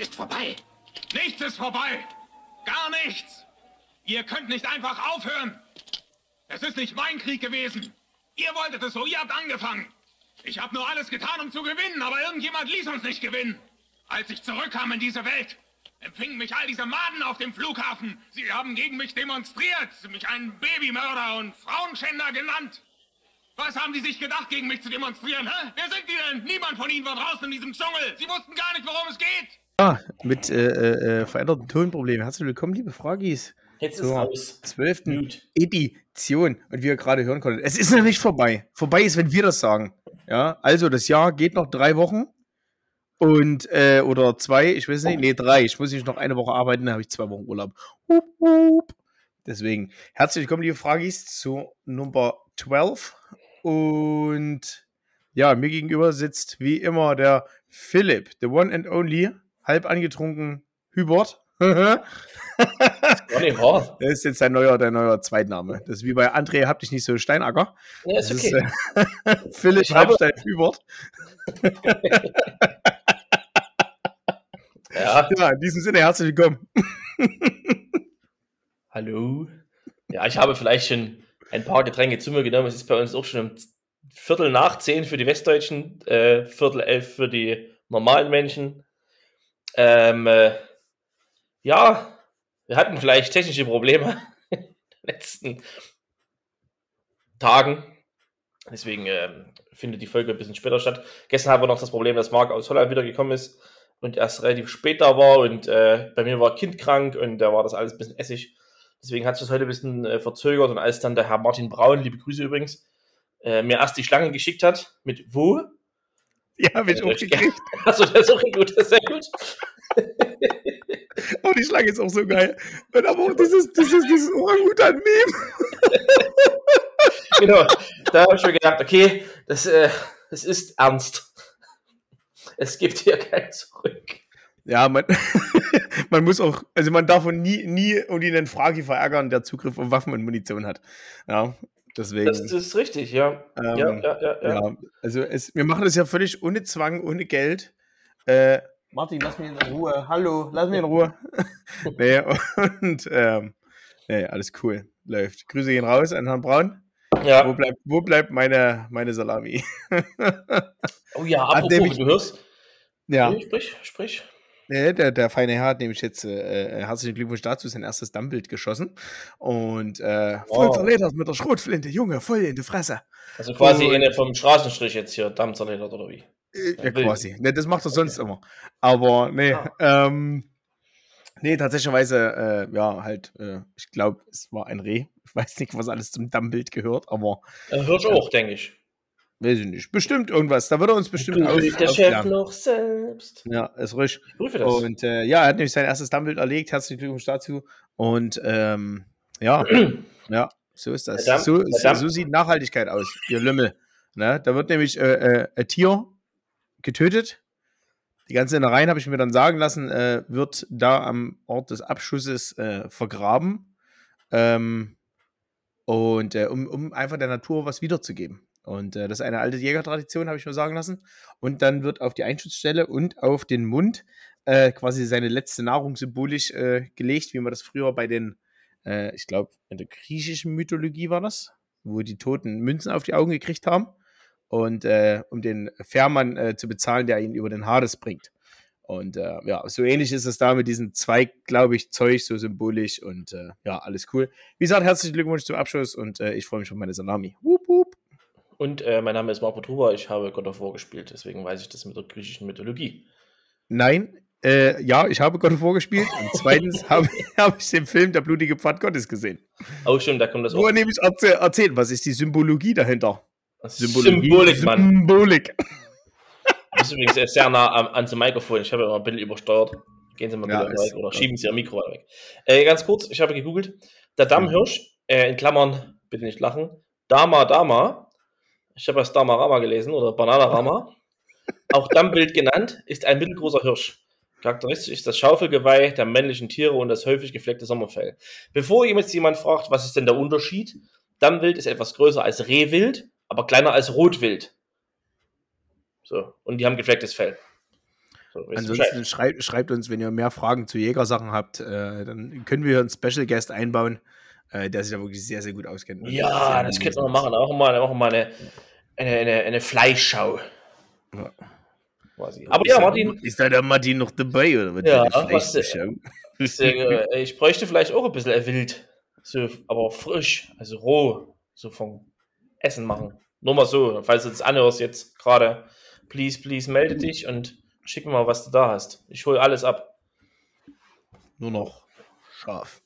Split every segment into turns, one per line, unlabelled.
ist vorbei. Nichts ist vorbei. Gar nichts. Ihr könnt nicht einfach aufhören. Es ist nicht mein Krieg gewesen. Ihr wolltet es so, ihr habt angefangen. Ich habe nur alles getan, um zu gewinnen, aber irgendjemand ließ uns nicht gewinnen. Als ich zurückkam in diese Welt, empfingen mich all diese Maden auf dem Flughafen. Sie haben gegen mich demonstriert, mich einen Babymörder und Frauenschänder genannt. Was haben die sich gedacht, gegen mich zu demonstrieren? Hä? Wer sind die denn? Niemand von ihnen war draußen in diesem Dschungel. Sie wussten gar nicht, worum es geht.
Ah, mit äh, äh, veränderten Tonproblemen. Herzlich willkommen, liebe Fragis.
Jetzt ist
zur
raus.
zwölften
Mute.
Edition. Und wie ihr gerade hören konntet, es ist noch nicht vorbei. Vorbei ist, wenn wir das sagen. Ja, also das Jahr geht noch drei Wochen. Und, äh, oder zwei, ich weiß nicht, nee, drei. Ich muss nicht noch eine Woche arbeiten, dann habe ich zwei Wochen Urlaub. Hup, hup. Deswegen, herzlich willkommen, liebe Fragis, zu Nummer 12. Und ja, mir gegenüber sitzt wie immer der Philipp, the one and only, halb angetrunken Hubert. Das ist jetzt dein neuer, dein neuer Zweitname. Das ist wie bei André, hab dich nicht so Steinacker.
Ja, ist
Das
okay.
ist äh, Philipp Halbstein Hubert.
ja,
Ja, in diesem Sinne herzlich willkommen.
hallo. Ja, ich habe vielleicht schon ein paar Getränke zu mir genommen. Es ist bei uns auch schon um Viertel nach zehn für die Westdeutschen, äh, Viertel elf für die normalen Menschen. Ähm, äh, ja, wir hatten vielleicht technische Probleme in den letzten Tagen. Deswegen ähm, findet die Folge ein bisschen später statt. Gestern haben wir noch das Problem, dass Marc aus Holland wiedergekommen ist und erst relativ spät da war und äh, bei mir war Kind krank und da war das alles ein bisschen essig. Deswegen hat das heute ein bisschen äh, verzögert und als dann der Herr Martin Braun, liebe Grüße übrigens, äh, mir erst die Schlange geschickt hat mit wo?
Ja, hab ich auch gekriegt.
Achso, das ist auch gut, das ist sehr gut.
Oh, die Schlange ist auch so geil. Und aber auch dieses, dieses, dieses Orangutan-Meme.
Genau, da habe ich mir gedacht, okay, das, äh, das ist ernst. Es gibt hier kein Zurück.
Ja, man, man muss auch, also man darf nie, nie irgendwie einen Fragi verärgern, der Zugriff auf Waffen und Munition hat. Ja, deswegen.
Das, das ist richtig, ja.
ähm,
ja, ja, ja, ja.
Ja, also es, wir machen das ja völlig ohne Zwang, ohne Geld. Äh, Martin, lass mich in Ruhe. Hallo, lass mich in Ruhe. nee, und ähm, nee, alles cool. Läuft. Grüße gehen raus an Herrn Braun. Wo
ja.
bleibt, wo bleibt meine, meine Salami?
Oh ja, apropos,
nämlich-
du hörst.
ja,
Nee, Sprich, sprich.
Nee, der, der feine Herr hat nämlich jetzt äh, herzlichen Glückwunsch dazu sein erstes Dammbild geschossen. Und äh, voll
Wow.
zerledert mit der Schrotflinte, Junge, voll in die Fresse.
Also quasi
Und-
eine vom Straßenstrich jetzt hier, Damm zerledert oder wie?
Äh, Ja, quasi. Ne, das macht er sonst immer. Aber nee,
Ah.
ähm, nee, tatsächlicherweise, äh, ja, halt, äh, ich glaube, es war ein Reh. Ich weiß nicht, was alles zum Dammbild gehört, aber
Äh, hörst du auch, denke ich.
Weiß ich nicht. Bestimmt irgendwas. Da wird er uns bestimmt auf,
Prüft der Chef noch selbst.
Ja, ist ruhig.
Ich prüfe das.
Und äh, ja, er hat nämlich sein erstes Dammbild erlegt. Herzlichen Glückwunsch dazu. Und ähm, ja, ja, so ist das.
Der Damm-
so,
Damm-
so sieht Nachhaltigkeit aus, ihr Lümmel. Ne? Da wird nämlich äh, äh, ein Tier getötet. Die ganze Innereien, habe ich mir dann sagen lassen, äh, wird da am Ort des Abschusses äh, vergraben. Ähm, und äh, um, um einfach der Natur was wiederzugeben. Und äh, das ist eine alte Jägertradition, habe ich mir sagen lassen. Und dann wird auf die Einschutzstelle und auf den Mund äh, quasi seine letzte Nahrung symbolisch äh, gelegt, wie man das früher bei den, äh, ich glaube, in der griechischen Mythologie war das, wo die Toten Münzen auf die Augen gekriegt haben. Und äh, um den Fährmann äh, zu bezahlen, der ihn über den Hades bringt. Und äh, ja, so ähnlich ist es da mit diesem Zweig, glaube ich, Zeug, so symbolisch und äh, ja, alles cool. Wie gesagt, herzlichen Glückwunsch zum Abschluss und äh, ich freue mich auf meine Salami. Wup, wup.
Und äh, mein Name ist Marco Truber, ich habe God of War gespielt, deswegen weiß ich das mit der griechischen Mythologie.
Nein, äh, ja, ich habe God of War gespielt und zweitens habe hab ich den Film Der blutige Pfad Gottes gesehen.
Oh, stimmt, da kommt das
Wo er
auch.
nämlich erzäh erzählt, was ist die Symbologie dahinter?
Symbolik, Mann.
Symbolik.
Das ist übrigens sehr nah am, ans Mikrofon. Ich habe immer ein bisschen übersteuert. Gehen Sie mal
Ja,
weg oder schieben Sie Ihr Mikro weg. Äh, ganz kurz, ich habe gegoogelt. Der Dammhirsch, äh, in Klammern, bitte nicht lachen, Dama Dama, ich habe das Damarama gelesen oder Bananarama, auch Dammbild genannt, ist ein mittelgroßer Hirsch. Charakteristisch ist das Schaufelgeweih der männlichen Tiere und das häufig gefleckte Sommerfell. Bevor jetzt jemand fragt, was ist denn der Unterschied? Dammwild ist etwas größer als Rehwild, aber kleiner als Rotwild. So, und die haben geflecktes Fell. So,
Ansonsten schreibt, schreibt uns, wenn ihr mehr Fragen zu Jägersachen habt, äh, dann können wir einen Special Guest einbauen, äh, der sich da wirklich sehr, sehr gut auskennt.
Ja, das
belesen
könnten wir machen. Auch mal, auch mal eine, eine, eine, eine Fleischschau.
Ja.
Quasi. Aber
ist
ja, Martin,
Ist da der Martin noch dabei oder was?
Ja, was, deswegen, äh, ich bräuchte vielleicht auch ein bisschen Wild. So, aber frisch, also roh, so vom Essen machen. Nur mal so, falls du das anhörst jetzt gerade, please, please melde dich und schick mir mal, was du da hast. Ich hole alles ab.
Nur noch scharf.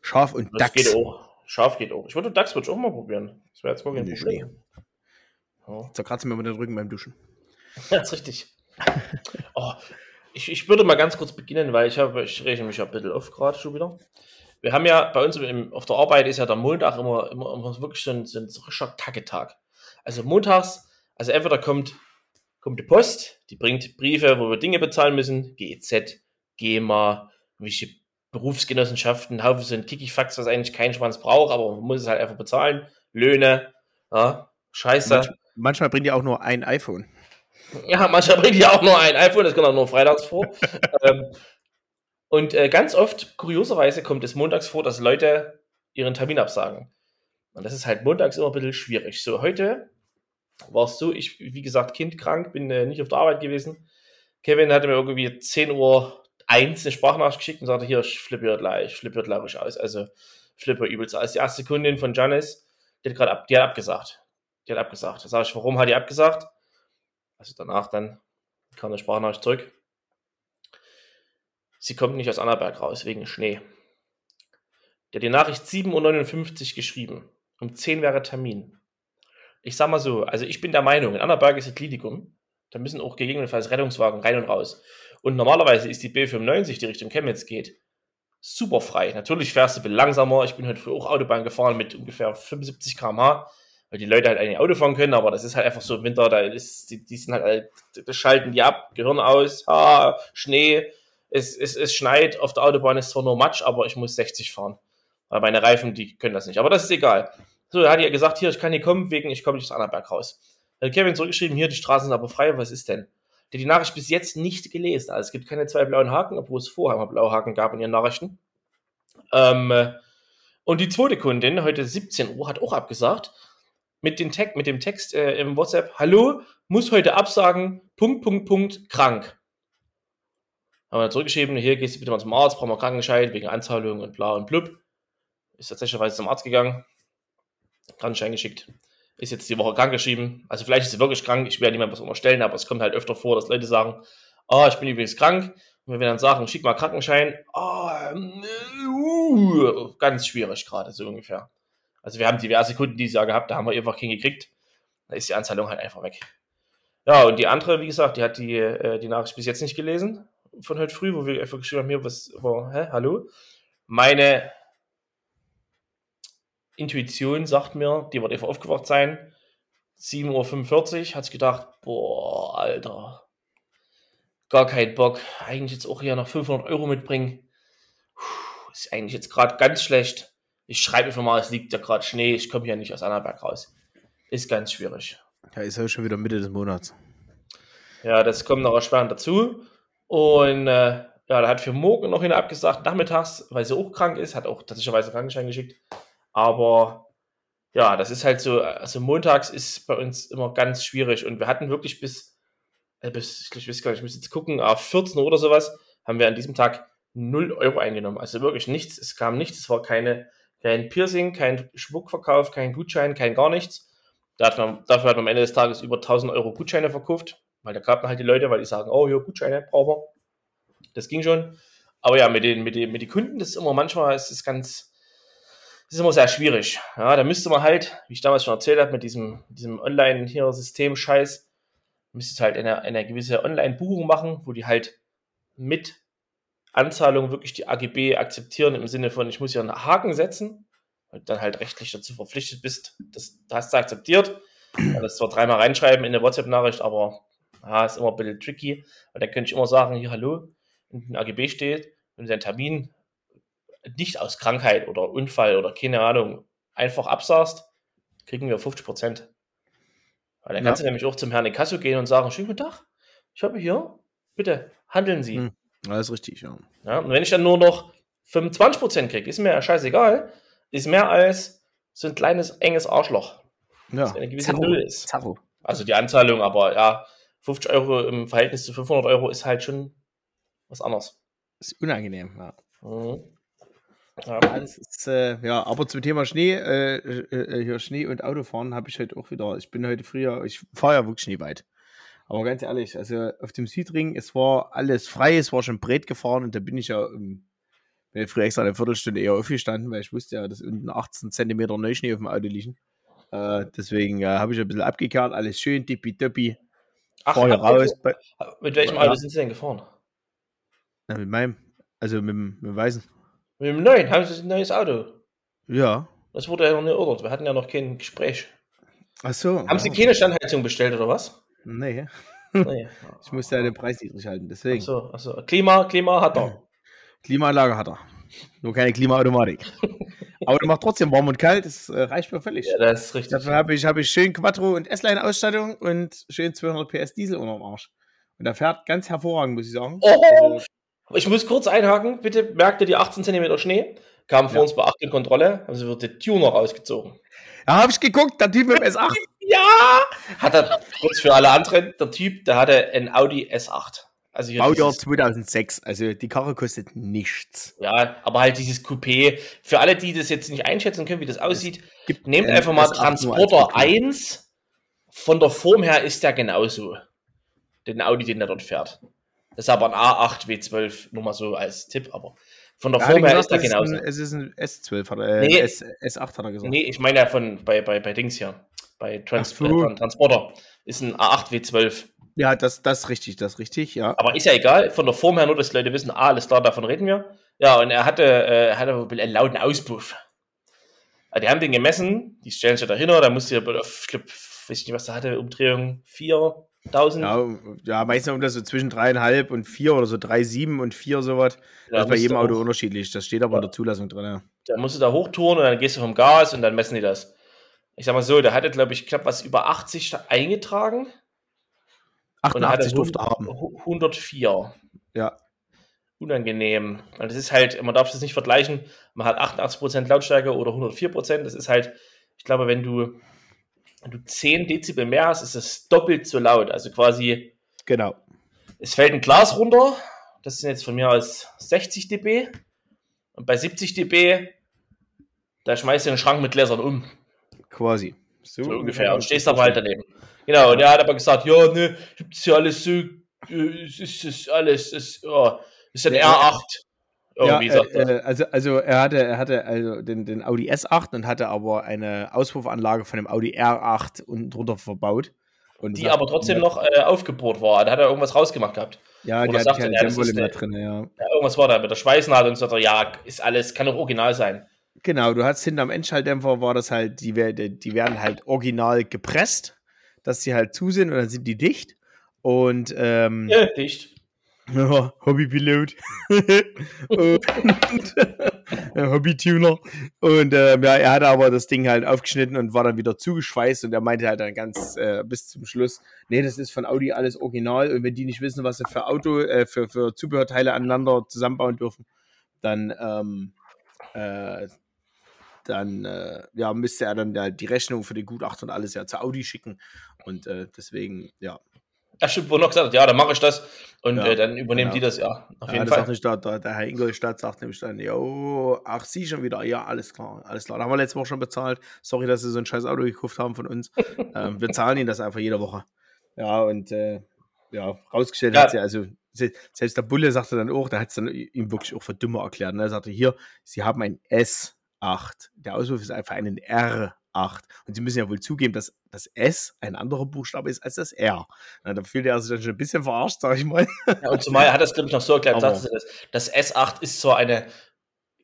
Scharf und
Das
Dachs.
geht auch. Scharf geht auch. Ich würde Dachs würde ich auch mal probieren. Das wäre jetzt mal kein Problem. Ja.
Zerkratzen wir mal den Rücken beim Duschen.
Ja, ist richtig. Oh, ich, ich würde mal ganz kurz beginnen, weil ich habe, ich rege mich ja ein bisschen auf gerade schon wieder. Wir haben ja bei uns im, auf der Arbeit ist ja der Montag immer, immer, immer wirklich so ein, so ein richtiger Tacketag. Also montags, also entweder kommt, kommt die Post, die bringt Briefe, wo wir Dinge bezahlen müssen, GEZ, GEMA, welche Berufsgenossenschaften, Haufen so ein Kikifax, was eigentlich kein Schwanz braucht, aber man muss es halt einfach bezahlen. Löhne, ja, Scheiße.
Manch, manchmal bringt ihr auch nur ein iPhone.
Ja, manchmal bringt die auch nur ein iPhone, das kommt auch nur freitags vor. ähm, und äh, ganz oft, kurioserweise, kommt es montags vor, dass Leute ihren Termin absagen. Und das ist halt montags immer ein bisschen schwierig. So, heute war es so, ich, wie gesagt, Kind krank, bin äh, nicht auf der Arbeit gewesen. Kevin hatte mir irgendwie 10 Uhr eins eine Sprachnachricht geschickt und sagte, hier, ich flippe gleich, ich flippe gleich aus. Also, flippe übelst aus. Die erste Kundin von Janice, die hat gerade ab, die hat abgesagt. Die hat abgesagt. Da sage ich, warum hat die abgesagt? Also danach dann kam eine Sprachnachricht zurück. Sie kommt nicht aus Annaberg raus, wegen Schnee. Der hat die Nachricht 7.59 Uhr geschrieben. Um 10 wäre Termin. Ich sag mal so, also ich bin der Meinung, in Annaberg ist ein Klinikum. Da müssen auch gegebenenfalls Rettungswagen rein und raus. Und normalerweise ist die B95, die Richtung Chemnitz geht, super frei. Natürlich fährst du ein bisschen langsamer. Ich bin heute früh auch Autobahn gefahren mit ungefähr 75 km/h weil die Leute halt eigentlich Auto fahren können, aber das ist halt einfach so im Winter, da ist, die, die sind halt, halt, das schalten die ab, Gehirn aus, ah, Schnee, es, es, es schneit, auf der Autobahn ist zwar nur Matsch, aber ich muss 60 fahren. Weil meine Reifen, die können das nicht. Aber das ist egal. So, da hat er gesagt, hier, ich kann hier kommen, wegen, ich komme nicht aus Annaberg raus. Hat Kevin zurückgeschrieben, hier, die Straßen sind aber frei, was ist denn? Der die Nachricht bis jetzt nicht gelesen. Also es gibt keine zwei blauen Haken, obwohl es vorher mal blaue Haken gab in ihren Nachrichten. Ähm, und die zweite Kundin, heute 17 Uhr, hat auch abgesagt mit, den Tag, mit dem Text äh, im WhatsApp, hallo, muss heute absagen, Punkt, Punkt, Punkt, krank. Haben wir zurückgeschrieben, hier gehst du bitte mal zum Arzt, brauchen wir Krankenschein wegen Anzahlung und bla und blub. Ist tatsächlich zum Arzt gegangen, Krankenschein geschickt. Ist jetzt die Woche krank geschrieben. Also vielleicht ist sie wirklich krank, ich werde niemandem was unterstellen, aber es kommt halt öfter vor, dass Leute sagen, ah, ich bin übrigens krank. Und wenn wir dann sagen, schick mal Krankenschein, ah, uh, ganz schwierig gerade, so ungefähr. Also wir haben diverse Kunden dieses Jahr gehabt, da haben wir einfach hingekriegt. Da ist die Anzahlung halt einfach weg. Ja, und die andere, wie gesagt, die hat die, äh, die Nachricht bis jetzt nicht gelesen von heute früh, wo wir einfach geschrieben haben, hier, was, wo, hä, hallo? Meine Intuition sagt mir, die wird einfach aufgewacht sein. 7.45 Uhr, hat gedacht, boah, Alter, gar kein Bock. Eigentlich jetzt auch hier noch 500 Euro mitbringen. Puh, ist eigentlich jetzt gerade ganz schlecht. Ich schreibe einfach mal, es liegt ja gerade Schnee, ich komme hier nicht aus Annaberg raus. Ist ganz schwierig.
Ja, ist ja schon wieder Mitte des Monats.
Ja, das kommt noch erschwerend dazu. Und äh, ja, da hat für morgen noch eine abgesagt, nachmittags, weil sie auch krank ist, hat auch tatsächlich einen Krankenschein geschickt. Aber ja, das ist halt so, also montags ist bei uns immer ganz schwierig und wir hatten wirklich bis, äh, bis ich weiß gar nicht, ich muss jetzt gucken, auf 14 Uhr oder sowas, haben wir an diesem Tag 0 Euro eingenommen. Also wirklich nichts, es kam nichts, es war keine, kein Piercing, kein Schmuckverkauf, kein Gutschein, kein gar nichts. Da hat man, dafür hat man am Ende des Tages über 1000 Euro Gutscheine verkauft, weil da gab man halt die Leute, weil die sagen, oh, hier Gutscheine brauchen wir. Das ging schon. Aber ja, mit den, mit den, mit den Kunden, das ist immer manchmal, ist es ganz, das ist immer sehr schwierig. Ja, da müsste man halt, wie ich damals schon erzählt habe, mit diesem, diesem Online-System-Scheiß, müsste halt eine, eine gewisse Online-Buchung machen, wo die halt mit Anzahlung wirklich die AGB akzeptieren, im Sinne von, ich muss hier einen Haken setzen, und dann halt rechtlich dazu verpflichtet bist, das, das hast du akzeptiert. Das zwar dreimal reinschreiben in der WhatsApp-Nachricht, aber ja, ist immer ein bisschen tricky. Weil dann könnte ich immer sagen, hier, hallo, in den AGB steht, wenn du deinen Termin nicht aus Krankheit oder Unfall oder keine Ahnung einfach absagst, kriegen wir 50 Prozent. Weil dann
Ja.
kannst du nämlich auch zum Herrn Inkasso gehen und sagen, schönen guten Tag, ich habe hier Bitte, handeln Sie.
Hm. Das ist richtig, ja.
Ja, und wenn ich dann nur noch 25% kriege, ist mir ja scheißegal. Ist mehr als so ein kleines, enges Arschloch.
Ja,
Das eine gewisse
Zarro.
Null ist.
Zarro.
Also die Anzahlung, aber ja, 50 Euro im Verhältnis zu 500 Euro ist halt schon was anderes.
Ist unangenehm, ja.
Mhm. Ja.
Ist, äh, ja, aber zum Thema Schnee, äh, äh, hier Schnee und Autofahren habe ich heute auch wieder. Ich bin heute früher, ich fahre ja wirklich schneeweit. Aber ganz ehrlich, also auf dem Südring, es war alles frei, es war schon breit gefahren und da bin ich ja, ähm, bin ja früher extra eine Viertelstunde eher aufgestanden, weil ich wusste ja, dass unten 18 Zentimeter Neuschnee auf dem Auto liegen. Äh, deswegen äh, habe ich ein bisschen abgekehrt, alles schön, tippitoppi.
Ach,
Fahr hier raus. Bei,
mit welchem
Ja.
Auto sind Sie denn gefahren?
na, mit meinem, also mit, dem- mit dem Weißen.
Mit dem neuen, haben Sie ein neues Auto?
Ja.
Das wurde ja noch nicht erörtert. Wir hatten ja noch kein Gespräch.
Ach so.
Haben Sie
ja.
keine Standheizung bestellt oder was?
Nee,
Nee.
ich musste ja den Preis niedrig halten, deswegen.
Achso, achso. Klima, Klima hat er.
Klimaanlage hat er. Nur keine Klimaautomatik. Aber der macht trotzdem warm und kalt, das äh, reicht mir völlig.
Ja, das ist richtig.
Dafür habe ich, habe ich schön Quattro und S-Line-Ausstattung und schön 200 PS Diesel unterm Arsch. Und der fährt ganz hervorragend, muss ich sagen.
Oh.
Also,
Ich muss kurz einhaken. Bitte merkt ihr die 18 cm Schnee? Kam vor
Ja.
uns bei Achtung Kontrolle, haben sie wird der Tuner rausgezogen.
ja, habe ich geguckt, der Typ mit dem S8.
Ja! Hat er, kurz für alle anderen, der Typ, der hatte ein Audi S8. Also hier
Baujahr
dieses,
2006. Also die Karre kostet nichts.
ja, aber halt dieses Coupé. Für alle, die das jetzt nicht einschätzen können, wie das aussieht,
Gibt,
nehmt
äh,
einfach mal
S8 nur als
Transporter
Coupé.
1. Von der Form her ist der genauso. Den Audi, den der dort fährt. Das ist aber ein A8 W12, nur mal so als Tipp, aber von der
Er hat
Form her
gesagt,
ist der
es
genauso.
ein, es ist ein S12, hat er,
Nee.
S, S8 hat er gesagt.
Nee, ich meine ja von bei, bei, bei Dings hier. Bei Trans
so.
äh, Transporter. Ist ein A8 W12.
Ja, das, das ist richtig, das ist richtig, ja.
Aber ist ja egal, von der Form her nur, dass Leute wissen, ah, alles klar, davon reden wir. Ja, und er hatte, äh, er hatte einen lauten Auspuff. Also die haben den gemessen, die stellen sich dahinter, da musste er, ich glaube, weiß ich nicht, was der hatte, Umdrehung 4000.
Ja, ja, meistens um das so zwischen dreieinhalb und vier oder so drei, sieben und vier sowas.
Da
Das ist bei jedem Auto unterschiedlich. Das steht aber in der Zulassung drin. Ja.
Da musst du da hochtouren und dann gehst du vom Gas und dann messen die das. Ich sag mal so, der hatte, glaube ich, knapp was über 80 da eingetragen. Und er hatte
88 durfte haben.
104.
Ja,
unangenehm. Weil das ist halt, man darf das nicht vergleichen, man hat 88% Lautstärke oder 104%. Das ist halt, ich glaube, wenn du, wenn du 10 Dezibel mehr hast, ist es doppelt so laut. Also quasi,
genau.
es fällt ein Glas runter, das sind jetzt von mir aus 60 dB. Und bei 70 dB, da schmeißt du den Schrank mit Gläsern um.
Quasi.
So ungefähr. Und stehst aber halt daneben. Genau, und er hat aber gesagt, ja, ne, ich hab das ja alles so, äh, es ist, es ist alles, es ist, ja, ist ein
Ja,
R8.
Ja,
Irgendwie
äh, äh, also, also er hatte, er hatte also den, den Audi S8 und hatte aber eine Auspuffanlage von dem Audi R8 unten drunter verbaut. Und
die aber trotzdem noch äh, aufgebohrt war. Da hat er irgendwas rausgemacht gehabt.
Ja, die hat
sagt
keine
er, ja, das ist der-
drin, ja.
Ja, irgendwas war da mit der Schweißnaht und so. Ja, ist alles, kann doch original sein.
Genau, du hast hinterm Endschalldämpfer war das halt, die, die werden halt original gepresst, dass sie halt zu sind und dann sind die dicht. Und ähm,
Ja, dicht.
Ja, Hobbypilot. und, Hobbytuner. Und ähm, ja, er hatte aber das Ding halt aufgeschnitten und war dann wieder zugeschweißt und er meinte halt dann ganz äh, bis zum Schluss, nee, das ist von Audi alles original und wenn die nicht wissen, was sie für Auto, äh, für, für Zubehörteile aneinander zusammenbauen dürfen, dann ähm, äh, dann äh, ja, müsste er dann halt die Rechnung für den Gutachter und alles ja zu Audi schicken. Und äh, deswegen, ja,
Ja, stimmt, wo noch gesagt hat, ja, dann mache ich das. Und
Ja,
äh, dann übernehmen
genau.
die das, ja. Auf
Ja,
jeden Fall.
nicht der, der, der Herr Ingolstadt sagt nämlich dann, jo, ach, Sie schon wieder, ja, alles klar, alles klar. Da haben wir letzte Woche schon bezahlt. Sorry, dass Sie so ein scheiß Auto gekauft haben von uns. ähm, wir zahlen Ihnen das einfach jede Woche. Ja, und äh, ja, rausgestellt
Ja.
hat sie, also se- selbst der Bulle sagte dann auch, der hat es dann ihm wirklich auch für dümmer erklärt. Ne? Er sagte, hier, Sie haben ein S8. Der Auswurf ist einfach ein R8. Und Sie müssen ja wohl zugeben, dass das S ein anderer Buchstabe ist als das R. Na, da fühlt er sich dann schon ein bisschen verarscht, sag ich mal.
Ja, und zumal hat das, glaube ich, noch so erklärt, sie das, das S8 ist zwar eine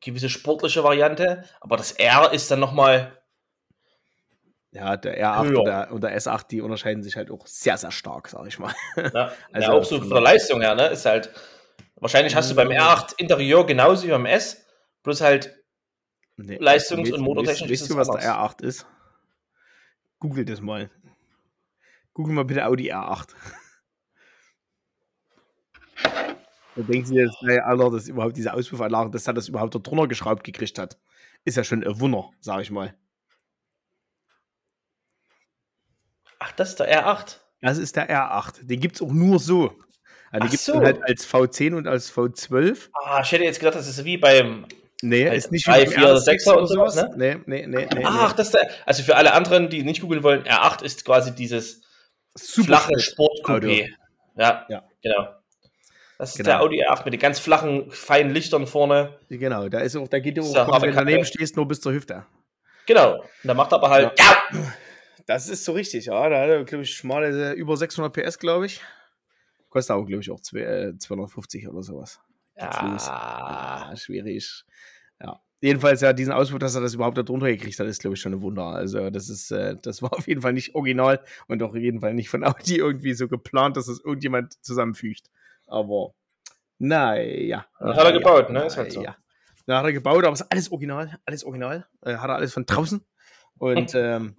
gewisse sportliche Variante, aber das R ist dann nochmal,
Ja, der R8
Höher.
und der, und der S8, die unterscheiden sich halt auch sehr, sehr stark, sag ich mal.
ja,
Also
ja, auch so
von
der- Leistung her, ne, ist halt, wahrscheinlich hast du beim R8 Interieur genauso wie beim S, bloß halt,
Nee,
Leistungs-
weißt-
und motortechnisch
Weißt, weißt du, was der
anders.
R8 ist? Google das mal. Google mal bitte Audi R8. Da denken sie jetzt, naja, Alter, dass überhaupt diese Auspuffanlagen, dass er das überhaupt da drunter geschraubt gekriegt hat. Ist ja schon ein Wunder, sag ich mal.
Ach, das ist der R8.
Das ist der R8. Den gibt es auch nur so. Also, den gibt es
so.
halt als V10 und als V12.
Ah, ich hätte jetzt gedacht, das ist wie beim.
Nee,
Halt
ist nicht
drei, vier,
R6
sechser
oder
und sowas,
sowas. Nee, nee, nee, nee.
Ach, das ist der. Also für alle anderen, die nicht googeln wollen, R8 ist quasi dieses
Super
flache
Sport-
Sportcoupé. Ja,
Ja.
genau. Das ist
Genau.
der Audi R8 mit den ganz flachen, feinen Lichtern vorne.
Genau, da ist auch, da geht ja
ja
auch, komm,
harte
wenn du daneben stehst, nur bis zur Hüfte.
Genau. Und da macht er aber halt. Ja!
Das ist so richtig, ja. Da hat er, glaube ich, schmale äh, über 600 PS, glaube ich. Kostet auch, glaube ich, auch zwei- äh, 250 oder sowas.
Ja,
schwierig. Ja. Jedenfalls, ja, diesen Auspuff, dass er das überhaupt da drunter gekriegt hat, ist, glaube ich, schon ein Wunder. Also, das ist, äh, das war auf jeden Fall nicht original und auch auf jeden Fall nicht von Audi irgendwie so geplant, dass das irgendjemand zusammenfügt. Aber, naja.
Das hat er gebaut, ne? Ist halt so.
Ja. Da hat er gebaut, aber es ist alles original, alles original. Äh, hat er alles von draußen. Und, ähm,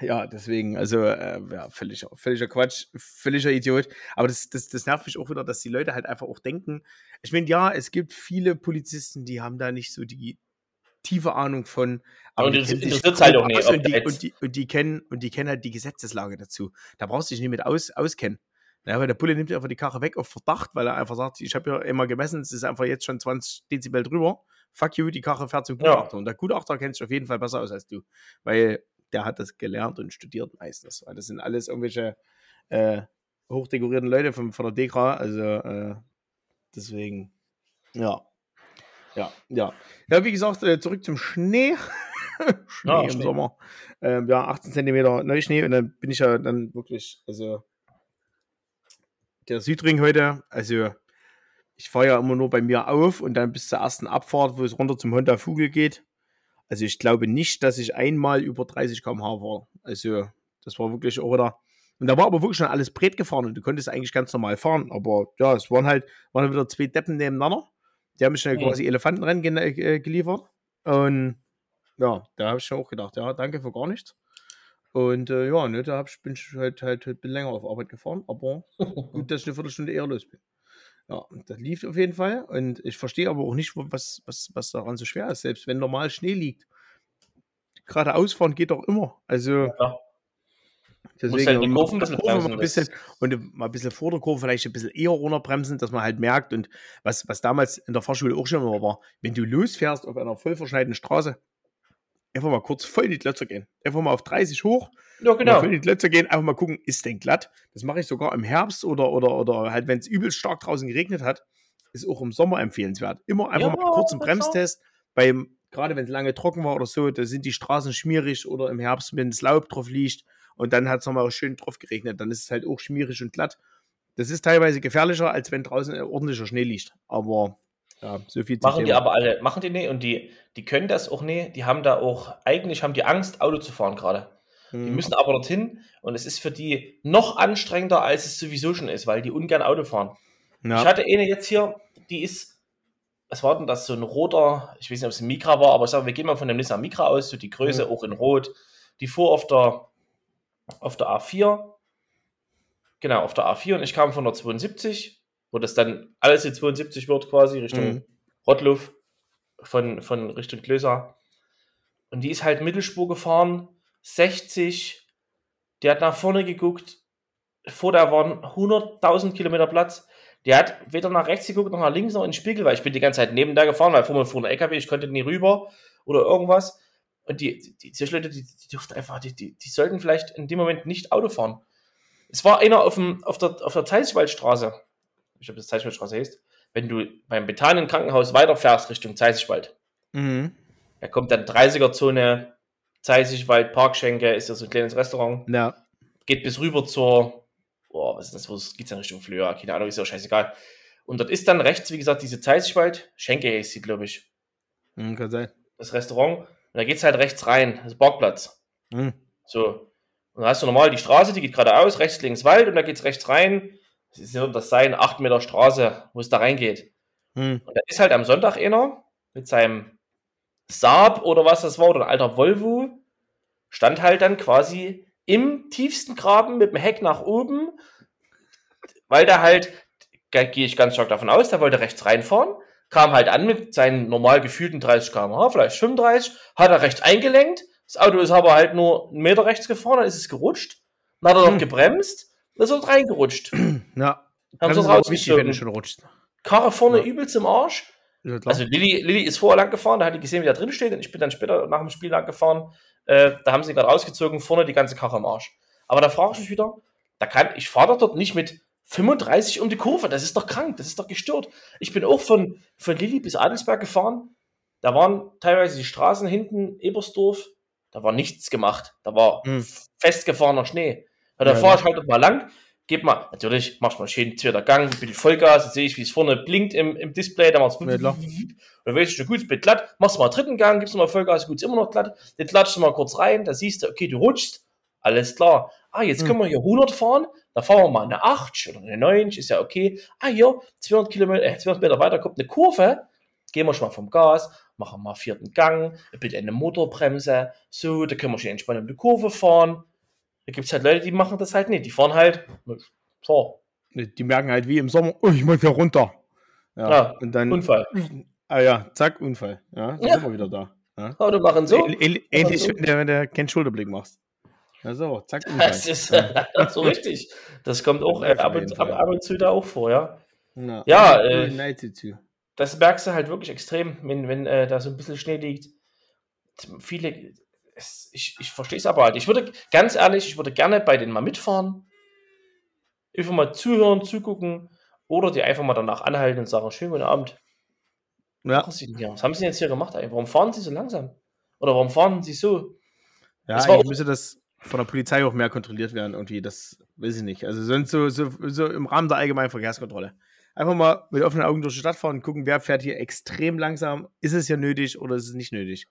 ja, deswegen, also, äh, ja, völliger, völliger Quatsch, völliger Idiot. Aber das, das, das nervt mich auch wieder, dass die Leute halt einfach auch denken, ich meine, ja, es gibt viele Polizisten, die haben da nicht so die tiefe Ahnung von.
Und
die
das interessiert's halt
grob
auch nicht,
Und die, und, die, und, die kennen, und die kennen halt die Gesetzeslage dazu. Da brauchst du dich nicht mit aus, auskennen. Ja, weil der Bulle nimmt einfach die Karre weg auf Verdacht, weil er einfach sagt, ich habe ja immer gemessen, es ist einfach jetzt schon 20 Dezibel drüber. Fuck you, die Karre fährt zum
Ja.
Gutachter. Und der Gutachter kennt sich auf jeden Fall besser aus als du. Weil der hat das gelernt und studiert meistens. Das sind alles irgendwelche äh, hochdekorierten Leute von, von der DEKRA. Also äh, deswegen, ja. Ja, ja. Ja, wie gesagt, äh, zurück zum Schnee. Schnee
Ja,
im
Schnee.
Sommer. Ähm, ja, 18 Zentimeter Neuschnee und dann bin ich ja dann wirklich, also der Südring heute, also ich fahre ja immer nur bei mir auf und dann bis zur ersten Abfahrt, wo es runter zum Honda Vogel geht. Also ich glaube nicht, dass ich einmal über 30 km/h war. Also das war wirklich auch wieder. Und da war aber wirklich schon alles breit gefahren und du konntest eigentlich ganz normal fahren. Aber ja, es waren halt, waren halt wieder zwei Deppen nebeneinander. Die haben mich schnell
Mhm.
quasi Elefantenrennen gen- äh, geliefert. Und ja, da habe ich schon auch gedacht, ja, danke für gar nichts. Und äh, ja, ne, da hab ich, bin ich halt, halt, halt bin länger auf Arbeit gefahren, aber gut, dass ich eine Viertelstunde eher los bin. Ja, das lief auf jeden Fall. Und ich verstehe aber auch nicht, was, was, was daran so schwer ist, selbst wenn normal Schnee liegt. Geradeaus fahren geht doch immer. Also
Ja.
deswegen
halt die Kurven ein
Kurve mal ein bisschen und mal ein bisschen vor der Kurve vielleicht ein bisschen eher runterbremsen, dass man halt merkt und was, was damals in der Fahrschule auch schon immer war, wenn du losfährst auf einer voll verschneiten Straße, einfach mal kurz voll in die Klötzer gehen. Einfach mal auf 30 hoch,
Ja, genau.
für die Plätze gehen, einfach mal gucken, ist denn glatt? Das mache ich sogar im Herbst oder, oder, oder halt, wenn es übelst stark draußen geregnet hat, ist auch im Sommer empfehlenswert. Immer einfach
Ja,
mal kurz einen
das
Bremstest. Beim, gerade wenn es lange trocken war oder so, da sind die Straßen schmierig oder im Herbst, wenn das Laub drauf liegt und dann hat es nochmal schön drauf geregnet, dann ist es halt auch schmierig und glatt. Das ist teilweise gefährlicher, als wenn draußen ordentlicher Schnee liegt. Aber ja, so viel
Machen die aber alle, machen die nicht und die, die können das auch nicht. Die haben da auch, eigentlich haben die Angst, Auto zu fahren gerade. Die
Hm.
müssen aber dorthin und es ist für die noch anstrengender, als es sowieso schon ist, weil die ungern Auto fahren.
ja.
Ich hatte eine jetzt hier, die ist, was war denn das, so ein roter, ich weiß nicht, ob es ein Micra war, aber ich sage, wir gehen mal von dem Nissan Micra aus, so die Größe
Mhm.
auch in Rot. Die fuhr auf der, auf der A4, genau, auf der A4 und ich kam von der 72, wo das dann alles die 72 wird quasi, Richtung
Mhm.
Rottluff, von, von Richtung Klöser. Und die ist halt Mittelspur gefahren, 60, die hat nach vorne geguckt, vor der waren 100.000 Kilometer Platz. Der hat weder nach rechts geguckt noch nach links noch in den Spiegel, weil ich bin die ganze Zeit neben der gefahren, weil vor mir fuhr ein LKW, ich konnte nie rüber oder irgendwas. Und die, die, die solche Leute, die, die dürften einfach, die, die, die sollten vielleicht in dem Moment nicht Auto fahren. Es war einer auf, dem, auf der, auf der Zeisigwaldstraße, ich glaube, das Zeisigwaldstraße heißt, wenn du beim Betanen Krankenhaus weiterfährst Richtung Zeisigwald,
Mhm.
da kommt dann 30er-Zone, Zeisigwald, Parkschenke, ist ja so ein kleines Restaurant
Ja.
geht bis rüber zur, boah, was ist das, wo geht's dann Richtung Flöa? Keine Ahnung, ist ja scheißegal. Und dort ist dann rechts, wie gesagt, diese Zeisigwald, Schenke ist sie, glaube ich,
Mhm, kann sein.
das Restaurant. Und da geht's halt rechts rein, das Parkplatz.
Mhm.
So. Und dann hast du normal die Straße, die geht geradeaus, rechts, links Wald und da geht's rechts rein. Das ist ja das sein, 8 Meter Straße, wo es da reingeht.
Mhm.
Und da ist halt am Sonntag einer mit seinem Saab oder was das war, oder ein alter Volvo, stand halt dann quasi im tiefsten Graben mit dem Heck nach oben, weil da halt gehe ich ganz stark davon aus, der wollte rechts reinfahren, kam halt an mit seinen normal gefühlten 30 km/h, vielleicht 35, hat er rechts eingelenkt, das Auto ist aber halt nur einen Meter rechts gefahren, dann ist es gerutscht, dann hat er noch
Hm.
gebremst, dann ist er reingerutscht.
Ja.
Haben
Das
sie
wenn du schon rutscht.
Karre vorne
Ja.
übelst im Arsch.
Ja.
Also Lilly, Lilly ist vorher lang gefahren, da hat die gesehen, wie da drin steht und ich bin dann später nach dem Spiel lang gefahren. Äh, da haben sie gerade rausgezogen, vorne die ganze Karre im Arsch. Aber da frage ich mich wieder, da kann, ich fahre doch dort nicht mit 35 um die Kurve, das ist doch krank, das ist doch gestört. Ich bin auch von, von Lilly bis Adelsberg gefahren, da waren teilweise die Straßen hinten, Ebersdorf, da war nichts gemacht, da war
Hm.
festgefahrener Schnee. Ja, da
Ja,
fahre
ja.
ich halt mal lang, gib mal, natürlich, machst mal schön zweiter Gang, ein bisschen Vollgas, jetzt sehe ich, wie es vorne blinkt im, im Display, da machst du
Ja,
dann weißt du, gut, es wird glatt, machst du mal einen dritten Gang, gibst du mal Vollgas, gut, ist immer noch glatt, dann klatschst du mal kurz rein, da siehst du, okay, du rutschst, alles klar. Ah, jetzt
Hm.
können wir hier 100 fahren, da fahren wir mal eine 8 oder eine 9, ist ja okay. Ah, hier, 200 Kilometer, äh, 200 Meter weiter kommt eine Kurve, gehen wir schon mal vom Gas, machen mal vierten Gang, bitte eine Motorbremse, so, da können wir schon entspannt um die Kurve fahren. Da gibt es halt Leute, die machen das halt nicht, die fahren halt, so,
Die merken halt wie im Sommer, oh, ich muss hier runter. Ja,
Ja,
und dann,
Unfall.
ah ja, zack, Unfall. Ja, dann
Ja.
sind wir wieder da. Ja.
Oder machen so.
Ähn- ähn- Ähnlich,
so.
wenn du, keinen Schulterblick machst. Ja, so, zack, Unfall.
Das ist
ja.
so richtig. Das kommt auch äh, ab, und, ab, ab und zu da auch vor, ja.
Ja,
Ja, äh. Das merkst du halt wirklich extrem, wenn, wenn äh, da so ein bisschen Schnee liegt. Viele, es, ich, ich verstehe es aber halt. Ich würde, ganz ehrlich, ich würde gerne bei denen mal mitfahren, einfach mal zuhören, zugucken oder die einfach mal danach anhalten und sagen, schönen guten Abend. Was
Ja,
hier? Was haben Sie denn jetzt hier gemacht? Ey? Warum fahren Sie so langsam? Oder warum fahren Sie so?
ja
das war
eigentlich müsste das von der Polizei auch mehr kontrolliert werden, irgendwie. Das weiß ich nicht. Also sonst so, so, so im Rahmen der allgemeinen Verkehrskontrolle. Einfach mal mit offenen Augen durch die Stadt fahren und gucken, wer fährt hier extrem langsam. Ist es hier nötig oder ist es nicht nötig?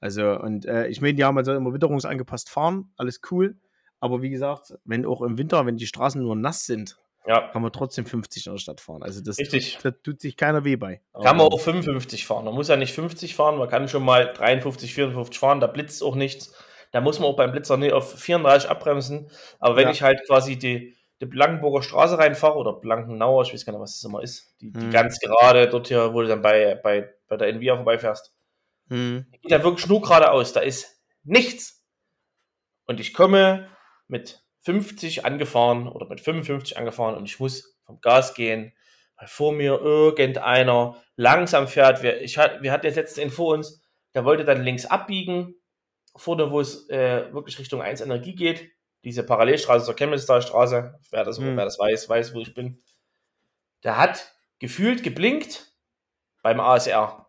Also, und äh, ich meine, ja, man soll immer witterungsangepasst fahren, alles cool. Aber wie gesagt, wenn auch im Winter, wenn die Straßen nur nass sind,
Ja,
kann man trotzdem 50 in der Stadt fahren. Also das,
richtig.
da tut sich keiner weh bei.
Kann man auch 55 fahren. Man muss ja nicht 50 fahren, man kann schon mal 53, 54 fahren, da blitzt auch nichts. Da muss man auch beim Blitzer nicht auf 34 abbremsen. Aber wenn
Ja.
ich halt quasi die, die Blankenburger Straße reinfahre oder Blankenauer, ich weiß gar nicht, was das immer ist, die, die
Hm.
ganz gerade dort hier, wo du dann bei, bei, bei der Nvidia vorbeifährst,
Hm.
geht da wirklich nur geradeaus, da ist nichts. Und ich komme mit 50 angefahren oder mit 55 angefahren und ich muss vom Gas gehen, weil vor mir irgendeiner langsam fährt. Wir, ich, hat- wir hatten jetzt letztens vor uns, der wollte dann links abbiegen, vorne, wo es äh, wirklich Richtung 1 Energie geht, diese Parallelstraße zur Chemnitzer Straße, wer das,
Hm.
wer das weiß, weiß, wo ich bin. Der hat gefühlt geblinkt beim ASR.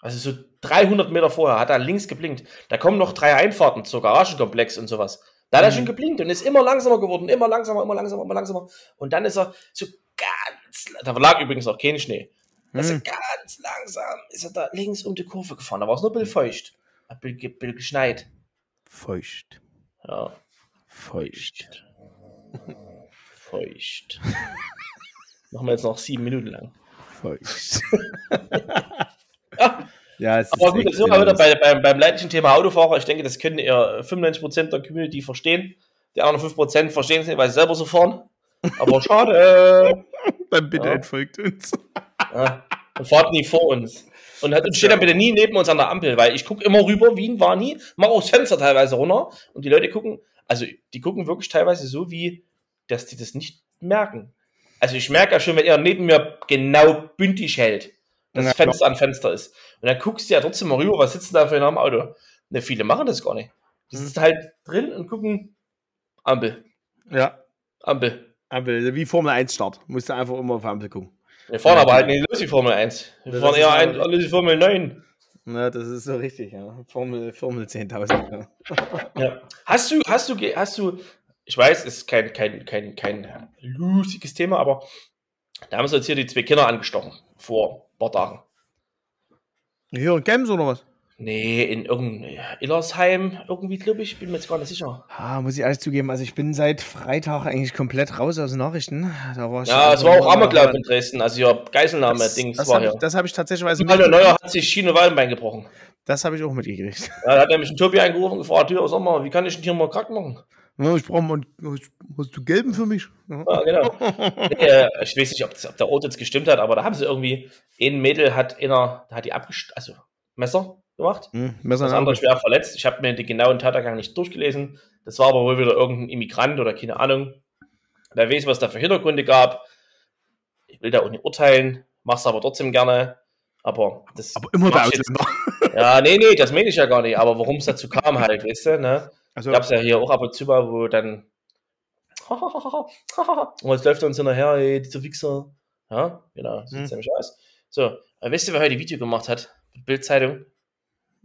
Also so 300 Meter vorher hat er links geblinkt. Da kommen noch drei Einfahrten zur Garagenkomplex und sowas. Da hat er
Mhm.
schon geblinkt und ist immer langsamer geworden, immer langsamer, immer langsamer, immer langsamer. Und dann ist er so ganz, da lag übrigens auch kein Schnee. Also
Hm.
ganz langsam ist er da links um die Kurve gefahren. Da war es nur ein bisschen feucht. Ein bisschen, bisschen geschneit.
Feucht.
Ja,
Feucht.
feucht. Machen wir jetzt noch sieben Minuten lang.
Feucht.
Ja,
ja, es
aber gut,
echt
jetzt sind wir wieder bei, beim, beim leidlichen Thema Autofahrer. Ich denke, das können eher 95% der Community verstehen. Die anderen 5% verstehen es nicht, weil sie selber so fahren. Aber schade.
Dann bitte
Ja.
entfolgt uns.
Ja, und fahrt nie vor uns. Und, hat, und steht dann bitte nie neben uns an der Ampel, weil ich gucke immer rüber, Wien war nie, mach auch das Fenster teilweise runter und die Leute gucken, also die gucken wirklich teilweise so, wie, dass die das nicht merken. Also ich merke ja schon, wenn er neben mir genau bündig hält, dass
Ja,
das Fenster an Fenster ist. Und dann guckst du ja trotzdem mal rüber, was sitzt denn da für im Auto? Ne, viele machen das gar nicht. Die
Mhm.
sitzen halt drin und gucken, Ampel,
Ja,
Ampel.
Ampel, wie Formel 1 Start. Musst du einfach immer auf Ampel gucken.
Wir fahren
Ja,
aber halt
genau.
nicht los die Formel 1. Wir
Das
fahren eher ein, alle die Formel 9.
Ja, das ist so richtig, ja. Formel, Formel 10.000. Ja.
Ja. Hast du, hast du, hast du, ich weiß, es ist kein, kein, kein, kein lustiges Thema, aber da haben sie jetzt hier die zwei Kinder angestochen vor ein paar Tagen.
Hier in Gems oder was?
Nee, in irgendein Illersheim irgendwie, glaube ich, bin mir jetzt gar nicht sicher.
Ah, muss ich ehrlich zugeben, also ich bin seit Freitag eigentlich komplett raus aus den Nachrichten. Da war ich
Ja, es war auch Amoklauf in Dresden, also ja, Geiselnahme-Dings war
habe
hier.
ich, das hab ich tatsächlich also
Manuel Neuer hat sich Schiene Wallenbein gebrochen.
Das habe ich auch mitgekriegt.
Ja, da hat nämlich ein Tobi angerufen und gefragt, ja, sag mal, wie kann ich denn hier mal krank machen?
Ja, ich brauche mal, hast du gelben für mich?
Ja, ah, genau. äh, ich weiß nicht, ob, das, ob, der Ort jetzt gestimmt hat, aber da haben sie irgendwie, ein Mädel hat einer, da hat die abgest also Messer gemacht. Hm, Messer das andere schwer verletzt. Ich habe mir den genauen Tathergang nicht durchgelesen. Das war aber wohl wieder irgendein Immigrant oder keine Ahnung. Wer weiß, was da für Hintergründe gab. Ich will da auch nicht urteilen, mach's aber trotzdem gerne. Aber das.
Aber immer der Ausländer.
Ja, nee, nee, das meine ich ja gar nicht. Aber warum es dazu kam halt, weißt du, ne? Also, Gab es ja hier auch ab und zu mal, wo dann. und jetzt läuft er uns hinterher, ey, dieser Wichser. Ja, genau, sieht hm. nämlich aus. So, weißt du, wer heute Video gemacht hat? Bildzeitung.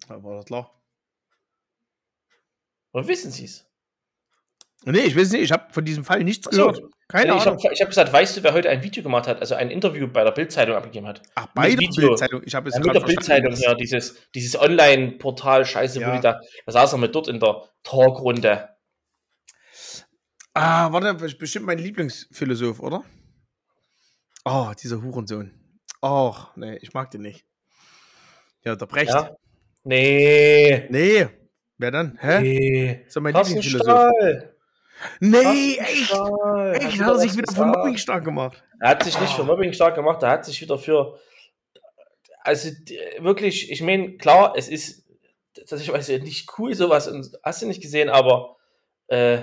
Ja, war das klar.
Oder wissen Sie es?
Nee, ich weiß nicht, ich habe von diesem Fall nichts gehört.
Keine nee, Ahnung. Ich habe hab gesagt, weißt du, wer heute ein Video gemacht hat, also ein Interview bei der Bildzeitung abgegeben hat?
Ach, bei der Bildzeitung? Ich habe es ja,
mit der Bildzeitung, ja, dieses, dieses Online-Portal, Scheiße, ja. wo die da, da saß er mit dort in der Talkrunde.
Ah, warte, bestimmt mein Lieblingsphilosoph, oder? Oh, dieser Hurensohn. Och, nee, ich mag den nicht. Ja, der Brecht. Ja?
Nee.
Nee. Wer dann? Hä?
Nee.
So mein Lieblingsphilosoph. Nee, echt? Echt, hat er sich wieder für Mobbing stark gemacht.
Er hat sich nicht für Mobbing stark gemacht, er hat sich wieder für. Also wirklich, ich meine, klar, es ist, dass ich weiß nicht cool sowas und hast du nicht gesehen, aber äh,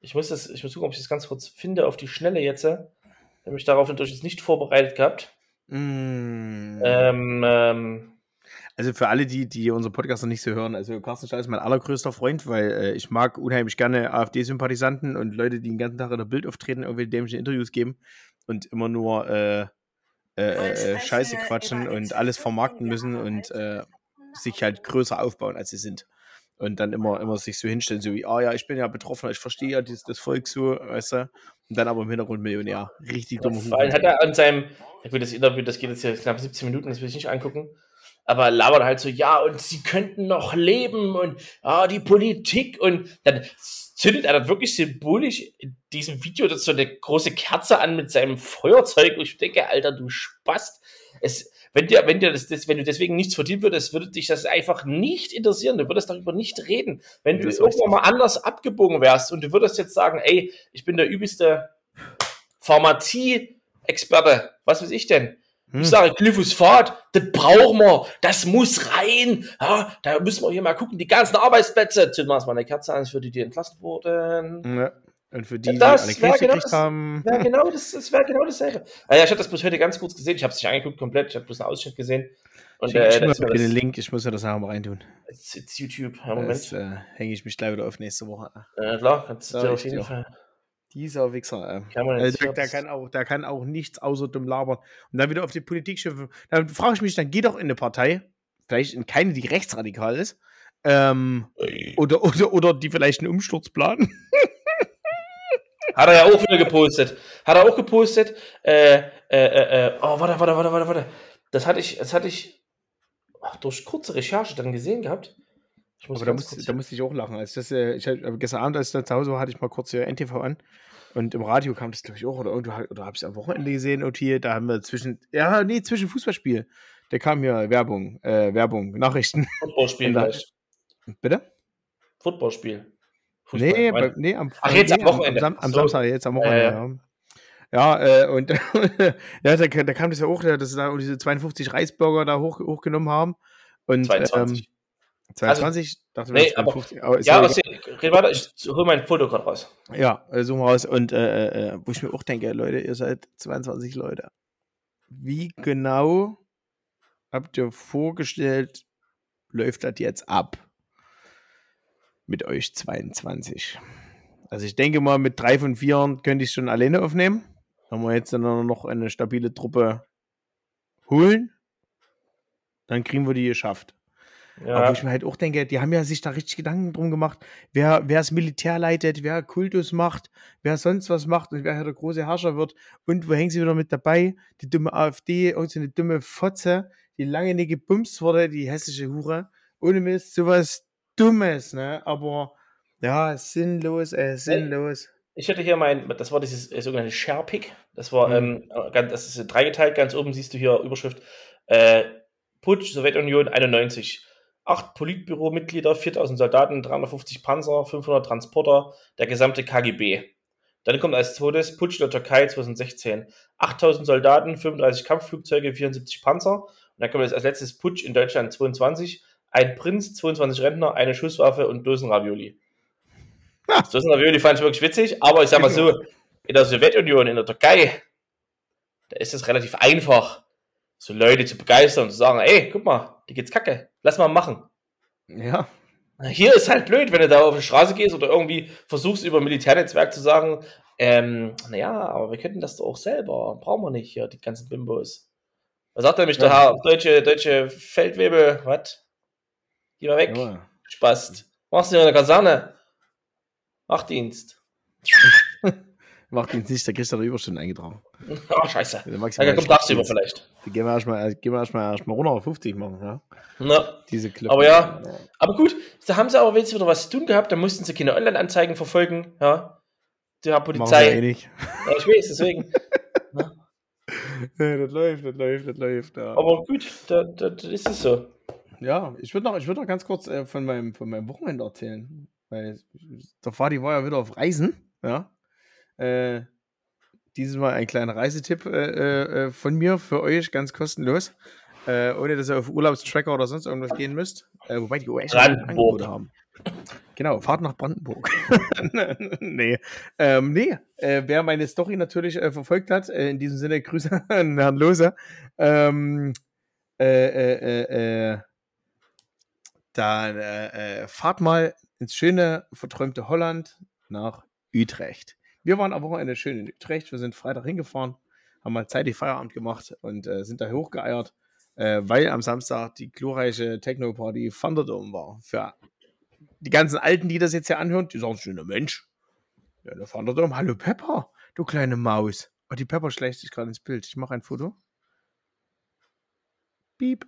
ich muss das, ich muss gucken, ob ich das ganz kurz finde auf die Schnelle jetzt. Ich habe mich darauf natürlich nicht vorbereitet gehabt.
Mm.
Ähm, ähm,
also für alle, die, die unsere Podcast noch nicht so hören, also Carsten Stahl ist mein allergrößter Freund, weil äh, ich mag unheimlich gerne AfD-Sympathisanten und Leute, die den ganzen Tag in der Bild auftreten, irgendwelche dämlichen Interviews geben und immer nur äh, äh, äh Scheiße quatschen und alles vermarkten müssen und äh, sich halt größer aufbauen, als sie sind. Und dann immer, immer sich so hinstellen, so wie, ah ja, ich bin ja Betroffener, ich verstehe ja das, das Volk so, weißt du. Und dann aber im Hintergrund Millionär. Richtig dumm.
Vor allem hat er an seinem, ja gut, das Interview, das geht jetzt hier knapp 17 Minuten, das will ich nicht angucken aber labert halt so, ja, und sie könnten noch leben und ah, die Politik und dann zündet er dann wirklich symbolisch in diesem Video das so eine große Kerze an mit seinem Feuerzeug und ich denke, Alter, du Spast. Es, wenn dir, wenn dir das, das, wenn du deswegen nichts verdient würdest, würde dich das einfach nicht interessieren. Du würdest darüber nicht reden. Wenn du irgendwann mal anders abgebogen wärst und du würdest jetzt sagen, ey, ich bin der übelste Pharmazie-Experte, was weiß ich denn? Hm. Ich sage, Glyphosat, das brauchen wir, das muss rein. Ja, da müssen wir hier mal gucken, die ganzen Arbeitsplätze. Zünden wir mal eine Kerze an, für die, die entlassen wurden.
Ja. Und für die, ja, das die alle Krebs genau haben.
Ja, genau, das, das wäre genau dasselbe. Ah, ja, ich habe das bloß heute ganz kurz gesehen. Ich habe es nicht angeguckt komplett. Ich habe bloß einen Ausschnitt gesehen.
Und, ich, äh, ich mir den Link, ich muss mir das nachher mal reintun.
It's, it's YouTube. Ja, Moment. Das
äh, hänge ich mich gleich wieder auf nächste Woche.
Ja, klar, kannst du auf jeden Fall.
Dieser Wichser, äh. kann äh, der, der, kann auch, der kann auch nichts außer dumm labern. Und dann wieder auf die Politik schimpfen. Dann frage ich mich, dann geh doch in eine Partei, vielleicht in keine, die rechtsradikal ist, ähm, oder, oder, oder die vielleicht einen Umsturz planen.
Hat er ja auch wieder gepostet. Hat er auch gepostet. Äh, äh, äh, äh oh, warte, warte, warte, warte, warte. Das hatte ich, das hatte ich durch kurze Recherche dann gesehen gehabt.
Ich muss Aber da, muss, da musste ich auch lachen. Als das, äh, ich, gestern Abend, als ich da zu Hause war, hatte ich mal kurz hier NTV an. Und im Radio kam das, glaube ich, auch. Oder, oder, oder habe ich es am Wochenende gesehen. Und hier, da haben wir zwischen, ja, nee, zwischen Fußballspiel. Da kam hier Werbung, äh, Werbung, Nachrichten.
Footballspiel vielleicht.
Bitte?
Footballspiel.
Fußball, nee, bei, nee, am,
Ach, jetzt nee, am Wochenende.
Am, am, am so. Samstag, jetzt am Wochenende, äh, ja. Ja, äh, und ja, da, da, kam das ja auch, dass sie da diese 52 Reisburger da hoch, hochgenommen haben. Und, 22. Ähm, 22?
Also, dachte nee, aber, 50, aber ja, aber red weiter, ich hole mein Foto gerade raus.
Ja, äh, zoom raus. Und äh, äh, äh, wo ich mir auch denke, Leute, ihr seid 22 Leute. Wie genau habt ihr vorgestellt, läuft das jetzt ab? Mit euch 22. Also ich denke mal, mit drei von vier könnte ich schon alleine aufnehmen. Wenn wir jetzt dann noch eine stabile Truppe holen, dann kriegen wir die geschafft. Ja. Aber wo ich mir halt auch denke, die haben ja sich da richtig Gedanken drum gemacht, wer, wer das Militär leitet, wer Kultus macht, wer sonst was macht und wer hier der große Herrscher wird. Und wo hängen sie wieder mit dabei? Die dumme AfD, irgendeine dumme Fotze, die lange nicht gebumst wurde, die hässliche Hure. Ohne Mist, sowas Dummes, ne? Aber ja, sinnlos, äh, sinnlos.
Ich hatte hier mein, das war dieses äh, sogenannte Sharpick. Das war, mhm. ähm, das ist dreigeteilt, ganz oben siehst du hier Überschrift, äh, Putsch, Sowjetunion 91 8 Politbüro-Mitglieder, 4000 Soldaten, 350 Panzer, 500 Transporter, der gesamte KGB. Dann kommt als zweites Putsch in der Türkei 2016. 8000 Soldaten, 35 Kampfflugzeuge, 74 Panzer. Und dann kommt als letztes Putsch in Deutschland 22. Ein Prinz, 22 Rentner, eine Schusswaffe und Dosenravioli. Das Dosenravioli fand ich wirklich witzig, aber ich sag mal so, in der Sowjetunion, in der Türkei, da ist es relativ einfach, so Leute zu begeistern und zu sagen, ey, guck mal, die geht's kacke, lass mal machen.
Ja.
Hier ist halt blöd, wenn du da auf die Straße gehst oder irgendwie versuchst über Militärnetzwerk zu sagen, ähm, naja, aber wir könnten das doch auch selber, brauchen wir nicht hier, die ganzen Bimbos. Was sagt nämlich
Ja.
der Herr deutsche, deutsche Feldwebel, was? Geh mal weg,
Jawohl.
Spaß. Machst du in der Kaserne? Wachdienst.
Macht ihn nicht, da kriegst du da Überstunden eingetragen.
Oh, scheiße. Ja,
maximale
komm tagsüber vielleicht.
Die gehen wir erstmal gehen wir erstmal erstmal runter auf 50 machen, ja?
Na,
Diese Clip.
Aber ja. Aber gut, da haben sie aber jetzt wieder was zu tun gehabt, da mussten sie keine Online-Anzeigen verfolgen, ja. Der
Machen wir eh
Polizei.
nicht.
Ja, ich weiß, deswegen.
Ja, das läuft, das läuft, das läuft. Ja,
Aber gut, da, da, da ist es so.
ja ich würde noch, ich würd noch ganz kurz äh, von, meinem, von meinem Wochenende erzählen. Weil der Fadi war ja wieder auf Reisen. Ja. Äh, dieses Mal ein kleiner Reisetipp äh, äh, von mir für euch, ganz kostenlos. Äh, ohne dass ihr auf Urlaubstracker oder sonst irgendwas gehen müsst. Äh, wobei die US
Brandenburg.
Angebote haben. Genau, Fahrt nach Brandenburg. nee, ähm, nee. Äh, wer meine Story natürlich äh, verfolgt hat, äh, in diesem Sinne Grüße an Herrn Lose. Ähm, äh, äh, äh, äh, dann äh, äh, fahrt mal ins schöne, verträumte Holland nach Utrecht. Wir waren am Wochenende schön in Utrecht. Wir sind Freitag hingefahren, haben mal zeitig Feierabend gemacht und äh, sind da hochgeeiert, äh, weil am Samstag die glorreiche Techno-Party Thunderdome war. Für die ganzen Alten, die das jetzt hier anhören, die sagen schon, Mensch, ja, der Thunderdome, hallo Pepper, du kleine Maus. Oh, die Pepper schleicht sich gerade ins Bild. Ich mache ein Foto. Piep.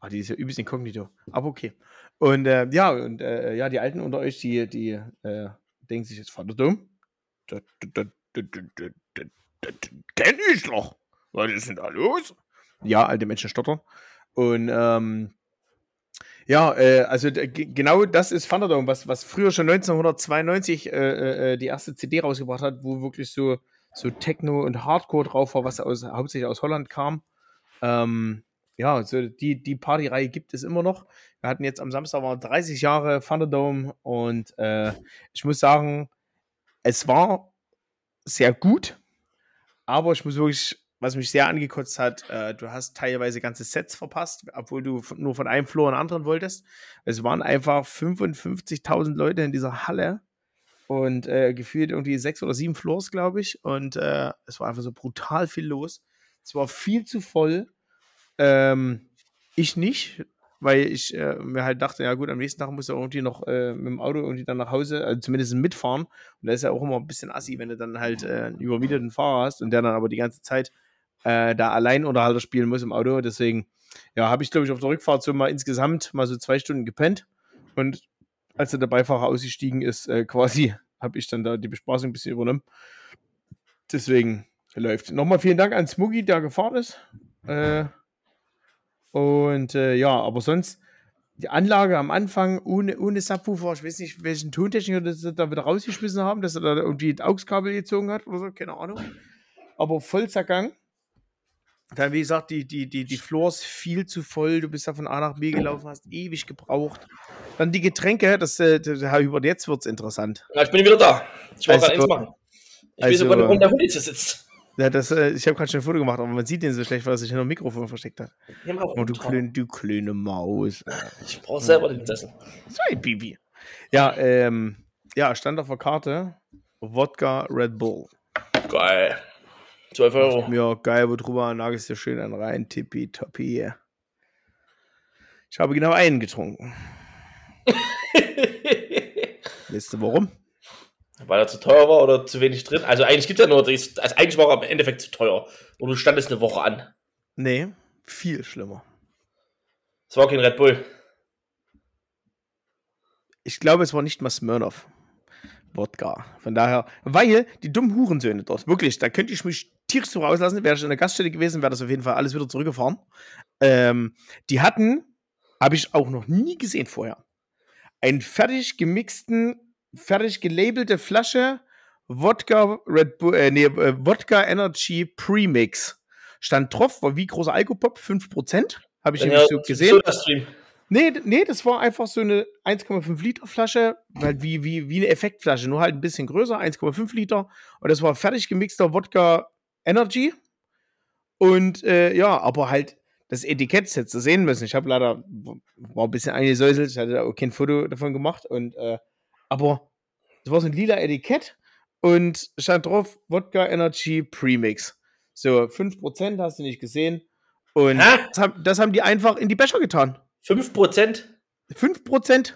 Ah, die ist ja übelst inkognito. Aber okay. Und äh, ja, und äh, ja, die Alten unter euch, die, die äh, denken sich jetzt, Thunderdome? Das, kenn ich doch. Was ist denn da los? Ja, alte Menschen stottern. Und ähm, ja, äh, also ge- genau das ist Thunderdome, was, was früher schon 1992 äh, äh, die erste CD rausgebracht hat, wo wirklich so, so Techno und Hardcore drauf war, was aus, hauptsächlich aus Holland kam. Ähm, ja, so die, die Partyreihe gibt es immer noch. Wir hatten jetzt am Samstag war 30 Jahre Thunderdome und äh, ich muss sagen, es war sehr gut, aber ich muss wirklich, was mich sehr angekotzt hat, äh, du hast teilweise ganze Sets verpasst, obwohl du von- nur von einem Floor in anderen wolltest. Es waren einfach 55.000 Leute in dieser Halle und äh, gefühlt irgendwie sechs oder sieben Floors, glaube ich. Und äh, es war einfach so brutal viel los. Es war viel zu voll. Ähm, ich nicht, weil ich äh, mir halt dachte, ja gut, am nächsten Tag muss er irgendwie noch äh, mit dem Auto irgendwie dann nach Hause, also zumindest mitfahren. Und da ist ja auch immer ein bisschen assi, wenn du dann halt äh, einen übermieteten Fahrer hast und der dann aber die ganze Zeit äh, da allein Unterhalter spielen muss im Auto. Deswegen, ja, habe ich, glaube ich, auf der Rückfahrt so mal insgesamt mal so zwei Stunden gepennt. Und als der Beifahrer ausgestiegen ist, äh, quasi, habe ich dann da die Bespaßung ein bisschen übernommen. Deswegen läuft. Nochmal vielen Dank an Smuggy, der gefahren ist. Äh, und äh, ja, aber sonst die Anlage am Anfang ohne, ohne Subwoofer, ich weiß nicht, welchen Tontechniker das da wieder rausgeschmissen haben, dass er da irgendwie ein AUX-Kabel gezogen hat oder so, keine Ahnung. Aber Vollzergang. Dann, wie gesagt, die, die, die, die Floors viel zu voll. Du bist da von A nach B gelaufen, hast ewig gebraucht. Dann die Getränke, das, äh, Herr Hubert, jetzt wird es interessant.
Ja, ich bin wieder da. Ich wollte
Also-
eins machen. Ich
also-
weiß sogar, warum der Hund jetzt sitzt.
Ja, das, äh, ich habe gerade schon ein Foto gemacht, aber man sieht den so schlecht, weil er sich hinter dem Mikrofon versteckt hat. Oh, du, kleine, du kleine Maus.
Ich brauche selber den Sessel.
So ein Bibi. Ja, ähm, ja, stand auf der Karte Wodka Red Bull.
Geil. 12 Euro.
Ja, geil, wo drüber nagelst du schön an rein, tippitoppi. Ich habe genau einen getrunken. Weißt du warum?
Weil er zu teuer war oder zu wenig drin? Also eigentlich gibt es ja nur, also eigentlich war er im Endeffekt zu teuer. Und du standest eine Woche an.
Nee, viel schlimmer.
Es war kein Red Bull.
Ich glaube, es war nicht mal Smirnoff. Wodka. Von daher, weil die dummen Hurensöhne dort, wirklich, da könnte ich mich tierisch so rauslassen. Wäre ich in der Gaststätte gewesen, wäre das auf jeden Fall alles wieder zurückgefahren. Ähm, die hatten Habe ich auch noch nie gesehen vorher. Einen fertig gemixten, fertig gelabelte Flasche Wodka Red Bull, äh, nee, äh, Wodka Energy Premix. Stand drauf, war wie großer Alkopop, 5%. Habe ich nämlich so gesehen. Nee, nee, das war einfach so eine 1,5 Liter Flasche, halt wie, wie, wie eine Effektflasche, nur halt ein bisschen größer, 1,5 Liter. Und das war fertig gemixter Wodka Energy. Und äh, ja, aber halt das Etikett hättest du sehen müssen. Ich habe leider, war ein bisschen eingesäuselt, ich hatte da auch kein Foto davon gemacht. Und, äh, aber das war so ein lila Etikett und stand drauf Wodka Energy Premix. So, 5% hast du nicht gesehen. Und das haben, das haben, die einfach in die Becher getan.
5%?
5%?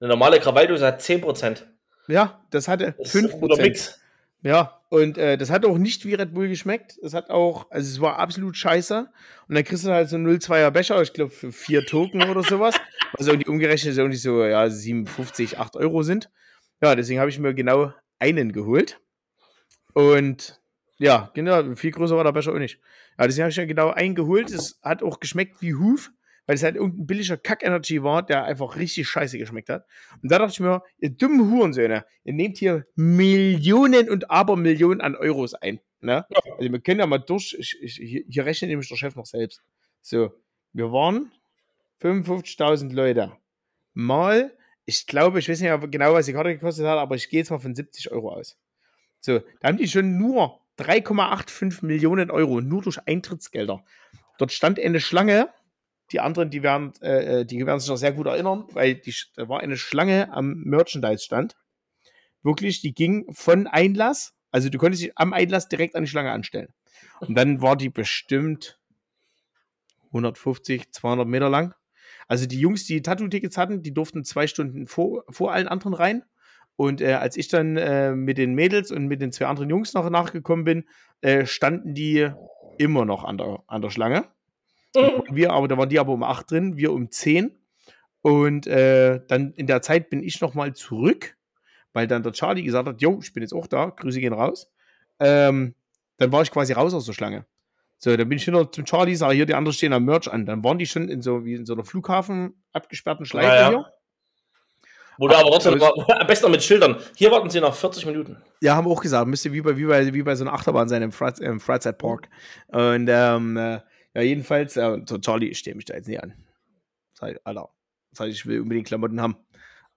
Eine normale Krawalldose hat 10%.
Ja, das hatte das 5%. Ist Mix. Ja, und äh, das hat auch nicht wie Red Bull geschmeckt. Es hat auch, also es war absolut scheiße. Und dann kriegst du halt so 0,2er Becher, ich glaube für vier Token oder sowas. Was irgendwie umgerechnet irgendwie so, ja, 57, 8 Euro sind. Ja, deswegen habe ich mir genau einen geholt. Und ja, genau, viel größer war der Becher auch nicht. Ja, deswegen habe ich mir genau einen geholt. Es hat auch geschmeckt wie Huf weil es halt irgendein billiger Kack-Energy war, der einfach richtig scheiße geschmeckt hat. Und da dachte ich mir, ihr dummen Hurensöhne, ihr nehmt hier Millionen und Abermillionen an Euros ein. Ne? Ja. Also wir können ja mal durch, ich, ich, hier rechnet nämlich der Chef noch selbst. So, wir waren 55.000 Leute. Mal, ich glaube, ich weiß nicht genau, was die Karte gekostet hat, aber ich gehe jetzt mal von 70 Euro aus. So, da haben die schon nur 3,85 Millionen Euro, nur durch Eintrittsgelder. Dort stand eine Schlange die anderen, die werden, äh, äh, die werden sich noch sehr gut erinnern, weil die, da war eine Schlange am Merchandise-Stand. Wirklich, die ging von Einlass, also du konntest dich am Einlass direkt an die Schlange anstellen. Und dann war die bestimmt 150, 200 Meter lang. Also die Jungs, die Tattoo-Tickets hatten, die durften zwei Stunden vor, vor allen anderen rein. Und äh, als ich dann äh, mit den Mädels und mit den zwei anderen Jungs noch nachgekommen bin, äh, standen die immer noch an der, an der Schlange. Mhm. Wir aber, da waren die aber um 8 drin, wir um 10. Und äh, dann in der Zeit bin ich nochmal zurück, weil dann der Charlie gesagt hat, jo, ich bin jetzt auch da, Grüße gehen raus. Ähm, dann war ich quasi raus aus der Schlange. So, dann bin ich hinter zum Charlie, sage hier, die anderen stehen am Merch an. Dann waren die schon in so wie in so einer Flughafen abgesperrten Schleife ja, ja. hier.
Wo du aber trotzdem, am besten mit Schildern. Hier warten sie noch 40 Minuten.
Ja, haben auch gesagt, müsste wie bei, wie bei, wie bei so einer Achterbahn sein im, Freiz im Freizeitpark. Und ähm, äh, ja, jedenfalls, äh, so Charlie, ich stehe mich da jetzt nicht an. Sag Alter, sag ich, will unbedingt Klamotten haben.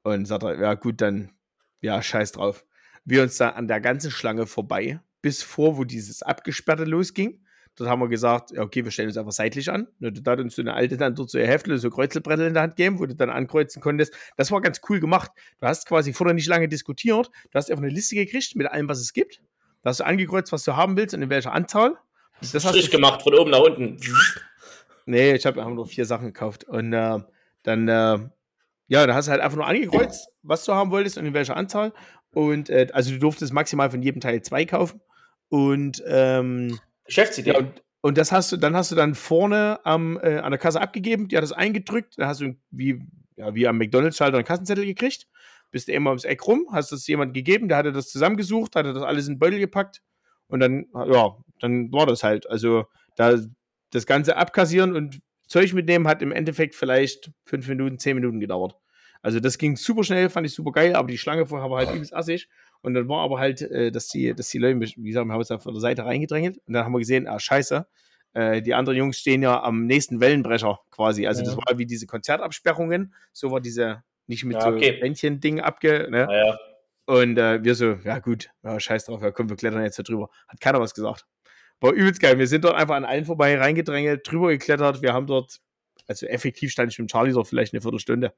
Und sagt er, ja gut, dann, ja, scheiß drauf. Wir uns da an der ganzen Schlange vorbei, bis vor, wo dieses Abgesperrte losging. Dort haben wir gesagt, ja, okay, wir stellen uns einfach seitlich an. Und da hat uns so eine alte dann dort so ihr Heftel, so Kreuzelbrettel in der Hand gegeben, wo du dann ankreuzen konntest. Das war ganz cool gemacht. Du hast quasi vorher nicht lange diskutiert. Du hast einfach eine Liste gekriegt mit allem, was es gibt. Da hast du angekreuzt, was du haben willst und in welcher Anzahl.
Das Strich gemacht von oben nach unten.
Nee, ich habe nur vier Sachen gekauft. Und äh, dann, äh, ja, da hast du halt einfach nur angekreuzt, was du haben wolltest und in welcher Anzahl. Und äh, also du durftest maximal von jedem Teil zwei kaufen. Und ähm,
Geschäftsidee. Ja,
und, und, das hast du, dann hast du dann vorne am, äh, an der Kasse abgegeben, die hat das eingedrückt, dann hast du wie, ja, wie am McDonalds-Schalter einen Kassenzettel gekriegt, bist du immer ums Eck rum, hast das jemand gegeben, der hatte das zusammengesucht, hatte das alles in den Beutel gepackt und dann, ja, dann war das halt. Also da das Ganze abkassieren und Zeug mitnehmen hat im Endeffekt vielleicht fünf Minuten, zehn Minuten gedauert. Also das ging super schnell, fand ich super geil, aber die Schlange vorher war halt übelst assig. Und dann war aber halt, äh, dass die, dass die Leute, wie gesagt, wir haben uns da von der Seite reingedrängelt und dann haben wir gesehen, ah, scheiße, äh, die anderen Jungs stehen ja am nächsten Wellenbrecher quasi. Also ja. das war wie diese Konzertabsperrungen, so war diese nicht mit ja, okay. so Bändchen-Ding abge, ne? Ja, und äh, wir so, ja gut, ja, scheiß drauf, ja komm, wir klettern jetzt da drüber. Hat keiner was gesagt. War übelst geil. Wir sind dort einfach an allen vorbei reingedrängelt, drüber geklettert. Wir haben dort, also effektiv stand ich mit Charlie dort vielleicht eine Viertelstunde,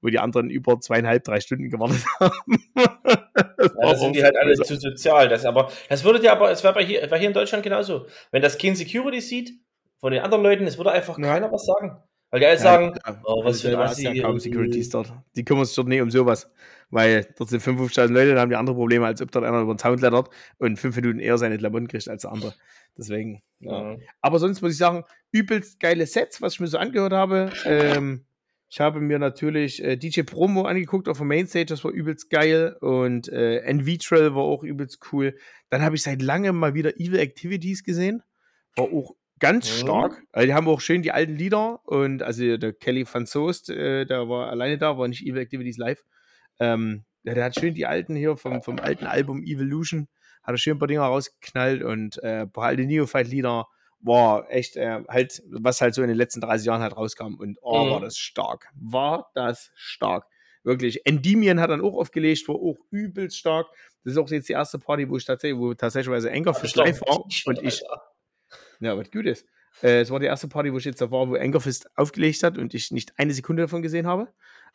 wo die anderen über zweieinhalb, drei Stunden gewartet haben.
das ja, das sind die halt alle zu sozial. Das, aber, das würde ja aber, es wäre hier, wär hier in Deutschland genauso. Wenn das Kind Security sieht, von den anderen Leuten, es würde einfach ja. keiner was sagen. Weil die alle ja, sagen, ja, oh, was für ein Assi. Ja kaum
Securities dort. Die kümmern sich dort nicht um sowas. Weil dort sind 55.000 Leute, da haben die andere Probleme, als ob dort einer über den Zaun klettert und fünf Minuten eher seine Klamotten kriegt als der andere. Deswegen, ja. Aber sonst muss ich sagen, übelst geile Sets, was ich mir so angehört habe. Ähm, ich habe mir natürlich äh, DJ Promo angeguckt auf der Mainstage, das war übelst geil. Und äh, NV-Trail war auch übelst cool. Dann habe ich seit langem mal wieder Evil Activities gesehen. War auch Ganz
Mhm.
stark. Also die haben auch schön die alten Lieder und also der Kelly Van Soest, äh, der war alleine da, war nicht Evil Activities live. Ähm, ja, der hat schön die alten hier vom, vom alten Album Evolution, hat er schön ein paar Dinger rausgeknallt und äh, ein paar alte Neophyte-Lieder. War echt äh, halt, was halt so in den letzten 30 Jahren halt rauskam. Und oh,
Mhm.
war das stark. War das stark. Wirklich. Endymion hat dann auch aufgelegt, war auch übelst stark. Das ist auch jetzt die erste Party, wo ich tatsächlich, wo tatsächlich Anchor für live war. Und ich, ja, was gut ist. Äh, es war die erste Party, wo ich jetzt da war, wo Angerfist aufgelegt hat und ich nicht eine Sekunde davon gesehen habe.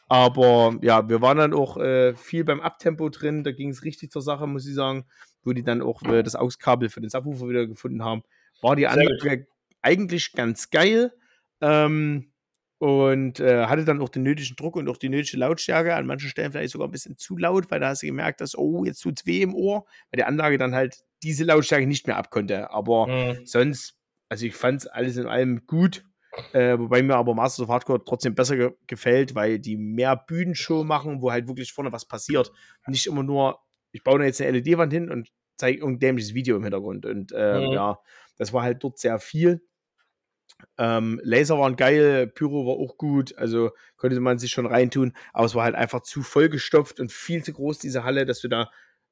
Aber ja, wir waren dann auch äh, viel beim Abtempo drin. Da ging es richtig zur Sache, muss ich sagen. Wo die dann auch äh, das Auskabel für den Subwoofer wieder gefunden haben. War die Anlage eigentlich ganz geil. Ähm, und äh, hatte dann auch den nötigen Druck und auch die nötige Lautstärke. An manchen Stellen vielleicht sogar ein bisschen zu laut, weil da hast du gemerkt, dass, oh, jetzt tut's weh im Ohr, weil die Anlage dann halt diese Lautstärke nicht mehr abkonnte. Aber
Mhm.
sonst, also ich fand es alles in allem gut. Äh, wobei mir aber Masters of Hardcore trotzdem besser ge gefällt, weil die mehr Bühnenshow machen, wo halt wirklich vorne was passiert. Nicht immer nur, ich baue da jetzt eine LED-Wand hin und zeige irgendein dämliches Video im Hintergrund. Und äh,
Mhm.
ja, das war halt dort sehr viel. Ähm, Laser waren geil, Pyro war auch gut, also konnte man sich schon reintun, aber es war halt einfach zu vollgestopft und viel zu groß, diese Halle, dass du da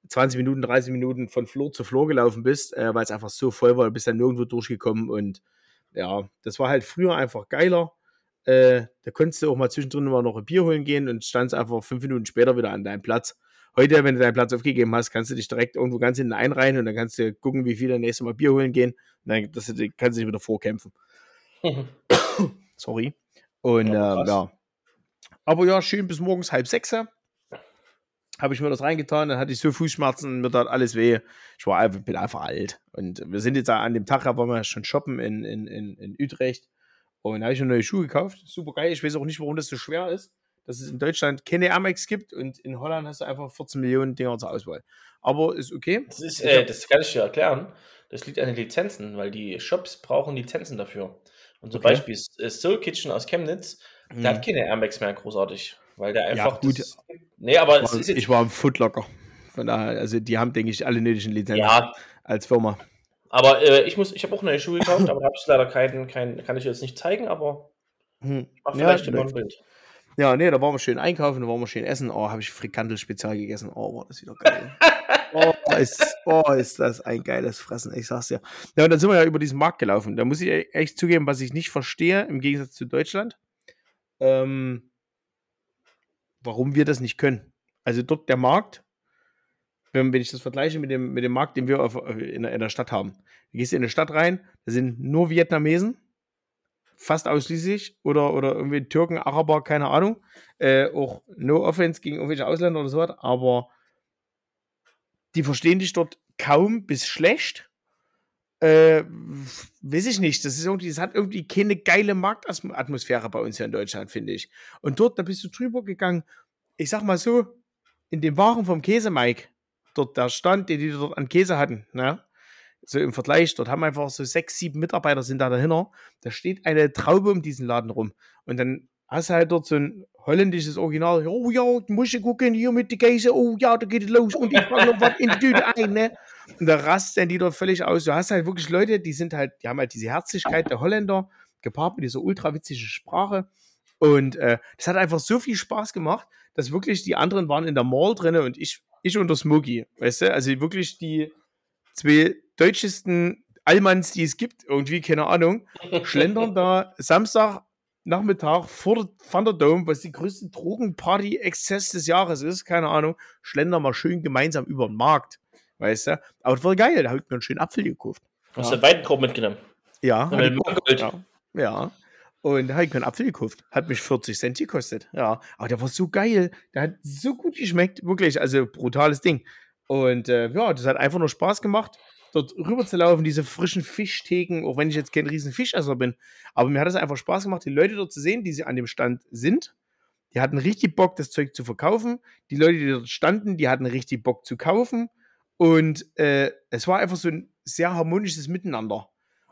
20 Minuten, 30 Minuten von Floor zu Floor gelaufen bist, äh, weil es einfach so voll war, du bist dann nirgendwo durchgekommen und ja, das war halt früher einfach geiler. Äh, da konntest du auch mal zwischendrin immer noch ein Bier holen gehen und standst einfach fünf Minuten später wieder an deinem Platz. Heute, wenn du deinen Platz aufgegeben hast, kannst du dich direkt irgendwo ganz hinten einreihen und dann kannst du gucken, wie viele nächste Mal Bier holen gehen. Und dann das, kannst du dich wieder vorkämpfen. Sorry. Und
Ja, krass.
ja. Aber ja, schön bis morgens halb sechs. Habe ich mir das reingetan, dann hatte ich so Fußschmerzen, mir tat alles weh. Ich war einfach, bin einfach alt. Und wir sind jetzt an dem Tag, da waren wir schon shoppen in, in, in, in Utrecht. Und da habe ich mir neue Schuhe gekauft. Super geil. Ich weiß auch nicht, warum das so schwer ist, dass es in Deutschland keine Air Max gibt und in Holland hast du einfach 14 Millionen Dinger zur Auswahl. Aber ist okay.
Das, ist, äh, das kann ich dir erklären. Das liegt an den Lizenzen, weil die Shops brauchen Lizenzen dafür. Und zum
Okay.
Beispiel äh, Soul Kitchen aus Chemnitz, der hat keine Air Max mehr großartig, weil der
Ja,
einfach.
gut.
Das, nee, aber
Ich war,
ist jetzt,
ich war im Footlocker. Von daher, also die haben, denke ich, alle nötigen Lizenzen
ja,
als Firma.
aber äh, ich muss, ich habe auch neue Schuhe gekauft, aber habe ich leider keinen, keinen, kann ich jetzt nicht zeigen, aber
Hm. Ja,
vielleicht ein. Bild.
Ja, nee, da waren wir schön einkaufen, da waren wir schön essen. Oh, habe ich Frikandel-Spezial gegessen. Oh, war das wieder geil. oh, ist, oh, ist das ein geiles Fressen, ich sag's dir. Ja, und dann sind wir ja über diesen Markt gelaufen. Da muss ich e- echt zugeben, was ich nicht verstehe, im Gegensatz zu Deutschland, ähm, warum wir das nicht können. Also dort der Markt, wenn, wenn ich das vergleiche mit dem, mit dem Markt, den wir auf, in, der, in der Stadt haben. Du gehst in eine Stadt rein, da sind nur Vietnamesen, fast ausschließlich, oder, oder irgendwie Türken, Araber, keine Ahnung. Äh, auch no offense gegen irgendwelche Ausländer oder sowas, aber die verstehen dich dort kaum bis schlecht. Äh, weiß ich nicht. Das ist irgendwie, das hat irgendwie keine geile Marktatmosphäre bei uns hier in Deutschland, finde ich. Und dort, da bist du drüber gegangen. Ich sag mal so, in dem Waren vom Käse, Mike, dort der Stand, den die dort an Käse hatten, ne? So im Vergleich, dort haben einfach so sechs, sieben Mitarbeiter sind da dahinter. Da steht eine Traube um diesen Laden rum. Und dann hast halt dort so ein holländisches Original. Oh ja, musst du gucken, hier mit der Käse. Oh ja, da geht es los. Und ich pack noch was in die Tüte ein, ne? Und da rasten die dort völlig aus. Du hast halt wirklich Leute, die sind halt, die haben halt diese Herzlichkeit der Holländer, gepaart mit dieser ultra witzigen Sprache. Und äh, das hat einfach so viel Spaß gemacht, dass wirklich die anderen waren in der Mall drinne und ich, ich und der Smokey, weißt du? Also wirklich die zwei deutschesten Allmanns, die es gibt, irgendwie, keine Ahnung, schlendern da Samstag Nachmittag vor der Thunderdome, was die größte Drogenparty-Exzess des Jahres ist, keine Ahnung, schlendern mal schön gemeinsam über den Markt, weißt du? Aber das war geil, da habe ich mir einen schönen Apfel gekauft.
Hast
Ja.
du den Weidenkorb mitgenommen?
Ja,
Mit Mangold.
ja, ja. Und da habe ich mir einen Apfel gekauft. Hat mich 40 Cent gekostet. Ja, aber der war so geil. Der hat so gut geschmeckt. Wirklich, also brutales Ding. Und äh, ja, das hat einfach nur Spaß gemacht, dort rüber zu laufen, diese frischen Fischtheken, auch wenn ich jetzt kein riesen Fischesser bin. Aber mir hat es einfach Spaß gemacht, die Leute dort zu sehen, die sie an dem Stand sind. Die hatten richtig Bock, das Zeug zu verkaufen. Die Leute, die dort standen, die hatten richtig Bock zu kaufen. Und äh, es war einfach so ein sehr harmonisches Miteinander.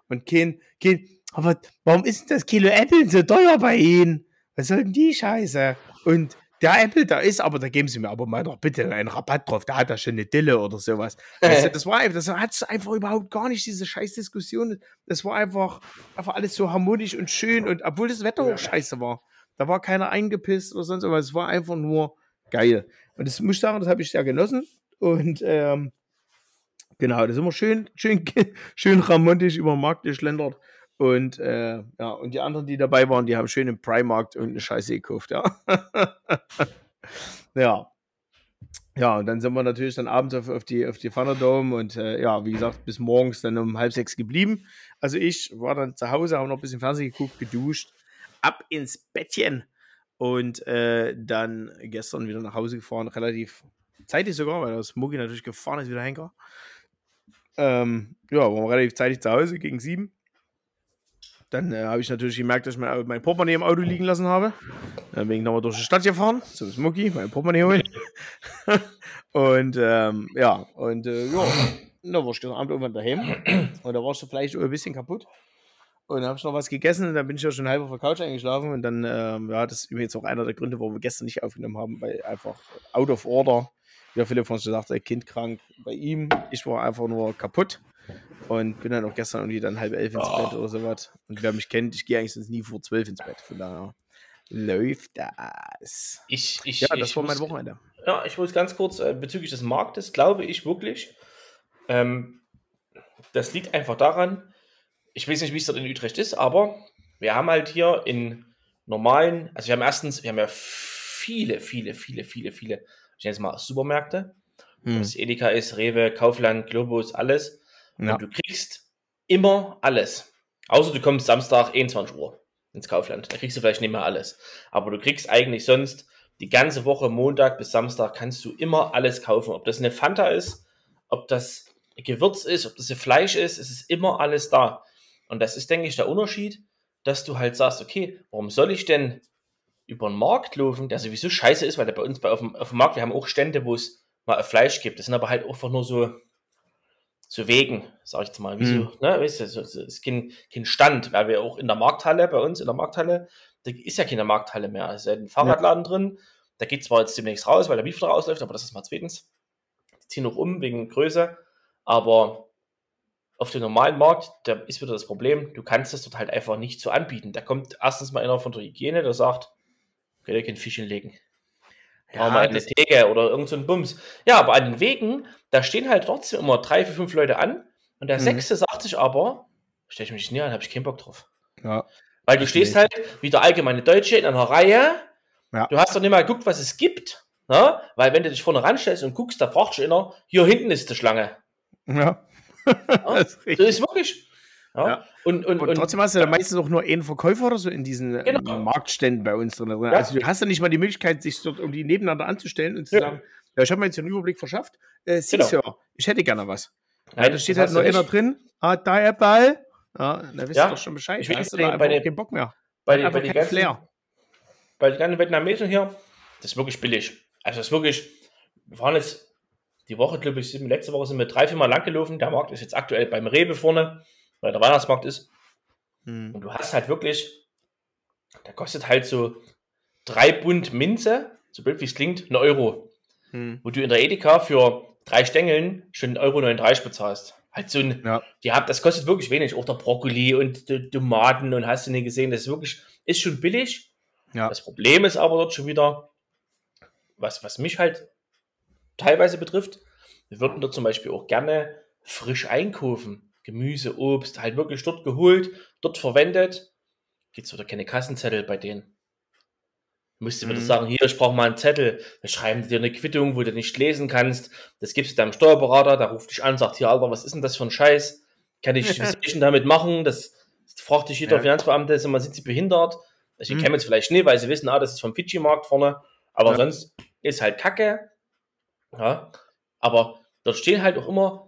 Und kein, kein, aber warum ist denn das Kilo Äpfel so teuer bei Ihnen? Was soll denn die Scheiße? Und der Apple da ist, aber da geben sie mir aber mal doch bitte einen Rabatt drauf. Da hat er schon eine Dille oder sowas. Weißt du, das war einfach, das hat einfach überhaupt gar nicht diese Scheißdiskussion. Das war einfach, einfach alles so harmonisch und schön und obwohl das Wetter auch scheiße war. Da war keiner eingepisst oder sonst was. Es war einfach nur geil. Und das muss ich sagen, das habe ich sehr genossen. Und ähm, genau, das ist immer schön, schön, schön romantisch über den Markt geschlendert. Und äh, ja, und die anderen, die dabei waren, die haben schön im Primarkt irgendeine Scheiße gekauft, ja. ja. Ja, und dann sind wir natürlich dann abends auf, auf die, auf die Thunderdome und äh, ja, wie gesagt, bis morgens dann um halb sechs geblieben. Also ich war dann zu Hause, habe noch ein bisschen Fernsehen geguckt, geduscht, ab ins Bettchen und äh, dann gestern wieder nach Hause gefahren, relativ zeitig sogar, weil das Mugi natürlich gefahren ist, wieder Henker. Ähm, ja, waren wir relativ zeitig zu Hause, gegen sieben. Dann äh, habe ich natürlich gemerkt, dass ich mein, mein Portemonnaie im Auto liegen lassen habe. Dann bin ich nochmal durch die Stadt gefahren, zum Smoky, mein Portemonnaie holen. und ähm, ja, und äh, ja, dann war ich gestern Abend irgendwann daheim. Und da warst du vielleicht ein bisschen kaputt. Und dann habe ich noch was gegessen und dann bin ich ja schon halb auf der Couch eingeschlafen. Und dann, ähm, ja, das ist übrigens auch einer der Gründe, warum wir gestern nicht aufgenommen haben, weil einfach out of order, wie der Philipp von uns gesagt hat, Kind krank bei ihm. Ich war einfach nur kaputt. Und bin dann auch gestern irgendwie dann halb elf ins oh. Bett oder sowas. Und wer mich kennt, ich gehe eigentlich sonst nie vor zwölf ins Bett. Von daher läuft das.
Ich, ich,
ja, das
ich
war
muss,
mein Wochenende.
Ja, ich muss ganz kurz äh, bezüglich des Marktes, glaube ich wirklich, ähm, das liegt einfach daran, ich weiß nicht, wie es dort in Utrecht ist, aber wir haben halt hier in normalen, also wir haben erstens, wir haben ja viele, viele, viele, viele, viele, ich nenne es mal Supermärkte. Hm. Das Edeka ist, Rewe, Kaufland, Globus, alles. Ja. Und du kriegst immer alles. Außer du kommst Samstag 21 Uhr ins Kaufland. Da kriegst du vielleicht nicht mehr alles. Aber du kriegst eigentlich sonst die ganze Woche, Montag bis Samstag, kannst du immer alles kaufen. Ob das eine Fanta ist, ob das Gewürz ist, ob das Fleisch ist, es ist immer alles da. Und das ist, denke ich, der Unterschied, dass du halt sagst, okay, warum soll ich denn über den Markt laufen, der sowieso scheiße ist, weil der bei uns bei, auf, dem, auf dem Markt, wir haben auch Stände, wo es mal Fleisch gibt. Das sind aber halt einfach nur so, so Wegen, sag ich jetzt mal. Wie mhm. ne, weißt du, so, so, ist kein, kein Stand, weil wir auch in der Markthalle, bei uns in der Markthalle, da ist ja keine Markthalle mehr. Es ist ein Fahrradladen ja. drin. Da geht zwar jetzt demnächst raus, weil der Mietvertrag ausläuft, aber das ist mal zweitens. Die ziehen noch um wegen Größe. Aber auf dem normalen Markt, da ist wieder das Problem, du kannst das dort halt einfach nicht so anbieten. Da kommt erstens mal einer von der Hygiene, der sagt, könnt ihr kein Fischchen legen. Ja, mal eine Theke oder irgend so ein Bums. Ja, aber an den Wegen, da stehen halt trotzdem immer drei, vier, fünf Leute an und der mhm. Sechste sagt sich aber, stelle ich mich nicht näher an, habe ich keinen Bock drauf.
Ja.
Weil du stehst halt wie der allgemeine Deutsche in einer Reihe, ja. du hast doch nicht mal geguckt, was es gibt, ne? weil wenn du dich vorne ranstellst und guckst, da fragst du einer, hier hinten ist die Schlange.
Ja.
ja? das, ist das ist wirklich, ja. ja.
Und, und, und, trotzdem hast du da meistens auch nur einen Verkäufer oder so in diesen genau. Marktständen bei uns drin. Ja. Also du hast ja nicht mal die Möglichkeit, sich dort irgendwie nebeneinander anzustellen und zu sagen, ja, ich habe mir jetzt einen Überblick verschafft. Äh, genau. ich hätte gerne was. Ja, da steht halt nur einer drin. Ah, da der Ball. Ja, da wisst ihr doch schon Bescheid.
Ich will hast du da bei den, keinen Bock mehr. Bei, den, bei, die ganzen, Flair. bei den ganzen Vietnamesen hier, das ist wirklich billig. Also das ist wirklich, wir waren jetzt die Woche, glaube ich, letzte Woche sind wir drei, vier Mal lang gelaufen. Der Markt ist jetzt aktuell beim Rewe vorne weil der Weihnachtsmarkt ist. Hm. Und du hast halt wirklich, der kostet halt so drei Bund Minze, so blöd wie es klingt, ein Euro. Hm. Wo du in der Edeka für drei Stängeln schon 1,39 Euro bezahlst. Halt so ein, ja. die haben, das kostet wirklich wenig. Auch der Brokkoli und die Tomaten und hast du nicht gesehen, das ist wirklich, ist schon billig. Ja. Das Problem ist aber dort schon wieder, was, was mich halt teilweise betrifft, wir würden dort zum Beispiel auch gerne frisch einkaufen. Gemüse, Obst, halt wirklich dort geholt, dort verwendet. Gibt es wieder keine Kassenzettel bei denen. Müsste mhm. wieder sagen, hier, ich brauche mal einen Zettel. Dann schreiben dir eine Quittung, wo du nicht lesen kannst. Das gibst du deinem Steuerberater, der ruft dich an, sagt, hier, Alter, was ist denn das für ein Scheiß? Kann ich, was ich denn damit machen? Das, das fragt dich jeder ja. Finanzbeamte, man sind sie behindert. Ich mhm. kenne jetzt vielleicht nicht, weil sie wissen, ah, das ist vom Fidschi-Markt vorne. Aber ja. sonst ist halt Kacke. Ja. Aber dort stehen halt auch immer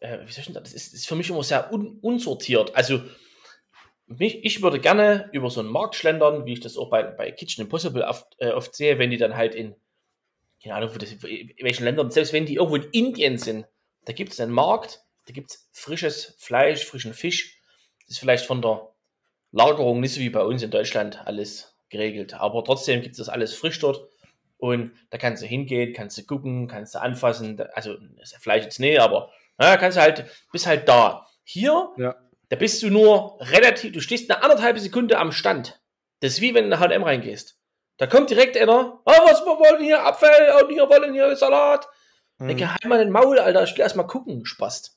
äh, wie soll ich denn das? ist, ist für mich immer sehr un, unsortiert. Also, mich, ich würde gerne über so einen Markt schlendern, wie ich das auch bei, bei Kitchen Impossible oft, äh, oft sehe, wenn die dann halt in, keine Ahnung, das, in welchen Ländern, selbst wenn die irgendwo in Indien sind, da gibt es einen Markt, da gibt es frisches Fleisch, frischen Fisch. Das ist vielleicht von der Lagerung nicht so wie bei uns in Deutschland alles geregelt. Aber trotzdem gibt es das alles frisch dort. Und da kannst du hingehen, kannst du gucken, kannst du anfassen. Also, das ist Fleisch jetzt nicht, aber na, kannst du halt, bist halt da. Hier,
Ja.
da bist du nur relativ, du stehst eine anderthalb Sekunde am Stand. Das ist wie wenn du in H&M reingehst. Da kommt direkt einer, ah, was wir wollen hier, Apfel, und hier wollen hier Salat.
Hm.
Denke, halt mal den Maul, Alter, ich will erst mal gucken, Spast.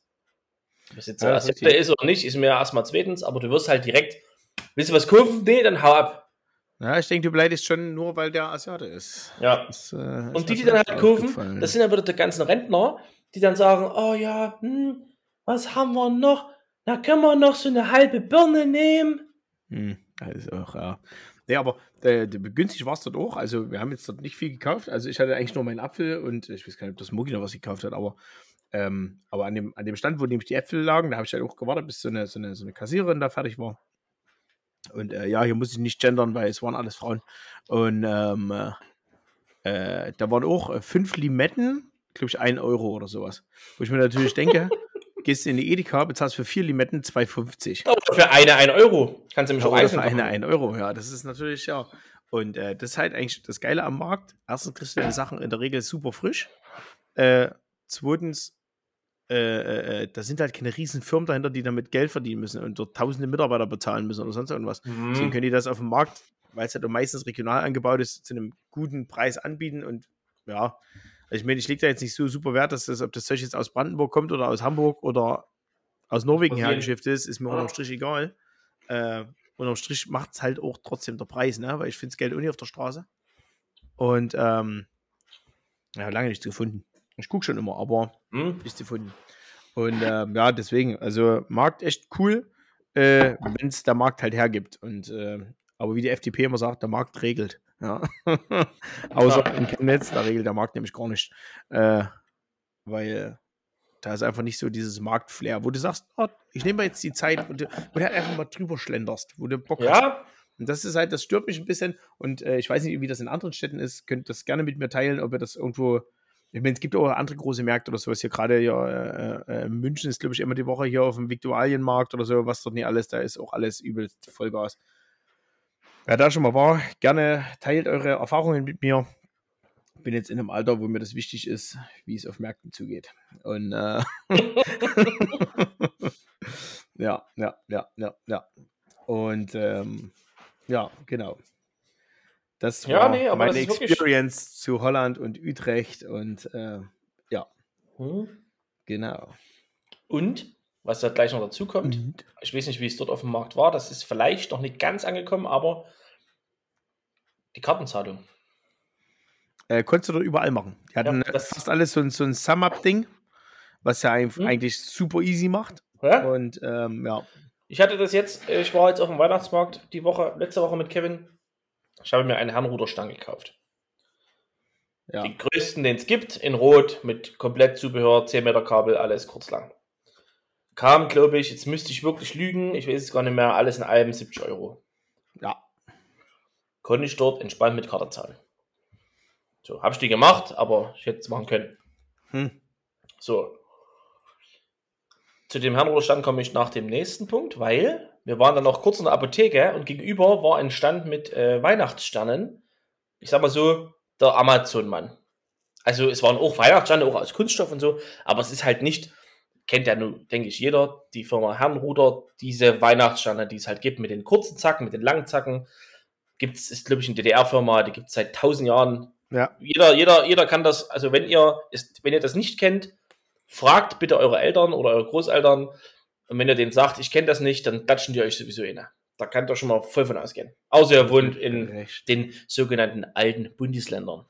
Was jetzt
Ja,
ja,
das ist
der ist oder nicht, ist mir erstmal zweitens, aber du wirst halt direkt, willst du was kaufen? Nee, dann hau ab.
Ja, ich denke, du beleidigst schon nur, weil der Asiate ist.
Ja.
Das, äh,
Und die, die dann halt
aufgefallen.
das sind dann wieder die ganzen Rentner, die dann sagen, oh ja, hm, was haben wir noch? Da können wir noch so eine halbe Birne nehmen.
Hm, das auch, ja. Nee, aber äh, günstig war es dort auch. Also, wir haben jetzt dort nicht viel gekauft. Also, ich hatte eigentlich nur meinen Apfel und ich weiß gar nicht, ob das Mugi noch was gekauft hat, aber, ähm, aber an, dem, an dem Stand, wo nämlich die Äpfel lagen, da habe ich halt auch gewartet, bis so eine, so, eine, so eine Kassiererin da fertig war. Und äh, ja, hier muss ich nicht gendern, weil es waren alles Frauen. Und ähm, äh, äh, da waren auch äh, fünf Limetten, glaube ich, ein Euro oder sowas. Wo ich mir natürlich denke, gehst du in die Edeka, bezahlst für vier Limetten 2,50.
Oder für eine 1 Euro. Kannst du mich auch eisen
für eine
machen.
1 Euro, ja, das ist natürlich, ja. Und äh, das ist halt eigentlich das Geile am Markt. Erstens kriegst du deine Sachen in der Regel super frisch. Äh, zweitens, äh, äh, äh, da sind halt keine riesen Firmen dahinter, die damit Geld verdienen müssen und dort tausende Mitarbeiter bezahlen müssen oder sonst irgendwas. Deswegen
Mhm.
können die das auf dem Markt, weil es halt meistens regional angebaut ist, zu einem guten Preis anbieten. Und ja, ich meine, ich lege da jetzt nicht so super Wert, dass das, ob das Zeug jetzt aus Brandenburg kommt oder aus Hamburg oder aus Norwegen hergeschifft ist, ist mir
Ja.
unterm Strich egal. Äh, unterm Strich macht es halt auch trotzdem der Preis, ne? Weil ich finde das Geld auch nicht auf der Straße. Und ähm, ja, lange nichts gefunden. Ich gucke schon immer, aber
Hm?
nichts gefunden. Und ähm, ja, deswegen, also Markt echt cool, äh, wenn es der Markt halt hergibt. Und äh, aber wie die FDP immer sagt, der Markt regelt. Ja. Außer in Chemnitz, da regelt der Markt nämlich gar nicht. Äh, weil da ist einfach nicht so dieses Marktflair, wo du sagst, oh, ich nehme mal jetzt die Zeit, wo du, wo du halt einfach mal drüber schlenderst, wo du Bock hast.
Ja,
Und das ist halt, das stört mich ein bisschen. Und äh, ich weiß nicht, wie das in anderen Städten ist. Könnt das gerne mit mir teilen, ob ihr das irgendwo. Ich meine, es gibt auch andere große Märkte oder sowas. Hier gerade ja, äh, äh, München ist, glaube ich, immer die Woche hier auf dem Viktualienmarkt oder so, was dort nicht alles, da ist auch alles übelst Vollgas. Wer da schon mal war, gerne teilt eure Erfahrungen mit mir. Bin jetzt in einem Alter, wo mir das wichtig ist, wie es auf Märkten zugeht. Und äh, ja, ja, ja, ja, ja. Und ähm, ja, genau. Das
Ja,
war
nee, aber
meine
das ist wirklich-
Experience zu Holland und Utrecht und äh, ja,
Hm.
genau.
Und, was da gleich noch dazu kommt,
Und,
ich weiß nicht, wie es dort auf dem Markt war, das ist vielleicht noch nicht ganz angekommen, aber die Kartenzahlung.
äh, konntest du dort überall machen. Die hatten
das-
fast alles so ein, so ein Sum-Up-Ding, was ja ein,
Hm.
eigentlich super easy macht.
Ja?
Und ähm, ja,
Ich hatte das jetzt, äh, ich war jetzt auf dem Weihnachtsmarkt die Woche, letzte Woche mit Kevin. Ich habe mir einen Herrenruderstange gekauft.
ja.
Den größten, den es gibt, in Rot, mit komplett Zubehör, 10 Meter Kabel, alles kurz lang. Kam, glaube ich, jetzt müsste ich wirklich lügen, ich weiß es gar nicht mehr, alles in allem 70 Euro.
ja.
Konnte ich dort entspannt mit Karte zahlen. So, habe ich die gemacht, aber ich hätte es machen können.
Hm.
So. Zu dem Herrenruderstand komme ich nach dem nächsten Punkt, weil wir waren dann noch kurz in der Apotheke und gegenüber war ein Stand mit äh, Weihnachtssternen. Ich sag mal so, der Amazon-Mann. Also es waren auch Weihnachtssterne, auch aus Kunststoff und so, aber es ist halt nicht, kennt ja nun, denke ich, jeder, die Firma Herrenruder, diese Weihnachtssterne, die es halt gibt, mit den kurzen Zacken, mit den langen Zacken. Gibt es, ist glaube ich eine DDR-Firma, die gibt es seit tausend Jahren.
Ja,
Jeder, jeder, jeder kann das, also wenn ihr, ist, wenn ihr das nicht kennt, fragt bitte eure Eltern oder eure Großeltern. Und wenn ihr denen sagt, ich kenne das nicht, dann klatschen die euch sowieso inne. Da könnt ihr schon mal voll von ausgehen. Außer ihr wohnt in
Recht.
den sogenannten alten Bundesländern.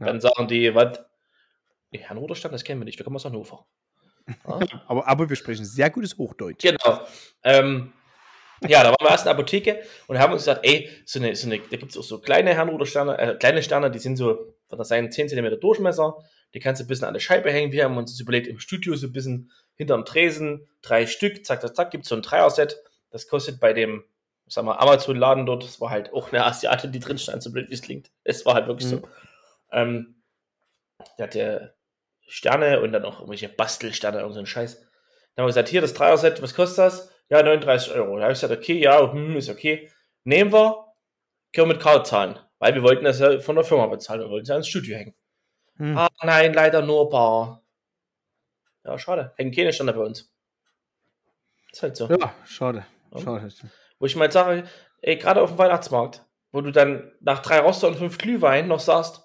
Ja.
Dann sagen die, was? Nee, Herrn Ruderstand, das kennen wir nicht, wir kommen aus Hannover. Ja?
Aber, aber wir sprechen sehr gutes Hochdeutsch.
Genau. Ähm, ja, da waren wir erst in der Apotheke und haben uns gesagt, ey, so eine, so eine, da gibt es auch so kleine Herrenrudersterne, äh, kleine Sterne, die sind so, was das sein, 10 cm Durchmesser. Die kannst du ein bisschen an der Scheibe hängen. Wir haben uns das überlegt, im Studio so ein bisschen hinterm Tresen, drei Stück, zack, zack, zack, gibt so ein Dreier-Set. Das kostet bei dem, ich sag mal, Amazon-Laden dort, das war halt auch eine Asiatin, die drin stand, so blöd wie es klingt. Es war halt wirklich
Mhm.
so. Ähm, der Sterne und dann auch irgendwelche Bastelsterne, irgend so ein Scheiß. Dann haben wir gesagt, hier das Dreier-Set, was kostet das? Ja, 39 Euro. Da habe ich gesagt, okay, ja, hm, ist okay. Nehmen wir, können wir mit Karte zahlen. Weil wir wollten das ja von der Firma bezahlen. Wir wollten es ja ins Studio hängen.
Hm.
Ah, nein, leider nur Bar. Ja, schade. Hängen keine Ständer bei uns. Ist halt so.
Ja, schade.
Ja.
Schade.
Wo ich mal sage, ey, gerade auf dem Weihnachtsmarkt, wo du dann nach drei Roster und fünf Glühwein noch sagst,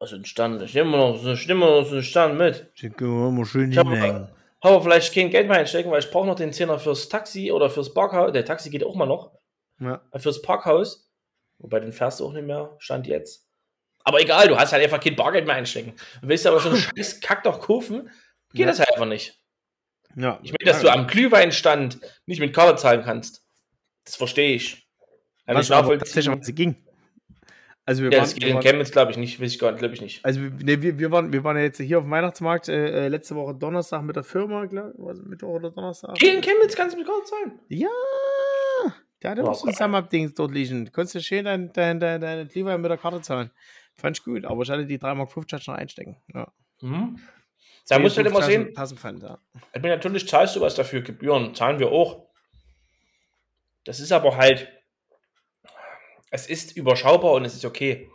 was ein Stand, ich nehme noch, ich nehme noch so einen Stand mit.
Schicken wir mal schön
Ich
hinhängen.
aber vielleicht kein Geld mehr einstecken, weil ich brauche noch den Zehner fürs Taxi oder fürs Parkhaus. Der Taxi geht auch mal noch.
Ja.
Äh, Fürs Parkhaus. Wobei den fährst du auch nicht mehr, stand jetzt. Aber egal, du hast halt einfach kein Bargeld mehr einstecken. Du willst aber so einen scheiß Kack doch kaufen, geht
Ja.
das halt einfach nicht.
ja.
Ich meine, dass du am Glühweinstand nicht mit Karte zahlen kannst. Das verstehe ich. Kann
was
ich nachvollziehen.
was ging. Also wir
Ja,
waren,
das geht
wir
in Chemnitz, glaube ich, nicht. Weiß ich gar nicht, glaube ich nicht.
also wir, nee, wir, wir, waren, wir waren ja jetzt hier auf dem Weihnachtsmarkt äh, äh, letzte Woche Donnerstag mit der Firma, glaube ich. Mittwoch oder Donnerstag.
Hier in Chemnitz kannst du mit Karte zahlen.
Ja, hatte
Ja,
auch so ein
geil.
Sum-Up-Dings dort liegen. Du konntest ja schön dein, dein, dein, deine Glühwein mit der Karte zahlen. Fand ich gut, aber ich hatte die 3,50 Mark noch einstecken. Ja.
Mhm. Da musst du halt immer sehen,
Tassenpfand, ja.
natürlich zahlst du was dafür, Gebühren, zahlen wir auch. Das ist aber halt, es ist überschaubar und es ist okay.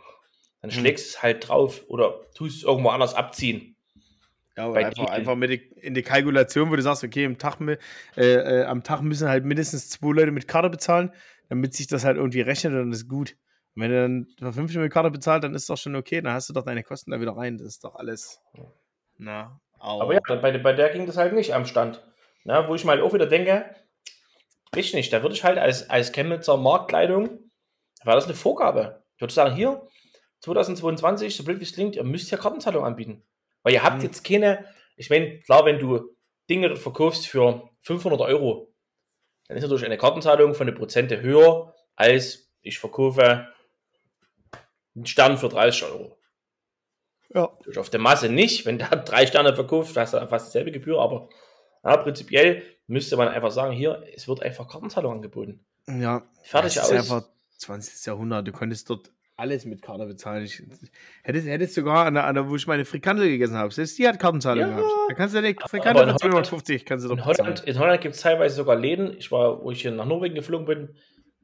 Dann
Hm.
schlägst du es halt drauf oder tust es irgendwo anders abziehen.
Ja, aber einfach, einfach mit die, in die Kalkulation, wo du sagst, okay, im Tag, äh, äh, am Tag müssen halt mindestens zwei Leute mit Karte bezahlen, damit sich das halt irgendwie rechnet und das ist gut. Und wenn du dann für 50 mit Karte bezahlt, dann ist doch schon okay, dann hast du doch deine Kosten da wieder rein. Das ist doch alles. Na,
Aber ja, bei, bei der ging das halt nicht am Stand. Na, wo ich mal auch wieder denke, ich nicht, da würde ich halt als, als Chemnitzer Marktleitung, war das eine Vorgabe. Ich würde sagen, hier, 2022, so blöd wie es klingt, ihr müsst ja Kartenzahlung anbieten. Weil ihr habt
Mhm.
jetzt keine, ich meine, klar, wenn du Dinge verkaufst für 500 Euro, dann ist natürlich eine Kartenzahlung von den Prozente höher, als ich verkaufe einen Stern für 30 Euro.
Ja.
Natürlich auf der Masse nicht. Wenn da drei Sterne verkauft, hast du fast dieselbe Gebühr, aber ja, prinzipiell müsste man einfach sagen, hier, es wird einfach Kartenzahlung angeboten.
Ja.
Fertig aus.
einfach 20. Jahrhundert. Du konntest dort alles mit Karte bezahlen. Ich, hättest, hättest sogar an der, an der, wo ich meine Frikandel gegessen habe, selbst die hat Kartenzahlung
Ja.
gehabt. Da kannst du die
Aber
Frikandel
in
für 250 kannst du doch
In Holland,
bezahlen.
in Holland gibt es teilweise sogar Läden. Ich war, wo ich hier nach Norwegen geflogen bin,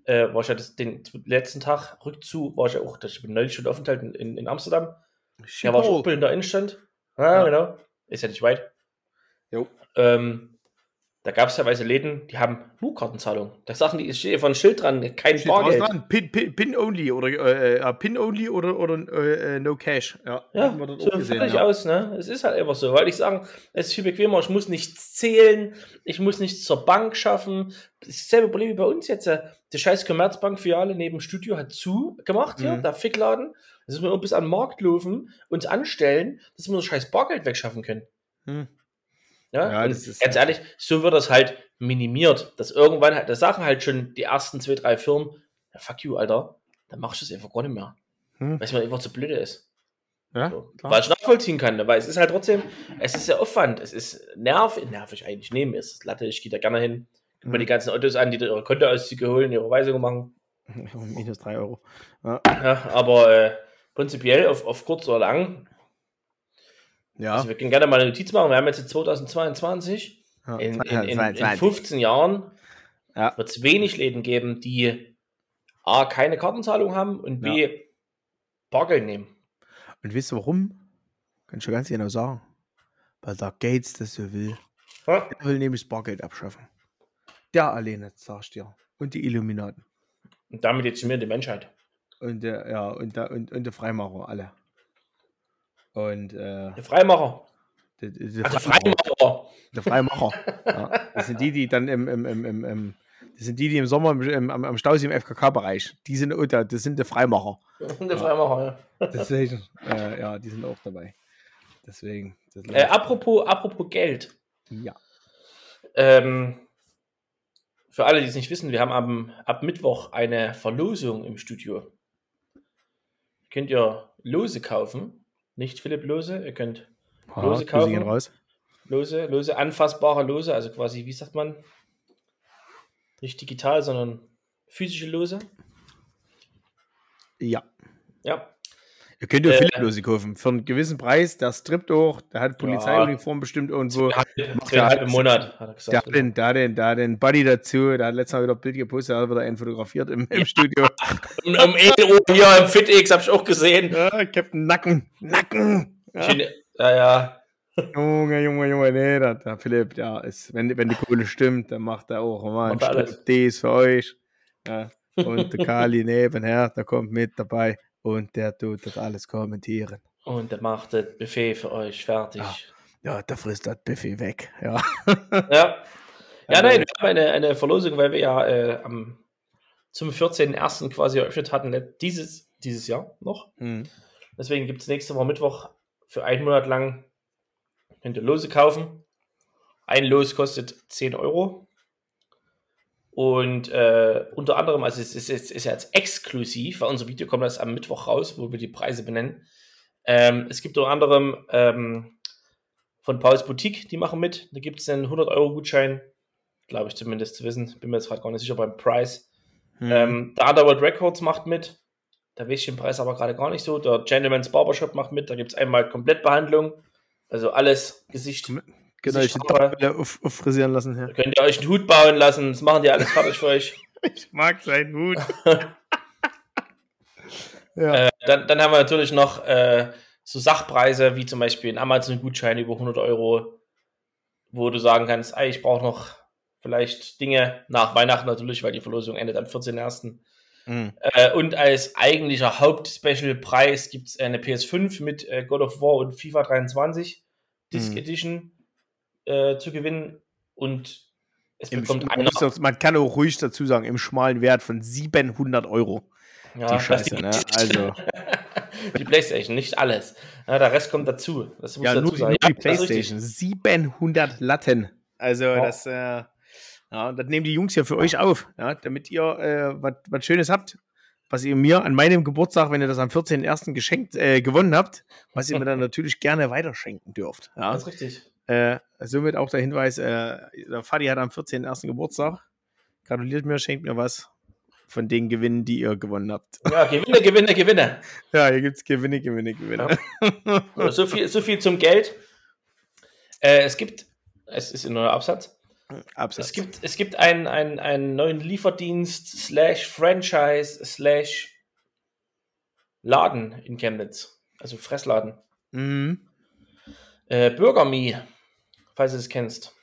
äh, war ich ja das, den letzten Tag rückzu, war ich ja auch, ich bin neulich schon Aufenthalt in, in, in Amsterdam. Ja, war ich auch in der Innenstadt. Ah,
Ja.
genau. Ist ja nicht weit.
Jo.
Ähm, da gab es teilweise Läden, die haben nur Kartenzahlung. Da sagen die, steht ein Schild dran, kein
Steht
Bargeld.
dran. Pin, Pin, Pin only oder äh, äh, Pin only oder, oder äh, no cash. Ja,
Ja,
wir
so
gesehen,
fertig
ja.
aus, ne? Es ist halt einfach so, weil ich sagen, es ist viel bequemer, ich muss nichts zählen, ich muss nichts zur Bank schaffen. Das ist dasselbe Problem wie bei uns jetzt. äh, Die scheiß Commerzbank-Filiale neben Studio hat zu gemacht hier,
Mhm.
der Fickladen. Das müssen wir nur bis an den Markt laufen, uns anstellen, dass wir das scheiß Bargeld wegschaffen können.
Hm.
Ja,
Ja,
ganz ehrlich, so wird das halt minimiert. Dass irgendwann halt, das sagen halt schon die ersten zwei, drei Firmen, ja, fuck you, Alter, dann machst du es einfach gar nicht mehr.
Hm.
Weil es mir einfach zu blöde ist.
Ja,
So. Weil ich nachvollziehen kann, ne? weil es ist halt trotzdem, es ist der Aufwand, es ist nervig, nervig eigentlich, nehmen ist es Latte, ich gehe da gerne hin, guck mir
Mhm.
die ganzen Autos an, die da ihre Kontoauszüge holen, ihre Weisungen machen.
Minus 3 Euro. Ja.
Ja, aber äh, prinzipiell auf, auf kurz oder lang,
ja.
also wir können gerne mal eine Notiz machen, wir haben jetzt 2022,
ja.
in, in, in, in
zwei-
15 Jahren
Ja.
wird es wenig Läden geben, die A, keine Kartenzahlung haben und B, Bargeld nehmen.
Und wisst ihr warum? Kann ich ganz genau sagen. Weil der Gates das so will.
Ja?
Er will nämlich Bargeld abschaffen. Der alleine, sag ich dir. Und die Illuminaten.
Und damit jetzt mir die Menschheit.
Und der, ja, und der, und, und der Freimacher, alle. Und äh,
Der Freimacher.
der, der,
Ach, der
Freimacher.
Freimacher.
Der Freimacher. ja. Das sind die, die dann im, im, im, im, im das sind die, die im Sommer im, am am Stausee im FKK-Bereich, die sind, da, das sind die Freimacher.
Der Freimacher, ja.
Deswegen, äh, ja, die sind auch dabei. Deswegen. Das
Äh, apropos, apropos Geld.
ja.
Ähm, für alle, die es nicht wissen, wir haben ab, ab Mittwoch eine Verlosung im Studio. Könnt ihr Lose kaufen. Nicht Philipp Lose, ihr könnt
Ah,
Lose kaufen.
raus.
Lose, Lose, anfassbare Lose, also quasi, wie sagt man? Nicht digital, sondern physische Lose.
Ja.
Ja.
Ihr könnt ja
Äh,
viele Lose kaufen. Für einen gewissen Preis, der strippt auch, der hat Polizeiuniform bestimmt irgendwo.
Zweieinhalb im Monat, hat er
Der
gesagt.
hat den, da den, da den Buddy dazu, der hat letztes Mal wieder ein Bild gepostet, da hat wieder einen fotografiert im, im Studio.
Um, um 1 Uhr hier im FitX habe ich auch gesehen.
Ja, Captain Nacken. Nacken! Ja.
Ja, ja.
Junge, Junge, Junge, nee, der, der Philipp, ja, ist, wenn, wenn die Kohle stimmt, dann macht er auch mal ein
Macht er alles.
Striptease für euch. Ja. Und der Kali nebenher, der kommt mit dabei und der tut das alles kommentieren.
Und der macht das Buffet für euch fertig.
Ja. Ja, der frisst das Buffet weg. Ja.
Ja. Ja,
Also-
nein, wir haben eine, eine Verlosung, weil wir ja äh, am, zum 14.01. quasi eröffnet hatten, let- dieses, dieses Jahr noch.
Hm.
Deswegen gibt es nächste Woche Mittwoch für einen Monat lang, könnt ihr Lose kaufen. Ein Los kostet 10 Euro. Und äh, unter anderem, also es ist, es ist jetzt exklusiv, weil unser Video kommt erst am Mittwoch raus, wo wir die Preise benennen. Ähm, es gibt unter anderem ähm, von Pauls Boutique, die machen mit. Da gibt es einen 100-Euro-Gutschein, glaube ich zumindest zu wissen. Bin mir jetzt gerade gar nicht sicher beim Preis.
Hm.
Ähm, der Underworld Records macht mit. Da weiß ich den Preis aber gerade gar nicht so. Der Gentleman's Barbershop macht mit. Da gibt es einmal Komplettbehandlung. Also alles Gesicht.
Genau, ich den
Haare.
Doppel auf, auffrisieren lassen. Ja.
Könnt ihr euch einen Hut bauen lassen. Das machen die alles fertig für euch.
Ich mag seinen Hut. ja.
Äh, dann, dann haben wir natürlich noch äh, so Sachpreise, wie zum Beispiel ein Amazon-Gutschein über 100 Euro, wo du sagen kannst, ey, ich brauche noch vielleicht Dinge nach Weihnachten natürlich, weil die Verlosung endet am 14.01.
Hm.
Äh, und als eigentlicher Haupt-Special-Preis gibt es eine PS5 mit äh, God of War und FIFA 23 Disc
Mhm.
Edition äh, zu gewinnen. Und es
Im,
bekommt
man,
einer.
man kann auch ruhig dazu sagen, im schmalen Wert von 700 Euro.
Ja,
die Scheiße, ne? Also,
die Playstation, nicht alles. Ja, der Rest kommt dazu. Das muss
ja,
dazu
nur,
sein.
nur die. Playstation. 700 Latten. Also,
Ja.
das, äh, ja, das nehmen die Jungs ja für euch auf, ja, damit ihr äh, was Schönes habt, was ihr mir an meinem Geburtstag, wenn ihr das am 14.01. geschenkt, äh, gewonnen habt, was ihr mir dann natürlich gerne weiterschenken dürft. Ja.
Das ist richtig.
Äh, somit auch der Hinweis, äh, der Fadi hat am 14.01. Geburtstag. Gratuliert mir, schenkt mir was von den Gewinnen, die ihr gewonnen habt.
Ja, Gewinne, Gewinne, Gewinne.
Ja, hier gibt es Gewinne, Gewinne, Gewinne.
So viel, so viel zum Geld. Äh, es gibt, es ist ein neuer Absatz.
Absatz.
Es gibt, es gibt einen, einen, einen neuen Lieferdienst slash Franchise slash Laden in Chemnitz. Also Fressladen.
Mhm.
Äh, BurgerMe, falls du es kennst.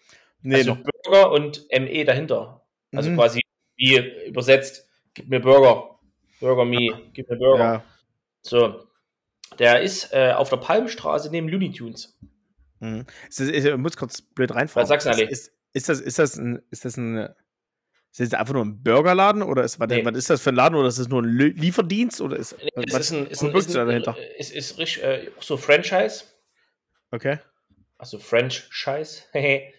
Nee,
also
noch.
Burger und ME dahinter. Also
Mhm.
quasi wie übersetzt, gib mir Burger. Burger Me, gib mir Burger.
Ja.
So. Der ist äh, auf der Palmstraße neben Looney Tunes.
Mhm. Ist das, ist, ich muss kurz blöd reinfahren.
Du, Ali?
Ist, ist, das, ist das ein, ist das ein, ist das einfach nur ein Burgerladen oder ist, was,
Nee.
was ist das für ein Laden oder ist das nur ein Lieferdienst oder ist,
Nee,
was
ist ein, ist ein, ist ein,
dahinter?
ist, ist richtig, äh, so Franchise.
Okay.
Also Franchise. nee,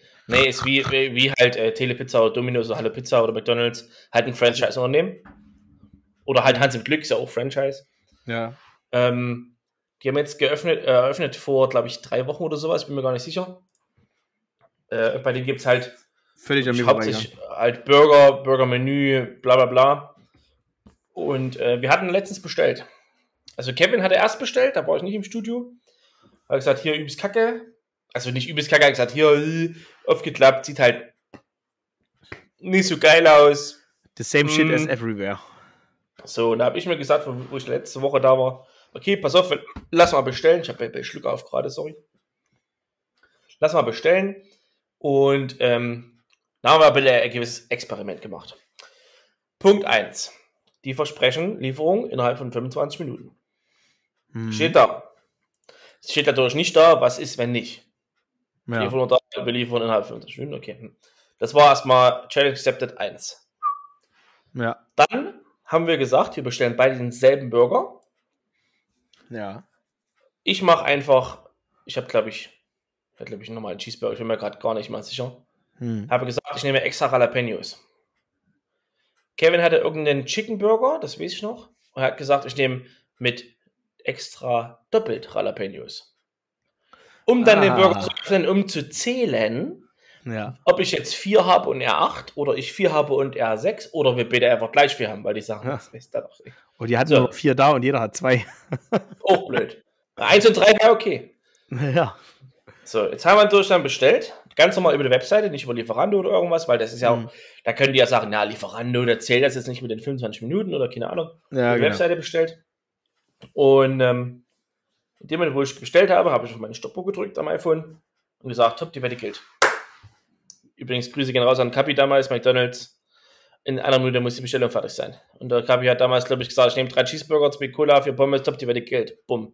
ist wie, wie halt äh, Telepizza oder Domino's oder Hallo Pizza oder McDonalds. Halt ein Franchise-Unternehmen. Oder halt Hans im Glück ist ja auch Franchise.
Ja.
Ähm, die haben jetzt geöffnet, äh, eröffnet vor, glaube ich, drei Wochen oder sowas, bin mir gar nicht sicher. Äh, bei denen gibt es halt
Völlig vorbeigegangen.
hauptsächlich halt Burger, Burgermenü, bla bla bla. Und äh, wir hatten letztens bestellt. Also Kevin hatte erst bestellt, da war ich nicht im Studio. Hat gesagt, hier übelst Kacke. Also nicht übelst Kacke, gesagt, hier äh, aufgeklappt, sieht halt nicht so geil aus.
The same shit
Mm.
as everywhere.
So, und da habe ich mir gesagt, wo ich letzte Woche da war, okay, pass auf, lass mal bestellen. Ich habe bei Schluck auf gerade, sorry. Lass mal bestellen. Und ähm, da haben wir ein gewisses Experiment gemacht. Punkt 1. Die versprechen Lieferung innerhalb von 25 Minuten.
Mhm.
Steht da. Es steht natürlich nicht da, was ist, wenn nicht.
Ja.
Lieferung da, wir liefern innerhalb von 25 Minuten, okay. Das war erstmal Challenge Accepted 1.
ja.
Dann haben wir gesagt, wir bestellen beide denselben Burger.
Ja.
Ich mache einfach, ich habe glaube ich, ich habe glaube ich nochmal einen Cheeseburger, ich bin mir gerade gar nicht mal sicher.
Hm.
Habe gesagt, ich nehme extra Jalapenos. Kevin hatte irgendeinen Chicken Burger, das weiß ich noch. Und er hat gesagt, ich nehme mit extra doppelt Jalapenos. Um dann den
Ah.
Burger zu öffnen, um zu zählen,
Ja.
ob ich jetzt 4 habe und er 8 oder ich 4 habe und er 6 oder wir beide einfach gleich 4 haben, weil die sagen,
Ja.
das ist da doch
Und die hatten
So.
nur noch vier da und jeder hat zwei.
auch blöd. 1 und 3 wäre okay.
ja.
So, jetzt haben wir in Deutschland bestellt. Ganz normal über die Webseite, nicht über Lieferando oder irgendwas, weil das ist ja auch,
Mhm.
da können die ja sagen, na, Lieferando, der zählt das jetzt nicht mit den 25 Minuten oder keine Ahnung.
Ja,
über die
genau.
Webseite bestellt. Und ähm, in dem Moment, wo ich bestellt habe, habe ich auf meine Stoppuhr gedrückt am iPhone und gesagt, top, die Wette gilt. Übrigens, Grüße gehen raus an Kapi damals, McDonalds. In einer Minute muss die Bestellung fertig sein. Und der Kapi hat damals, glaube ich, gesagt, ich nehme drei Cheeseburger, zwei Cola, vier Pommes, top, die Wette gilt. Bumm.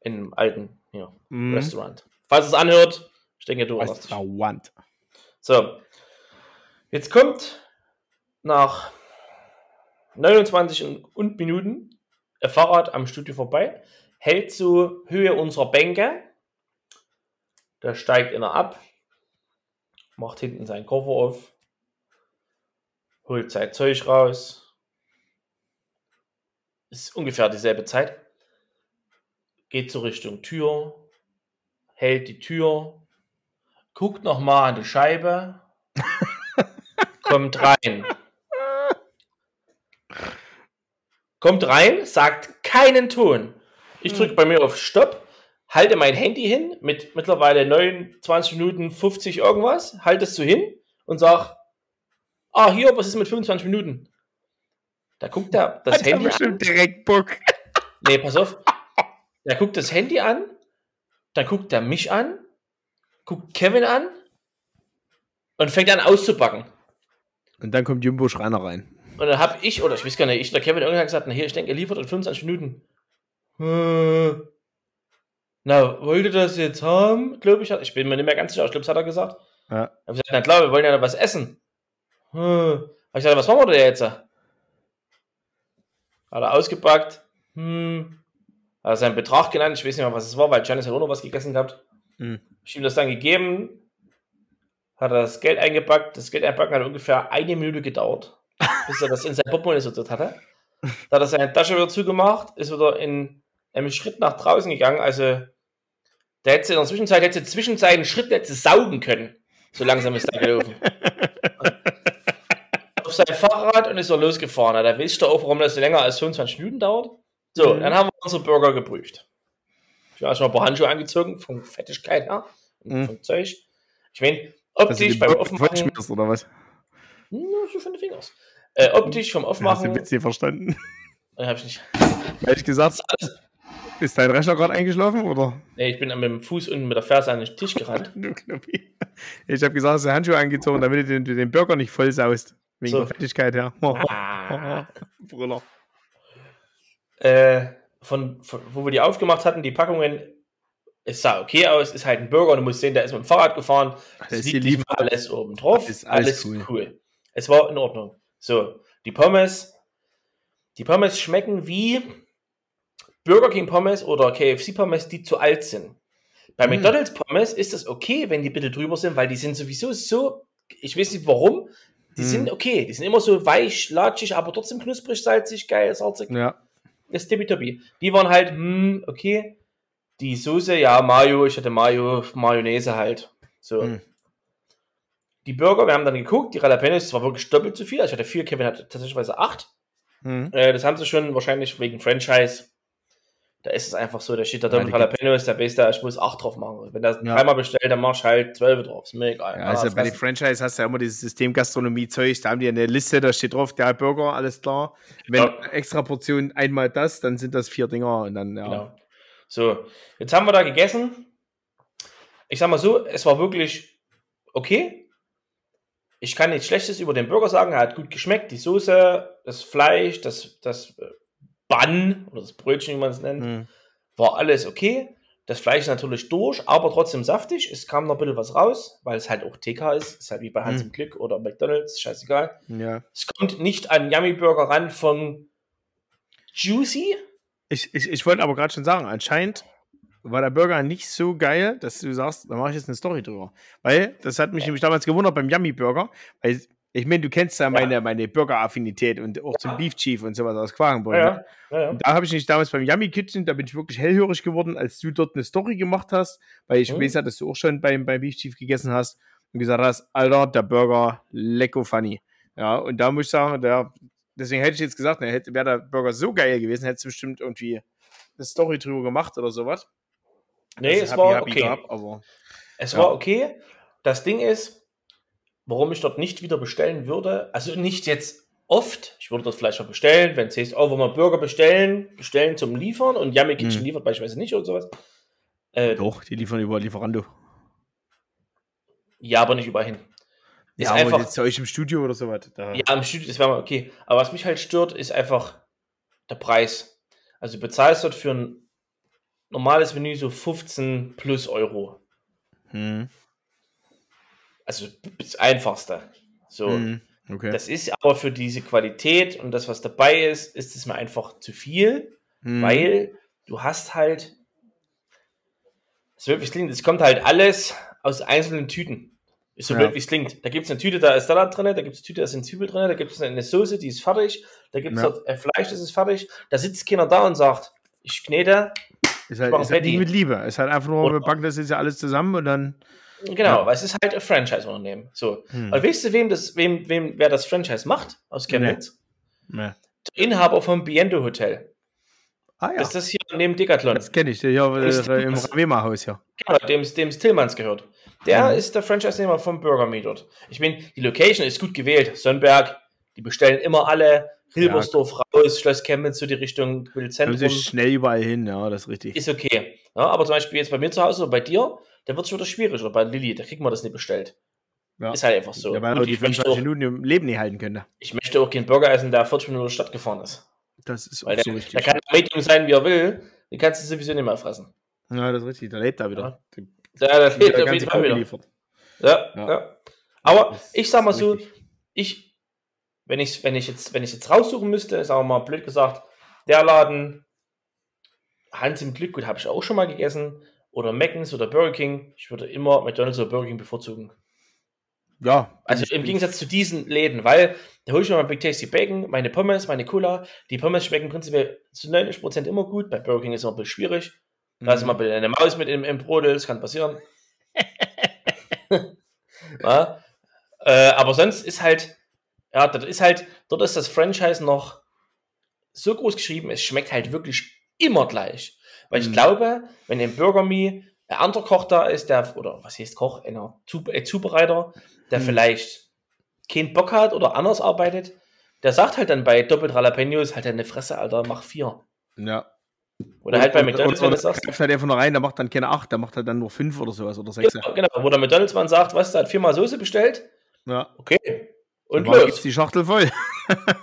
Im alten ja,
Mhm.
Restaurant. Falls es anhört, ich denke, du erinnerst dich.
Dauernd.
So. Jetzt kommt nach 29 und, und Minuten ein Fahrrad am Studio vorbei, hält so Höhe unserer Bänke. Da steigt einer ab, macht hinten seinen Koffer auf, holt sein Zeug raus. Ist ungefähr dieselbe Zeit. Geht zur Richtung Tür, hält die Tür, guckt nochmal an die Scheibe, kommt rein. Kommt rein, sagt keinen Ton. Ich drücke bei mir auf Stopp, halte mein Handy hin mit mittlerweile 29 Minuten 50 irgendwas, halte es so hin und sag, ah, hier, was ist mit 25 Minuten? Da guckt er das
Hat er
Handy an.
bestimmt direkt Bock.
Nee, pass auf. Der guckt das Handy an, dann guckt er mich an, guckt Kevin an und fängt an auszubacken.
Und dann kommt Jumbo Schreiner rein.
Und dann hab ich, oder ich weiß gar nicht, ich oder Kevin irgendwann gesagt, na hier, ich denke, er liefert in 25 Minuten. Äh, Na, wollt ihr das jetzt haben? Glaube ich, ich bin mir nicht mehr ganz sicher, ich glaube, das hat er gesagt.
Ja.
Ich gesagt, na klar, wir wollen ja noch was essen. Äh, Hab ich gesagt, was machen wir denn jetzt? Hat er ausgepackt. Hm. Hat er seinen Betrag genannt, ich weiß nicht mehr, was es war, weil Janis hat auch noch was gegessen gehabt.
Hm.
Ich ihm das dann gegeben, hat er das Geld eingepackt. Das Geld einpacken hat ungefähr eine Minute gedauert, bis er das in sein Portemonnaie sortiert hatte. Da hat er seine Tasche wieder zugemacht, ist wieder in einem Schritt nach draußen gegangen. Also, der hätte in der Zwischenzeit, hätte zwischen seinen Schritten hätte saugen können. So langsam ist er gelaufen. Auf sein Fahrrad und ist er losgefahren. Da wisst ihr auch, warum das so länger als 25 Minuten dauert. So,
Mhm.
dann haben wir unsere Burger geprüft. Ich habe schon ein paar Handschuhe angezogen, von Fettigkeit her, und
Mhm.
vom Zeug. Ich meine, optisch beim Aufmachen.
schmierst, oder was?
Nur so von den Fingers. Äh, optisch vom
Hast du den
Aufmachen.
Witz hier verstanden?
Äh, hab ich nicht.
Ehrlich gesagt, ist dein Rechner gerade eingeschlafen, oder?
Nee, ich bin mit dem Fuß unten mit der Ferse an den Tisch gerannt.
Ich habe gesagt, hast du Handschuhe angezogen, damit du den, den Burger nicht voll saust. Wegen
So.
der Fettigkeit her.
Ah.
Brüller.
äh, von, von, wo wir die aufgemacht hatten, die Packungen, es sah okay aus, ist halt ein Burger, du musst sehen, der ist mit dem Fahrrad gefahren. Es
ist
liegt nicht alles oben drauf.
Ist alles
alles
cool.
cool. Es war in Ordnung. So, die Pommes. Die Pommes schmecken wie Burger King Pommes oder KFC Pommes, die zu alt sind. Bei
Mm.
McDonald's Pommes ist das okay, wenn die bitte drüber sind, weil die sind sowieso so, ich weiß nicht warum, die
Mm.
sind okay. Die sind immer so weich, latschig, aber trotzdem knusprig, salzig, geil, salzig.
Ja.
Das ist tippitoppi. Die waren halt, hm, okay. Die Soße, ja, Mayo, ich hatte Mayo, Mayonnaise halt. So.
Hm.
Die Burger, wir haben dann geguckt, die Jalapenos, das war wirklich doppelt so viel. Also ich hatte vier, Kevin hatte tatsächlich acht.
Hm.
Äh, das haben sie schon wahrscheinlich wegen Franchise. Da ist es einfach so, da steht da drin
die
Jalapenos, weiß der, ich muss acht drauf machen. Wenn das
Ja.
dreimal bestellt, dann machst du halt zwölf drauf. Ist mir egal.
Ja, also bei den. Franchise hast du ja immer dieses System Gastronomie-Zeug, da haben die eine Liste, da steht drauf, der Burger, alles klar. Wenn
Ja.
extra Portion einmal das, dann sind das vier Dinger und dann, ja.
Genau. So, jetzt haben wir da gegessen. Ich sag mal so, es war wirklich okay. Ich kann nichts Schlechtes über den Burger sagen. Er hat gut geschmeckt. Die Soße, das Fleisch, das, das Bun oder das Brötchen, wie man es nennt,
Hm.
war alles okay. Das Fleisch ist natürlich durch, aber trotzdem saftig. Es kam noch ein bisschen was raus, weil es halt auch TK ist. Ist halt wie bei Hans
Mhm.
im Glück oder McDonalds, scheißegal.
ja.
Es kommt nicht an Yummy Burger ran von Juicy.
Ich, ich, ich wollte aber gerade schon sagen, anscheinend war der Burger nicht so geil, dass du sagst, da mache ich jetzt eine Story drüber. Weil, das hat mich nämlich damals gewundert beim Yummy Burger, weil Ich meine, du kennst ja meine, meine Burger-Affinität und auch zum Beef Chief und sowas aus Quakenburg.
Ja,
ne?
ja. ja, ja.
Da habe ich nicht damals beim Yummy Kitchen, da bin ich wirklich hellhörig geworden, als du dort eine Story gemacht hast, weil ich
Mhm.
weiß ja, dass du auch schon beim, beim Beef Chief gegessen hast und gesagt hast, Alter, der Burger, lecko funny. Ja, und da muss ich sagen, der, deswegen hätte ich jetzt gesagt, ne, wäre der Burger so geil gewesen, hättest du bestimmt irgendwie eine Story drüber gemacht oder sowas.
Nee,
Dass
es
Happy
war
Happy
okay.
gab, aber
Es
Ja.
war okay. Das Ding ist, warum ich dort nicht wieder bestellen würde, also nicht jetzt oft, ich würde dort vielleicht mal bestellen, wenn es heißt, oh, wenn wir Burger bestellen, bestellen zum Liefern und Yummy Kitchen
Mhm.
liefert beispielsweise nicht oder sowas. Äh,
doch, die liefern über Lieferando.
ja, aber nicht überall hin. Ist
Ja, aber
einfach,
jetzt zu euch im Studio oder sowas. Da,
ja, im Studio, das wäre mal okay. Aber was mich halt stört, ist einfach der Preis. Also du bezahlst dort für ein normales Menü so 15 plus Euro.
Hm.
Also das Einfachste. So.
Hm. Okay.
Das ist aber für diese Qualität und das, was dabei ist, ist es mir einfach zu viel,
Hm.
weil du hast halt, es wird wie es klingt, es kommt halt alles aus einzelnen Tüten. Ist so
Ja.
blöd, wie es klingt. Da gibt es eine Tüte, da ist Salat drin, da gibt es eine Tüte, da sind Zwiebeln drin, da gibt es eine Soße, die ist fertig, da gibt es
Ja.
Fleisch, das ist fertig. Da sitzt keiner da und sagt, ich knete.
Ist halt, ist halt nicht mit Liebe. Ist halt einfach nur, wir packen das jetzt ja alles zusammen und dann.
Genau,
Ja.
weil es ist halt ein Franchise-Unternehmen. So.
Hm.
Und weißt du, wem das, wem, wem, wer das Franchise macht aus Chemnitz?
Ja.
Der Inhaber vom Biendo Hotel.
Ah ja,
Das ist das hier neben Decathlon.
das kenne ich. Äh, im Ravema-Haus, ja.
Genau, dem dem Tillmanns gehört. Der
Mhm.
ist der Franchise-Nehmer vom Burger Me dort. Ich meine, die Location ist gut gewählt. Sonnenberg, die bestellen immer alle. Hilbersdorf raus, Schloss Chemnitz, so die Richtung
Kommen
Bildzentrum.
sie schnell überall hin, ja, das ist richtig.
Ist okay. Ja, aber zum Beispiel jetzt bei mir zu Hause oder bei dir, da wird es wieder schwierig. Oder bei Lilly, da kriegt man das nicht bestellt.
Ja.
Ist halt einfach so.
ja, weil er die
ich, möchte
25
auch,
Minuten im Leben nicht halten könnte.
ich möchte auch keinen Burger essen, der 40 Minuten durch die Stadt gefahren ist.
Das ist auch
Weil
so
der,
richtig.
der kann Medium sein, wie er will. Den kannst du sowieso nicht mehr fressen.
ja, das ist richtig. Da lebt er wieder.
Ja. Der, der
Der
fehlt auf jeden Fall wieder.
geliefert.
Ja,
Ja.
ja. Aber
Das
ich sag mal so,
richtig.
ich, wenn ich, wenn ich jetzt, wenn ich jetzt raussuchen müsste, sagen wir mal blöd gesagt, der Laden, Hans im Glück, gut, habe ich auch schon mal gegessen, oder Mc's oder Burger King, ich würde immer McDonalds oder Burger King bevorzugen.
Ja,
Also im Gegensatz zu diesen Läden, weil da hole ich mir mein Big Tasty Bacon, meine Pommes, meine Cola. Die Pommes schmecken prinzipiell zu 90% immer gut. Bei Burger King ist es immer ein bisschen schwierig. Da ist
Mhm.
mal eine Maus mit im, im Brodel, das kann passieren. ja, äh, aber sonst ist halt, ja, dort ist halt, dort ist das Franchise noch so groß geschrieben, es schmeckt halt wirklich immer gleich. Weil ich
Mhm.
glaube, wenn im Burger Me ein anderer Koch da ist, der, oder was heißt Koch, einer äh, Zubereiter, der
Mhm.
vielleicht keinen Bock hat oder anders arbeitet, der sagt halt dann bei doppelt Jalapenos halt eine Fresse, Alter, mach vier.
Ja.
Oder halt bei McDonalds, wenn du sagst,
greift halt einfach nur rein, der macht dann keine 8, der macht halt dann nur 5 oder sowas oder 6.
Genau, genau, wo der McDonalds-Mann sagt, was, der hat viermal Soße bestellt?
Ja.
Okay. Und
Und los.
los.
die Schachtel voll.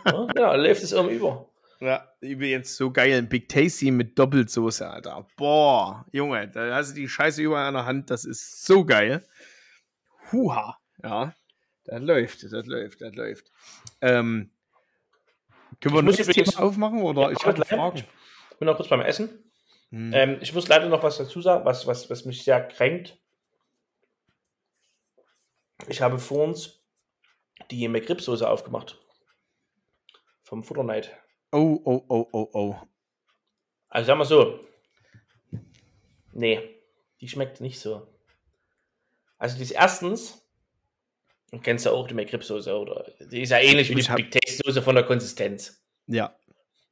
Ja, genau, läuft es irgendwie über.
Ja, übrigens so geil. Ein Big Tasty mit Doppelsoße, Alter. Boah, Junge, da hast du die Scheiße überall an der Hand. Das ist so geil. Huha. Ja, das läuft, das läuft, das läuft. Ähm, können wir ein neues Thema aufmachen oder
Ja,
ich habe
gleich.
Fragen?
Ich bin noch kurz beim Essen.
Hm.
Ähm, ich muss leider noch was dazu sagen, was, was, was mich sehr kränkt. Ich habe vor uns die McRib-Soße aufgemacht. Vom Futter Night.
Oh, oh, oh, oh, oh.
Also sagen wir so. Nee, die schmeckt nicht so. Also die ist erstens, du kennst ja auch die McRib-Soße, oder? Die ist ja ähnlich wie
Ich
die
hab-
Big Taste-Soße von der Konsistenz.
Ja,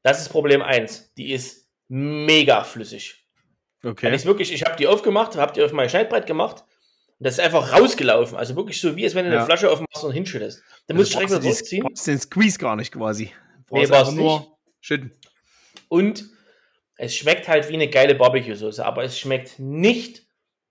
Das ist Problem 1. Die ist mega flüssig.
okay.
Die ist wirklich, ich habe die aufgemacht, habe die auf mein Schneidbrett gemacht und das ist einfach rausgelaufen. Also wirklich so, wie es wenn du
Ja.
eine Flasche aufmachst und hinschüttest. Dann musst du direkt wieder durchziehen.
brauchst den Squeeze gar nicht quasi.
Nee,
Brauchst
war's
einfach nur
nicht.
schütten.
Und es schmeckt halt wie eine geile Barbecue-Soße, aber es schmeckt nicht,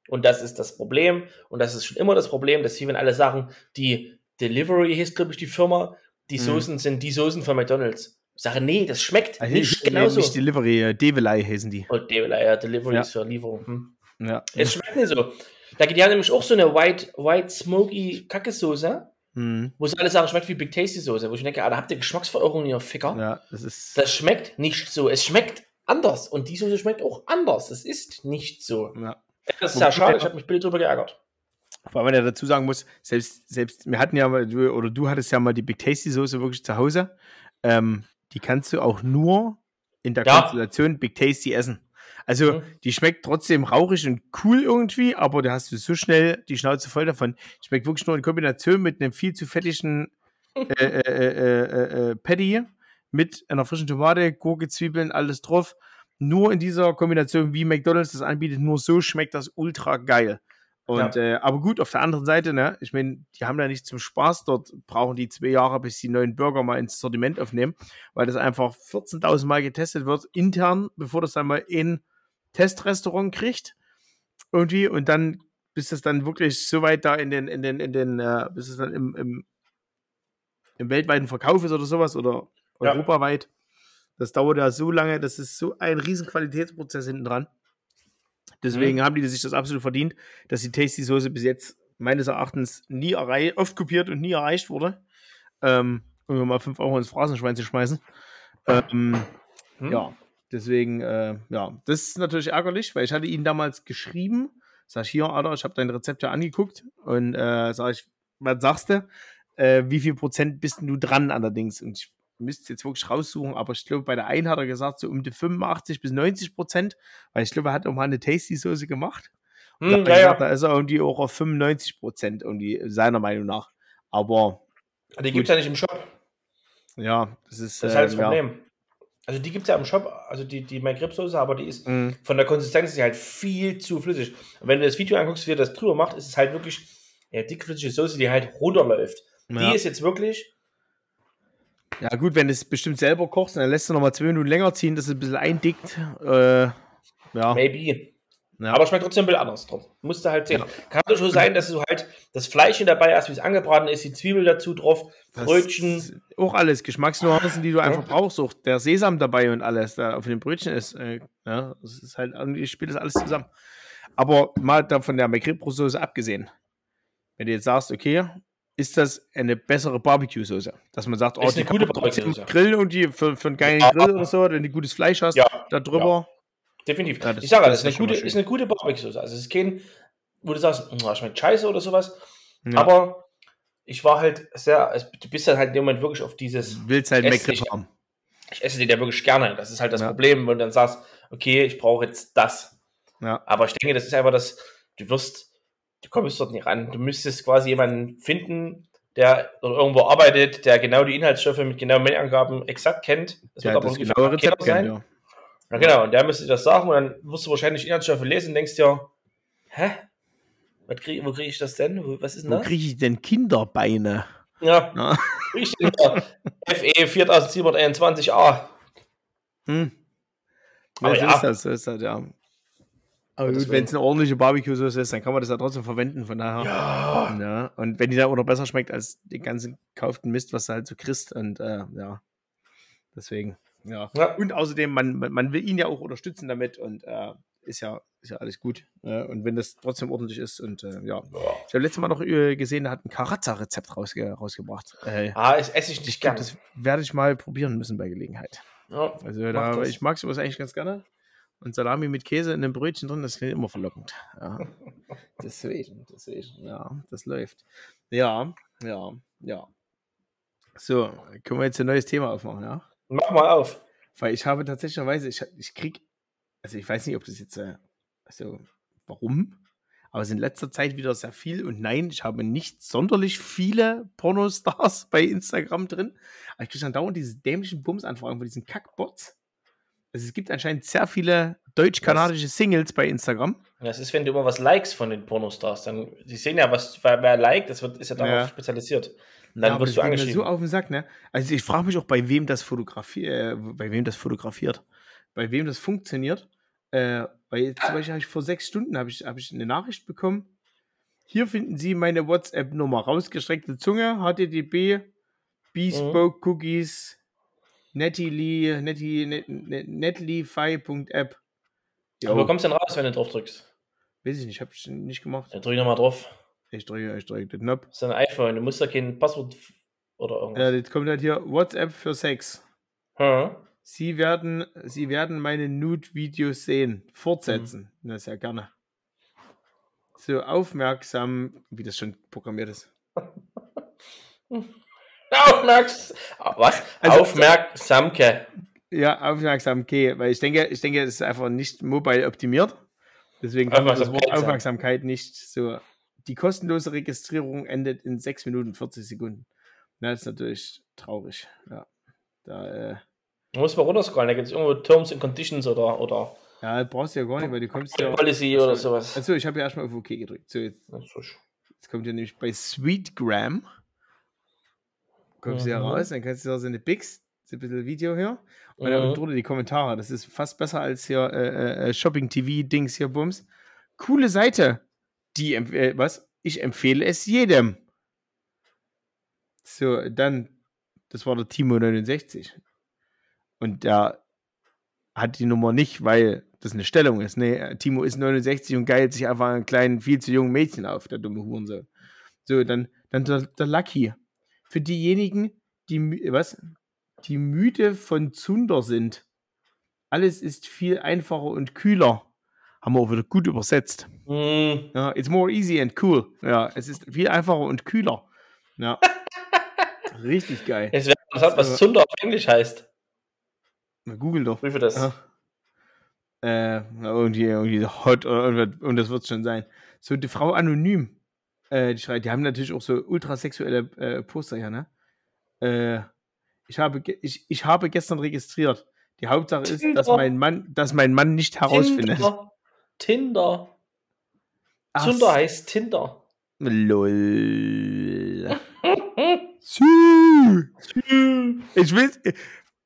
und das ist das Problem, und das ist schon immer das Problem, dass hier, wenn alle sagen, die Delivery hieß, glaube ich, die Firma, die
Mhm.
Soßen sind die Soßen von McDonalds. Ich sage, nee, das schmeckt
Also
nicht genauso.
nicht Delivery, äh, Develei heißen die.
oh, Delivery, ja, Delivery
Ja.
ist für Lieferung. Hm.
Ja.
Es schmeckt nicht so. Da die haben nämlich auch so eine White, White Smoky Kacke-Soße,
Hm.
Wo sie alle sagen, schmeckt wie Big Tasty Soße, wo ich denke, ah, da habt ihr Geschmacksverirrungen, ihr Ficker.
ja, das ist.
Das schmeckt nicht so. Es schmeckt anders. Und die Soße schmeckt auch anders. Es ist nicht so.
ja.
Das ist ja schade. Ich habe mich Bild drüber geärgert.
Weil man ja dazu sagen muss, selbst, selbst, wir hatten ja mal, du, oder du hattest ja mal die Big Tasty Soße wirklich zu Hause. Ähm, die kannst du auch nur in der
Ja.
Konstellation Big Tasty essen. Also,
Mhm.
die schmeckt trotzdem rauchig und cool irgendwie, aber da hast du so schnell die Schnauze voll davon. Schmeckt wirklich nur in Kombination mit einem viel zu fettigen äh, äh, äh, äh, äh, Patty mit einer frischen Tomate, Gurke, Zwiebeln, alles drauf. Nur in dieser Kombination, wie McDonalds das anbietet, nur so schmeckt das ultra geil. Und äh, aber gut, auf der anderen Seite, ne, ich meine, die haben da nicht zum Spaß, dort brauchen die zwei Jahre, bis die neuen Burger mal ins Sortiment aufnehmen, weil das einfach 14.000 Mal getestet wird, intern, bevor das dann mal in Testrestaurant kriegt. Irgendwie, und dann, bis das dann wirklich so weit da in den, in den, in den, äh, bis es dann im, im, im weltweiten Verkauf ist oder sowas oder
Ja.
europaweit. Das dauert ja so lange, das ist so ein riesen Qualitätsprozess hinten dran. Deswegen haben die sich das absolut verdient, dass die Tasty Soße bis jetzt meines Erachtens nie erreicht, oft kopiert und nie erreicht wurde. Ähm, um mal 5 Euro ins Phrasenschwein zu schmeißen. Ähm,
Hm?
ja, deswegen, äh, ja, das ist natürlich ärgerlich, weil ich hatte ihn damals geschrieben. Sag ich, hier, Alter, ich habe dein Rezept ja angeguckt und äh, sag ich, was sagst du? Äh, wie viel Prozent bist denn du dran allerdings? Und ich müsste jetzt wirklich raussuchen, aber ich glaube, bei der einen hat er gesagt, so um die 85 bis 90 Prozent, weil ich glaube, er hat auch mal eine Tasty-Soße gemacht. Und
Hm,
da,
ja,
gesagt,
ja.
da ist er irgendwie auch auf 95 Prozent, irgendwie seiner Meinung nach. Aber
Die gibt es ja nicht im Shop.
ja, das ist,
Das ist halt das
ähm, ja.
Also die gibt es ja im Shop, also die, die McRib-Soße, aber die ist
Mhm.
von der Konsistenz halt viel zu flüssig. Und wenn du das Video anguckst, wie er das drüber macht, ist es halt wirklich ja, dickflüssige Soße, die halt runterläuft.
Ja.
Die ist jetzt wirklich,
Ja, gut, wenn du es bestimmt selber kochst, dann lässt du noch mal zwei Minuten länger ziehen, dass es ein bisschen eindickt. Äh, ja.
maybe.
Ja.
Aber schmeckt trotzdem ein bisschen anders drauf. Musst du halt sehen. Kann doch schon sein, dass du halt das Fleischchen dabei hast, wie es angebraten ist, die Zwiebel dazu drauf,
Das
Brötchen.
Auch alles. Geschmacksnuancen, die du einfach brauchst. Auch der Sesam dabei und alles, da auf dem Brötchen ist. Äh, ja, das ist halt irgendwie, spielt das alles zusammen. Aber mal da von der McRib-Soße abgesehen. Wenn du jetzt sagst, okay, ist das eine bessere Barbecue-Soße? Dass man sagt, oh,
Ist
die
eine gute Barbecue-Soße.
grillen und die für, für einen geilen
Ja.
Grill oder so, wenn du gutes Fleisch hast,
Ja,
da drüber.
Definitiv.
Ja,
ich sage,
das
das, ist,
ist
eine gute,
schön.
ist eine gute Barbecue-Soße. Also es ist kein, wo du sagst, "Mm, schmeckt scheiße oder sowas.
Ja.
Aber ich war halt sehr, du bist dann halt in dem Moment wirklich auf dieses,
willst halt
nicht.
haben.
ich esse den ja wirklich gerne. Das ist halt das
Ja.
Problem, wenn du dann sagst, okay, ich brauche jetzt das.
Ja.
Aber ich denke, das ist einfach das, du wirst, du kommst dort nicht ran. Du müsstest quasi jemanden finden, der irgendwo arbeitet, der genau die Inhaltsstoffe mit genauen Mengenangaben exakt kennt. Das
Ja,
wird aber
das genaue Rezept kennt, ja.
Ja, genau, und der müsste das sagen und dann wirst du wahrscheinlich Inhaltsstoffe lesen und denkst dir, hä? Was krieg, wo kriege ich das denn? Wo, was ist denn
Wo
das?
kriege ich denn Kinderbeine?
Ja,
Ja.
ich denn da? FE 4721a.
Hm.
Aber
ja, so
ja.
ist das, so ist das, ja. Aber gut,
deswegen-
wenn es eine ordentliche Barbecue-Soße ist, dann kann man das ja trotzdem verwenden, von daher.
Ja.
Ja, und wenn die da auch noch besser schmeckt als den ganzen gekauften Mist, was du halt so kriegst. Und äh, ja, deswegen, ja.
Ja.
Und außerdem, man, man will ihn ja auch unterstützen damit und äh, ist, ja, ist ja alles gut. Äh, und wenn das trotzdem ordentlich ist und äh, ja. Ich habe letztes Mal noch äh, gesehen, da hat ein Karazza-Rezept rausge rausgebracht. Äh,
Ah, das esse ich nicht gerne.
das werde ich mal probieren müssen bei Gelegenheit.
Ja.
Also da, ich mag sowas eigentlich ganz gerne. Und Salami mit Käse in einem Brötchen drin, das klingt immer verlockend. Ja. deswegen, deswegen, ja, das läuft. Ja, ja, ja. So, können wir jetzt ein neues Thema aufmachen, ja?
Mach mal auf.
Weil ich habe tatsächlicherweise, ich, ich krieg, also ich weiß nicht, ob das jetzt, äh, also warum, aber es ist in letzter Zeit wieder sehr viel und nein, ich habe nicht sonderlich viele Pornostars bei Instagram drin, aber ich kriege dann dauernd diese dämlichen Bums-Anfragen von diesen Kackbots. Also es gibt anscheinend sehr viele deutsch-kanadische Singles bei Instagram.
Das ist, wenn du immer was likes von den Pornostars, dann, die sehen ja, was, wer, wer liked, das wird, ist ja darauf
Ja.
spezialisiert. Und dann
aber
wirst du angeschrieben.
so auf den Sack, ne? Also ich frage mich auch, bei wem das fotografiert, äh, bei wem das fotografiert, bei wem das funktioniert. Äh, weil jetzt zum Beispiel habe ich vor sechs Stunden habe ich, hab ich eine Nachricht bekommen. Hier finden Sie meine WhatsApp-Nummer. Rausgestreckte Zunge, HTTP, Bespoke Cookies, Nettily, Netty, net, net, netlify.app.
Aber wo kommst du denn raus, wenn du drauf drückst?
Weiß ich nicht, habe ich nicht gemacht.
Dann drück nochmal drauf.
Ich drücke, ich drücke den Knopf.
Das ist ein iPhone, du musst da kein Passwort oder
Ja,
irgendwas.
jetzt kommt halt hier WhatsApp für Sex.
Hm.
Sie werden, Sie werden meine Nude-Videos sehen. Fortsetzen. Das ist ja gerne. so aufmerksam, wie das schon programmiert ist.
Aufmerks was?
Also-
Aufmerksamke.
Ja, aufmerksam, okay, weil ich denke, ich denke, es ist einfach nicht mobile optimiert. Deswegen kann man das Wort
Aufmerksamkeit.
Aufmerksamkeit nicht so. Die kostenlose Registrierung endet in 6 Minuten 40 Sekunden. Na, das ist natürlich traurig. Ja. Da, äh,
Da muss man runterscrollen, da gibt es irgendwo Terms and Conditions oder, oder
ja, brauchst du ja gar nicht, weil du kommst ja.
Policy oder sowas.
Also, ich habe ja erstmal auf OK gedrückt. So, jetzt, jetzt kommt ja nämlich bei Sweetgram. Kommst du ja
Mhm.
raus, dann kannst du da so eine Bix, so ein bisschen Video hier. Und dann
Mhm.
drunter die Kommentare. Das ist fast besser als hier äh, äh, Shopping-TV-Dings hier, Bums. Coole Seite. Die, äh, was? Ich empfehle es jedem. So, dann, das war der Timo 69. Und der hat die Nummer nicht, weil das eine Stellung ist. Nee, äh, Timo ist 69 und geilt sich einfach einen kleinen, viel zu jungen Mädchen auf, der dumme Hurensohn. So, dann, dann der, der Lucky. Für diejenigen, die, mü- was? Die müde von Zunder sind. Alles ist viel einfacher und kühler. Haben wir auch wieder gut übersetzt.
Mhm.
Ja, it's more easy and cool. Ja, es ist viel einfacher und kühler. Ja. Richtig geil.
Jetzt wäre interessant, was. Zunder auf Englisch heißt.
Na, Google doch.
Prüfe das.
Ja. Äh, irgendwie, irgendwie hot oder irgendwas, und das wird schon sein. So, die Frau anonym, äh, die schreit, die haben natürlich auch so ultrasexuelle äh, Poster hier, ne? Äh, ich habe, ich, ich habe gestern registriert. Die Hauptsache ist, dass mein Mann, dass mein Mann nicht herausfindet.
Tinder. Tinder.
Ach,
Zunder heißt Tinder.
Lol. Ich will,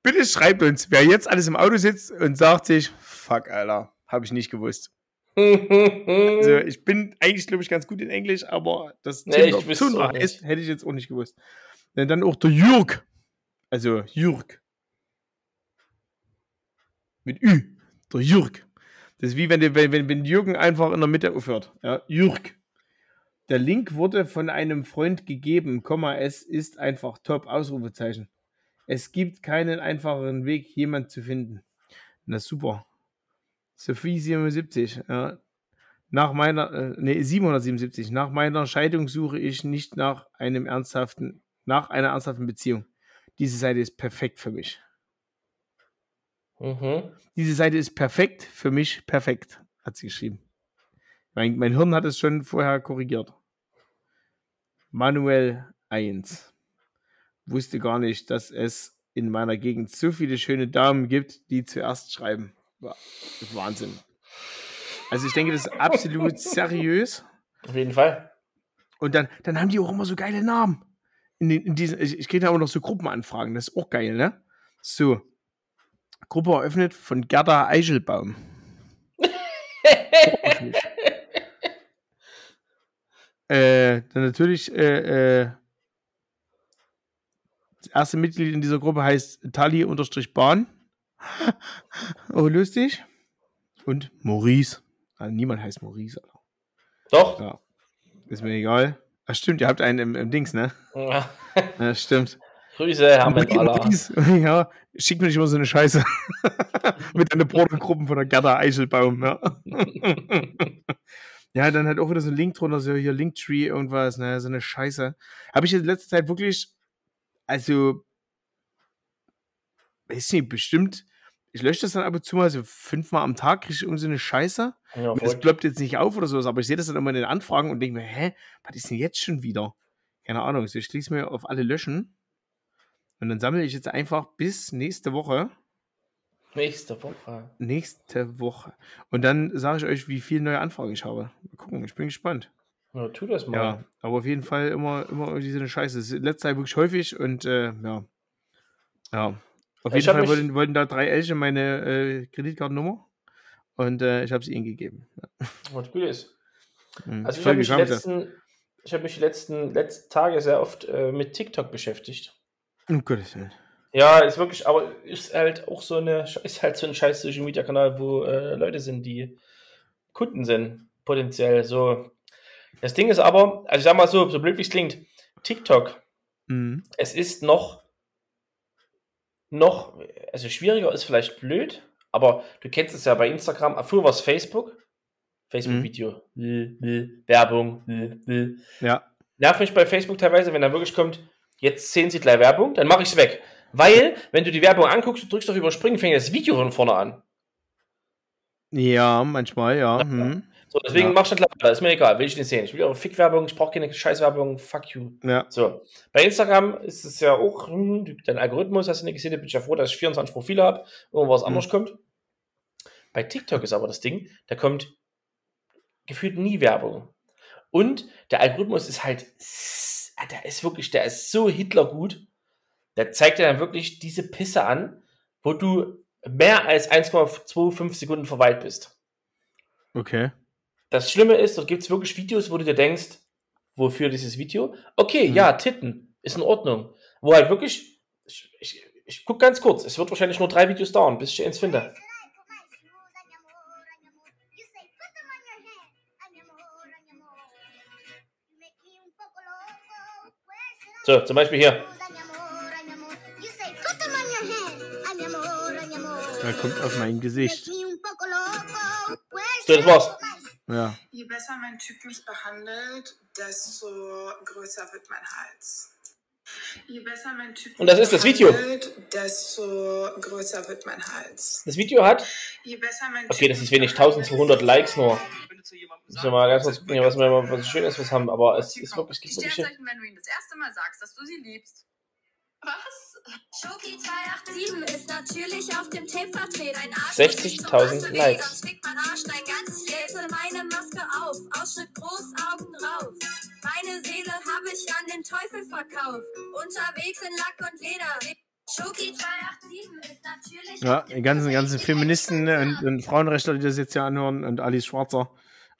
bitte schreibt uns, wer jetzt alles im Auto sitzt und sagt sich, fuck, Alter, habe ich nicht gewusst. Also, ich bin eigentlich, glaube ich, ganz gut in Englisch, aber das
Nee,
Tinder
ich
Zunder heißt, hätte ich jetzt auch nicht gewusst. Und dann auch der Jürg. Also Jürg. Mit Ü. Der Jürg. Das ist wie wenn, wenn, wenn, wenn Jürgen einfach in der Mitte aufhört. Ja, Jürg. Der Link wurde von einem Freund gegeben, Komma, es ist einfach top, Ausrufezeichen. Es gibt keinen einfacheren Weg, jemand zu finden. Na super. Sophie 77, ja. Nach meiner, äh, nee, 777. Nach meiner Scheidung suche ich nicht nach einem ernsthaften, nach einer ernsthaften Beziehung. Diese Seite ist perfekt für mich.
Mhm.
Diese Seite ist perfekt für mich, perfekt, hat sie geschrieben. Mein, mein Hirn hat es schon vorher korrigiert. Manuel 1. Wusste gar nicht, dass es in meiner Gegend so viele schöne Damen gibt, die zuerst schreiben. Wahnsinn. Also ich denke, das ist absolut seriös.
Auf jeden Fall.
Und dann, dann haben die auch immer so geile Namen. In, den, in diesen, ich, ich kriege da auch noch so Gruppenanfragen, das ist auch geil, ne? So. Gruppe eröffnet von Gerda Eichelbaum. äh, dann natürlich, äh, äh, das erste Mitglied in dieser Gruppe heißt Tali-Bahn. oh, lustig. Und Maurice. Also niemand heißt Maurice, Alter.
Doch.
Ja. Ist mir egal. Ach, stimmt, ihr habt einen im, im Dings, ne?
Ja.
Ja, stimmt.
Grüße, Herr Mendala.
Maurice, ja, schick mir nicht immer so eine Scheiße. Mit deinen Brudergruppen von der Gerda Eichelbaum, ja. ja, dann halt auch wieder so ein Link drunter, so hier Linktree, irgendwas, ne, so eine Scheiße. Habe ich in letzter Zeit wirklich, also, weiß nicht, bestimmt, ich lösche das dann ab und zu mal so fünfmal am Tag, kriege ich irgendwie so eine Scheiße.
Ja,
Das ploppt jetzt nicht auf oder sowas, aber ich sehe das dann immer in den Anfragen und denke mir, hä, was ist denn jetzt schon wieder? Keine Ahnung. So, ich schließe mir auf alle löschen. Und dann sammle ich jetzt einfach bis nächste Woche.
Nächste Woche.
Nächste Woche. Und dann sage ich euch, wie viele neue Anfragen ich habe. Mal gucken, ich bin gespannt.
Ja, tu das mal.
Ja, aber auf jeden Fall immer, immer irgendwie so eine Scheiße. Das ist in letzter Zeit wirklich häufig und äh, ja. Ja. Auf
Ich
jeden Fall wollten, wollten da drei Elche meine äh, Kreditkartennummer. Und äh, ich habe sie ihnen gegeben. Ja.
Was gut ist.
Mhm.
Also ich habe mich, hab mich die letzten, letzten Tage sehr oft äh, mit TikTok beschäftigt.
Um Gottes Willen.
Ja, ist wirklich, aber ist halt auch so eine, ist halt so ein scheiß Social Media Kanal, wo äh, Leute sind, die Kunden sind, potenziell. So. Das Ding ist aber, also ich sag mal so, so blöd wie es klingt, TikTok,
Mhm.
es ist noch, noch, also schwieriger ist vielleicht blöd, aber du kennst es ja bei Instagram, früher war es Facebook. Facebook-Video. Will, Werbung.
Ja.
Nerv mich bei Facebook teilweise, wenn da wirklich kommt, jetzt sehen Sie gleich Werbung, dann mache ich es weg. Weil, wenn du die Werbung anguckst und drückst auf Überspringen, fängt das Video von vorne an.
Ja, manchmal, ja. Hm.
So, deswegen
Ja.
mach schon weiter. Ist mir egal, will ich nicht sehen. Ich will eure Fick-Werbung, ich brauche keine Scheiß-Werbung, fuck you.
Ja.
So, bei Instagram ist es ja auch, hm, dein Algorithmus, hast du nicht gesehen, da bin ich ja froh, dass ich 24 Profile habe, irgendwas
Hm.
anderes kommt. Bei TikTok ist aber das Ding, da kommt gefühlt nie Werbung. Und der Algorithmus ist halt, der ist wirklich, der ist so Hitlergut, der zeigt dir dann wirklich diese Pisse an, wo du mehr als 1,25 Sekunden verweilt bist.
Okay.
Das Schlimme ist, dort gibt es wirklich Videos, wo du dir denkst, wofür dieses Video? Okay,
Mhm.
ja, Titten, ist in Ordnung. Wo halt wirklich, ich, ich, ich guck ganz kurz, es wird wahrscheinlich nur drei Videos dauern, bis ich eins finde. So, zum Beispiel hier.
Er kommt auf mein Gesicht.
So, das war's.
Ja.
Je besser mein Typ mich behandelt, desto größer wird mein Hals. Je besser mein Typ
Und das ist das Video.
Desto größer wird mein Hals.
Das Video hat,
Je besser mein
okay, das ist wenig,
behandelt,
1200 Likes nur. Müssen wir mal ganz kurz gucken, was wir was schönes was haben, aber es ist wirklich, es gibt
Die Sternzeichen, wenn du ihm das erste Mal sagst, dass du sie liebst.
Was? Schoki 287 ist natürlich auf dem Tape vertreten. Ein Arsch
60.000
muss sich zum Arsch bewegen,
Likes.
sonst fickt mein Arsch dein ganzes Leben. Setze meine Maske auf, Ausschnitt groß, Augen rauf. Meine Seele habe ich an den Teufel verkauft. Unterwegs in Lack und Leder. Schoki 287 ist natürlich
Ja, die ganzen, ganzen. Feministen und, und Frauenrechtler, die das jetzt hier anhören und Alice Schwarzer,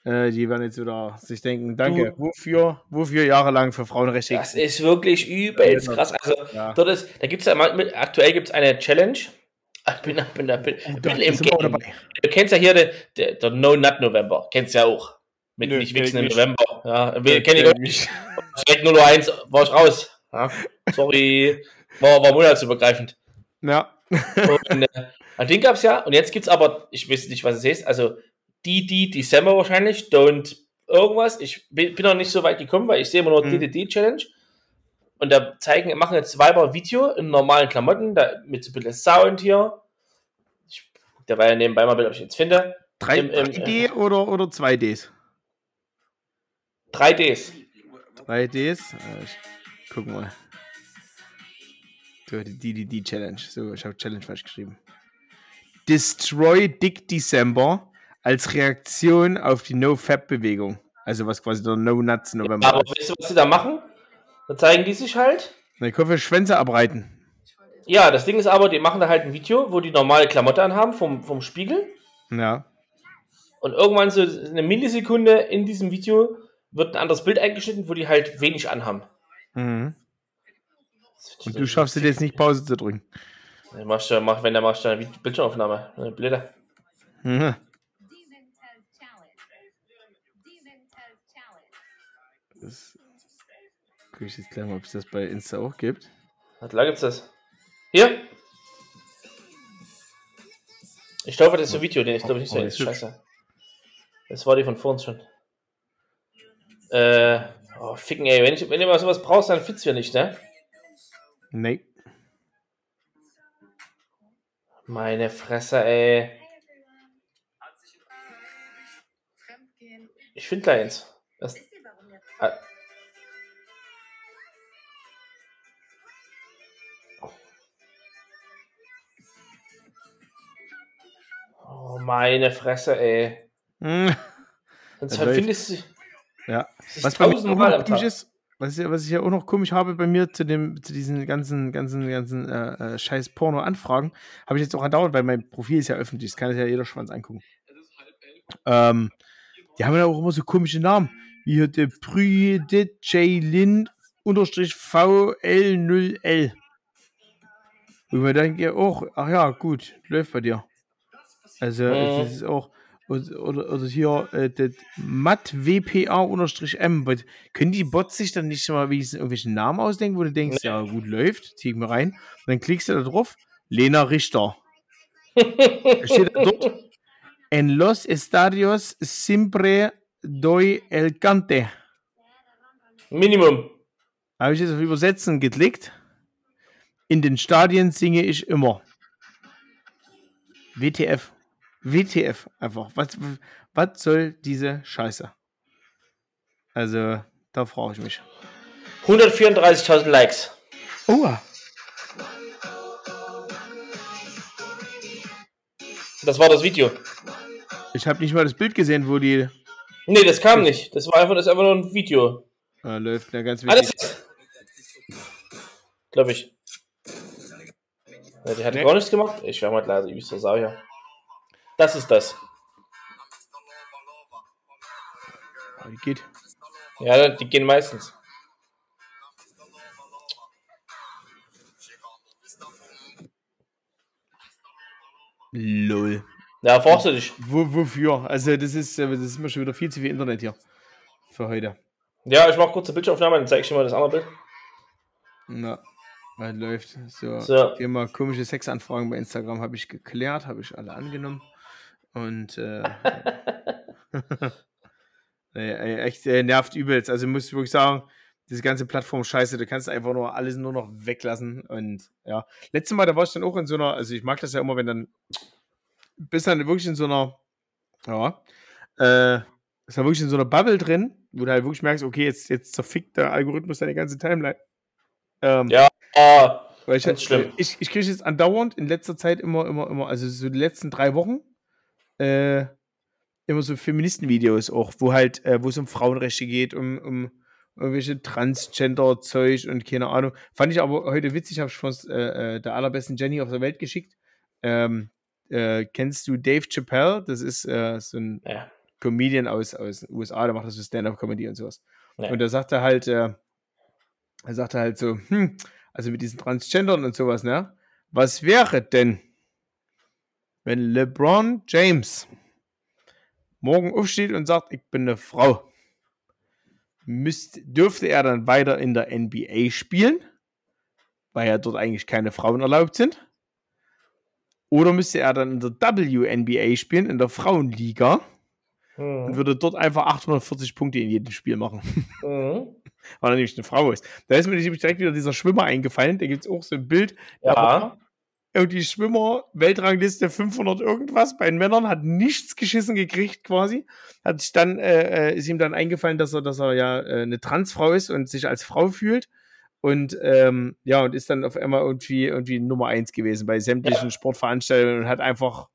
äh, die werden jetzt wieder sich denken, danke, wofür, wofür jahrelang für Frauenrechte?
Das ist wirklich übelst krass. Also,
Ja.
dort ist, da gibt es ja mal, aktuell gibt es eine Challenge. Ich bin, bin, bin, bin,
Oh,
bin
da
im Game.
dabei.
Du kennst ja hier den der, der No Nut November. Kennst ja auch. Mit
Nö,
nicht
kenn ich
wichsen im. November. Ja, kennen
kenn
ich auch nicht. Direkt 001 war ich raus. Ja, sorry. War, war monatsübergreifend.
Ja.
Und, äh, an den gab es ja. Und jetzt gibt es aber, ich weiß nicht, was es heißt. Also, die, die, December wahrscheinlich. Don't irgendwas. Ich bin, noch nicht so weit gekommen, weil ich sehe immer nur
Mhm.
DDD-Challenge. Und da zeigen, machen jetzt Weiber Video in normalen Klamotten, da, mit so ein bisschen Sound hier. Ich, der war ja nebenbei mal, ob ich jetzt finde.
Drei,
Im- im-
3D oder, oder 2Ds?
3Ds.
3Ds? Äh, ich guck mal. So, die DDD Challenge. So, ich habe Challenge falsch geschrieben. Destroy Dick December als Reaktion auf die No-Fab-Bewegung. Also was quasi der No-Nuts November
Aber weißt du, was sie da machen? Da zeigen die sich halt.
Ich hoffe, Schwänze abreiten.
Ja, das Ding ist aber, die machen da halt ein Video, wo die normale Klamotte anhaben vom, vom Spiegel.
Ja.
Und irgendwann so eine Millisekunde in diesem Video wird ein anderes Bild eingeschnitten, wo die halt wenig anhaben.
Mhm. Und du schaffst es jetzt nicht Pause zu drücken.
Ja, Machst du, mach, wenn der machst du eine Bildschirmaufnahme. Eine Blöde.
Mhm. Guck ich jetzt gleich mal, ob es das bei Insta auch gibt.
Na klar gibt's das. Hier. Ich glaube, das ist ein Video, den ich glaube nicht so
Oh.
Scheiße. Das war die von vorhin schon. Äh, oh, ficken, ey. Wenn, ich, wenn du mal sowas brauchst, dann du ja nicht, ne?
Nee.
Meine Fresse, ey. Ich finde gleich eins. Das, oh, meine Fresse, ey.
Mhm.
Sonst
läuft.
findest du.
Ja. Was bei mir komisch ist, was ich, was ich ja auch noch komisch habe bei mir zu dem, zu diesen ganzen, ganzen, ganzen äh, äh, scheiß Porno-Anfragen, habe ich jetzt auch andauernd, weil mein Profil ist ja öffentlich, das kann sich ja jeder Schwanz angucken. Ähm, die haben ja auch immer so komische Namen, wie hier der Brüde J. Lin unterstrich VL0L. Und man denkt ja auch, ach ja, gut, läuft bei dir. Also,
Mhm.
das ist auch, oder, oder, oder hier, äh, das Matt WPA-M. Was- Können die Bots sich dann nicht mal wenigstens irgendwelchen Namen ausdenken, wo du denkst, ja, gut läuft, zieh ich mal rein. Und dann klickst du da drauf, Lena Richter. Da steht da dort En los estadios siempre doy el cante.
Minimum.
Habe ich jetzt auf Übersetzen geklickt. In den Stadien singe ich immer. WTF. WTF einfach. Was, was soll diese Scheiße? Also, da frage ich mich.
134.000 Likes.
Oh,
Das war das Video.
ich habe nicht mal das Bild gesehen, wo die
Nee, das kam nicht. Das war einfach, das einfach nur ein Video.
äh, läuft. Ja, ganz wichtig.
Alles. Glaube ich. Ja, die hat
Nee.
gar nichts gemacht. Ich wäre mal leider übelst der Sau hier. Das ist das.
Ah, die geht.
Ja, die gehen meistens.
Lol.
Ja, fragst du dich.
Wo, wofür? Also, das ist, äh, das ist mir schon wieder viel zu viel Internet hier. Für heute.
Ja, ich mache kurze Bildschirmaufnahme, dann zeige ich dir mal das andere Bild.
Na, was läuft? So,
So.
Thema komische Sexanfragen bei Instagram habe ich geklärt, habe ich alle angenommen. Und äh, echt äh, nervt übelst. Also muss ich wirklich sagen, diese ganze Plattform scheiße, du kannst einfach nur alles nur noch weglassen. Und ja, letztes Mal, da war ich dann auch in so einer, also ich mag das ja immer, wenn dann bist dann wirklich in so einer, ja, äh, ist dann wirklich in so einer Bubble drin, wo du halt wirklich merkst, okay, jetzt, jetzt zerfickt der Algorithmus deine ganze Timeline. Ähm,
Ja. Ah,
weil ich,
Ganz schlimm.
ich, ich kriege jetzt andauernd in letzter Zeit immer, immer, immer, also so die letzten drei Wochen, äh, immer so Feministenvideos auch, wo halt, äh, wo es um Frauenrechte geht, um, um irgendwelche Transgender-Zeug und keine Ahnung. Fand ich aber heute witzig, habe ich von äh, äh, der allerbesten Jenny auf der Welt geschickt. Ähm, äh, kennst du Dave Chappelle? Das ist äh, so ein
ja.
Comedian aus, aus den USA, der macht das so Stand-Up-Comedy und sowas.
Ja.
Und da sagt er halt, äh, er sagte halt so, hm, also mit diesen Transgendern und sowas, ne? Was wäre denn, wenn LeBron James morgen aufsteht und sagt, ich bin eine Frau? Müsste, dürfte er dann weiter in der NBA spielen, weil ja dort eigentlich keine Frauen erlaubt sind? Oder müsste er dann in der WNBA spielen, in der Frauenliga, und
Mhm.
würde dort einfach 840 Punkte in jedem Spiel machen?
Mhm.
weil er nämlich eine Frau ist. Da ist mir nämlich direkt wieder dieser Schwimmer eingefallen. Da gibt es auch so ein Bild.
Ja.
War irgendwie Schwimmer, Weltrangliste 500 irgendwas. Bei den Männern hat nichts geschissen gekriegt quasi. Hat sich dann, äh, äh, ist ihm dann eingefallen, dass er, dass er ja äh, eine Transfrau ist und sich als Frau fühlt. Und ähm, ja, und ist dann auf einmal irgendwie, irgendwie Nummer eins gewesen bei sämtlichen Sportveranstaltungen und hat einfach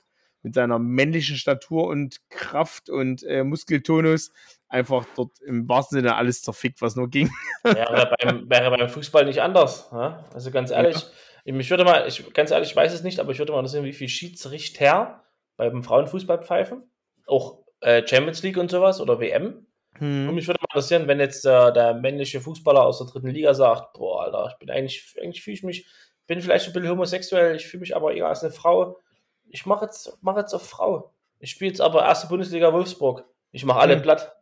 mit seiner männlichen Statur und Kraft und äh, Muskeltonus einfach dort im wahrsten Sinne alles zerfickt, was nur ging.
Wäre beim, wäre beim Fußball nicht anders. Ja? Also ganz ehrlich, mich würde mal, ich, ganz ehrlich, ich weiß es nicht, aber ich würde mal interessieren, wie viel Schiedsrichter beim Frauenfußball pfeifen. Auch äh, Champions League und sowas oder WM. Und
Hm.
mich würde mal interessieren, wenn jetzt äh, der männliche Fußballer aus der dritten Liga sagt, boah, Alter, ich bin eigentlich, eigentlich fühle ich mich, bin vielleicht ein bisschen homosexuell, ich fühle mich aber eher als eine Frau. Ich mache jetzt, mach jetzt auf Frau. Ich spiele jetzt aber erste Bundesliga Wolfsburg. Ich mache alle
Mhm.
platt.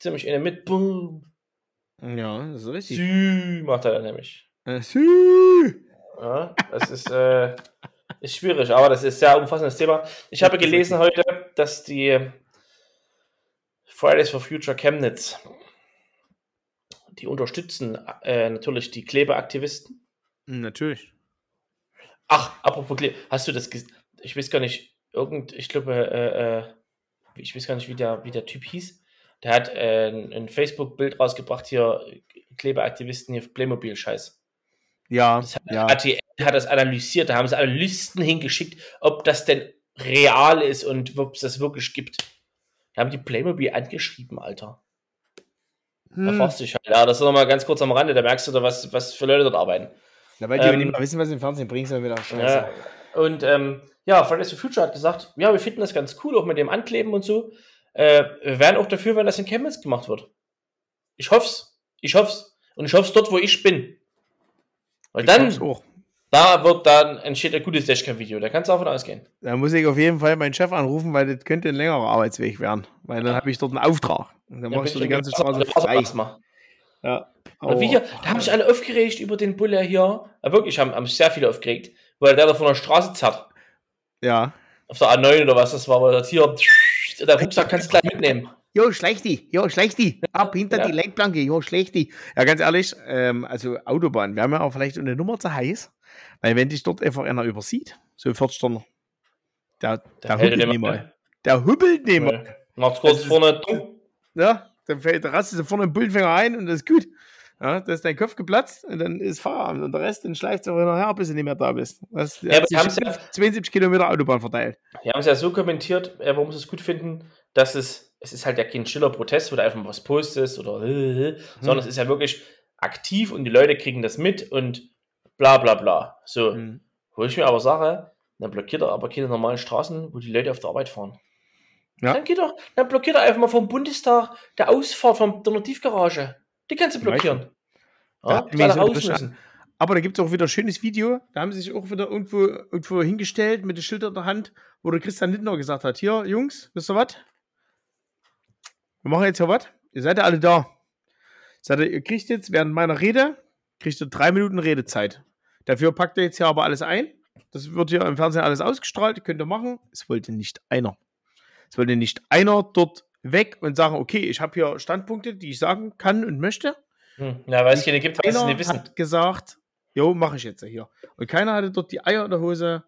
Ziemlich eine mit. Boom.
Ja, ist richtig.
Sü, macht er dann nämlich.
Äh, sü.
Ja, das ist, äh, ist schwierig, aber das ist ein sehr umfassendes Thema. Ich habe gelesen heute, dass die Fridays for Future Chemnitz, die unterstützen äh, natürlich die Klebeaktivisten.
Natürlich.
Ach, apropos Klebe, hast du das gesehen? Ich weiß gar nicht, irgend, ich glaube, äh, äh, ich weiß gar nicht, wie der, wie der Typ hieß. Der hat äh, ein, ein Facebook-Bild rausgebracht, hier Klebeaktivisten hier Playmobil-Scheiß.
Ja,
Das hat,
ja.
RTL hat das analysiert, da haben sie Analysten hingeschickt, ob das denn real ist und ob es das wirklich gibt. Da haben die Playmobil angeschrieben, Alter. Da
Hm.
fragst du dich halt. Ja, das ist nochmal ganz kurz am Rande, da merkst du, da, was, was für Leute dort arbeiten.
Na, weil die
Ähm,
nicht mal wissen, was sie im Fernsehen bringen, sondern wieder scheiße.
Ja. Und ähm, ja, Fridays for Future hat gesagt, ja, wir finden das ganz cool, auch mit dem Ankleben und so. Äh, wir wären auch dafür, wenn das in Chemnitz gemacht wird. Ich hoff's. Ich hoff's. Und ich hoff's dort, wo ich bin. Weil
Ich
dann,
auch.
da wird dann entsteht ein gutes Dashcam-Video. Da kannst du davon ausgehen.
Da muss ich auf jeden Fall meinen Chef anrufen, weil das könnte ein längerer Arbeitsweg werden. Weil dann habe ich dort einen Auftrag. Und dann
Ja,
so
bitte,
die ganze Straße
auch
frei.
erstmal.
Ja.
Und wie hier, da haben sich alle aufgeregt über den Bulle hier. Ja, wirklich, haben, haben sich sehr viele aufgeregt, weil der da von der Straße zerrt.
Ja.
auf der A9 oder was das war, weil das hier, der Rucksack kannst du gleich mitnehmen.
Jo, schlecht die, jo, schlecht die. Ab hinter
Ja.
die Lenkplanke, jo, schlecht die. Ja, ganz ehrlich, ähm, also Autobahn, wäre mir auch vielleicht eine Nummer zu heiß, weil wenn dich dort einfach einer übersieht, so 40 Stunden, der, der
hält
hubbelt nicht mal. Der hubbelt nicht mal.
Macht's kurz
Das ist-
vorne.
Ja, dann fällt der rastet du vorne im Bullenfänger ein und das ist gut. Ja, da ist dein Kopf geplatzt und dann ist Feierabend und der Rest, den schleift du hinterher, bis du nicht mehr da bist. Das,
Ja,
hat sich
ja-
72 Kilometer Autobahn verteilt.
Wir haben es ja so kommentiert, warum sie es gut finden, dass es, es ist halt ja kein stiller Protest, wo du einfach mal was postest oder,
Hm.
sondern es ist ja wirklich aktiv und die Leute kriegen das mit und bla bla bla. So,
Mhm.
wo ich mir aber sage, dann blockiert er aber keine normalen Straßen, wo die Leute auf der Arbeit fahren.
Ja.
Dann geht doch, dann blockiert er einfach mal vom Bundestag der Ausfahrt von der Tiefgarage. Die kannst du blockieren.
Da
Ja, er
so
raus
richtig
müssen.
Aber da gibt es auch wieder ein schönes Video. Da haben sie sich auch wieder irgendwo, irgendwo hingestellt mit dem Schild in der Hand, wo der Christian Lindner gesagt hat: Hier, Jungs, wisst ihr was? Wir machen jetzt hier was. Ihr seid ja alle da. Sagt er, ihr kriegt jetzt während meiner Rede, kriegt ihr drei Minuten Redezeit. Dafür packt ihr jetzt hier aber alles ein. Das wird hier im Fernsehen alles ausgestrahlt, könnt ihr machen. Es wollte nicht einer. Es wollte nicht einer dort weg und sagen, okay, ich habe hier Standpunkte, die ich sagen kann und möchte.
Hm. Ja, weil es keine gibt,
Keiner
nicht wissen.
hat gesagt, jo, mache ich jetzt hier. Und keiner hatte dort die Eier in der Hose,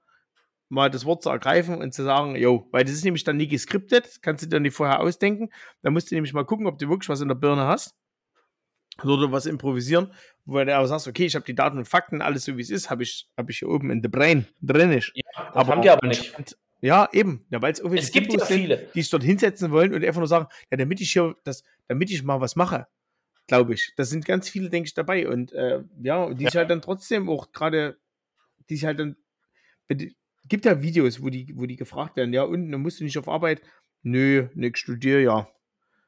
mal das Wort zu ergreifen und zu sagen, jo, weil das ist nämlich dann nie geskriptet, das kannst du dir nicht vorher ausdenken. Da musst du nämlich mal gucken, ob du wirklich was in der Birne hast. Oder was improvisieren, wo du aber sagst, okay, ich habe die Daten und Fakten, alles so wie es ist, habe ich, hab ich hier oben in the brain drin. Ist.
Ja, das haben die aber nicht.
Ja, eben. Ja, weil es irgendwie
Es gibt ja
Typos sind,
viele.
die sich dort hinsetzen wollen und einfach nur sagen, ja, damit ich hier das, damit ich mal was mache, glaube ich. Da sind ganz viele, denke ich, dabei. Und äh, ja, und die sich
Ja.
halt dann trotzdem auch gerade, die sich halt dann. Gibt ja Videos, wo die, wo die gefragt werden, ja, und dann musst du nicht auf Arbeit. Nö, nix studiere, ja.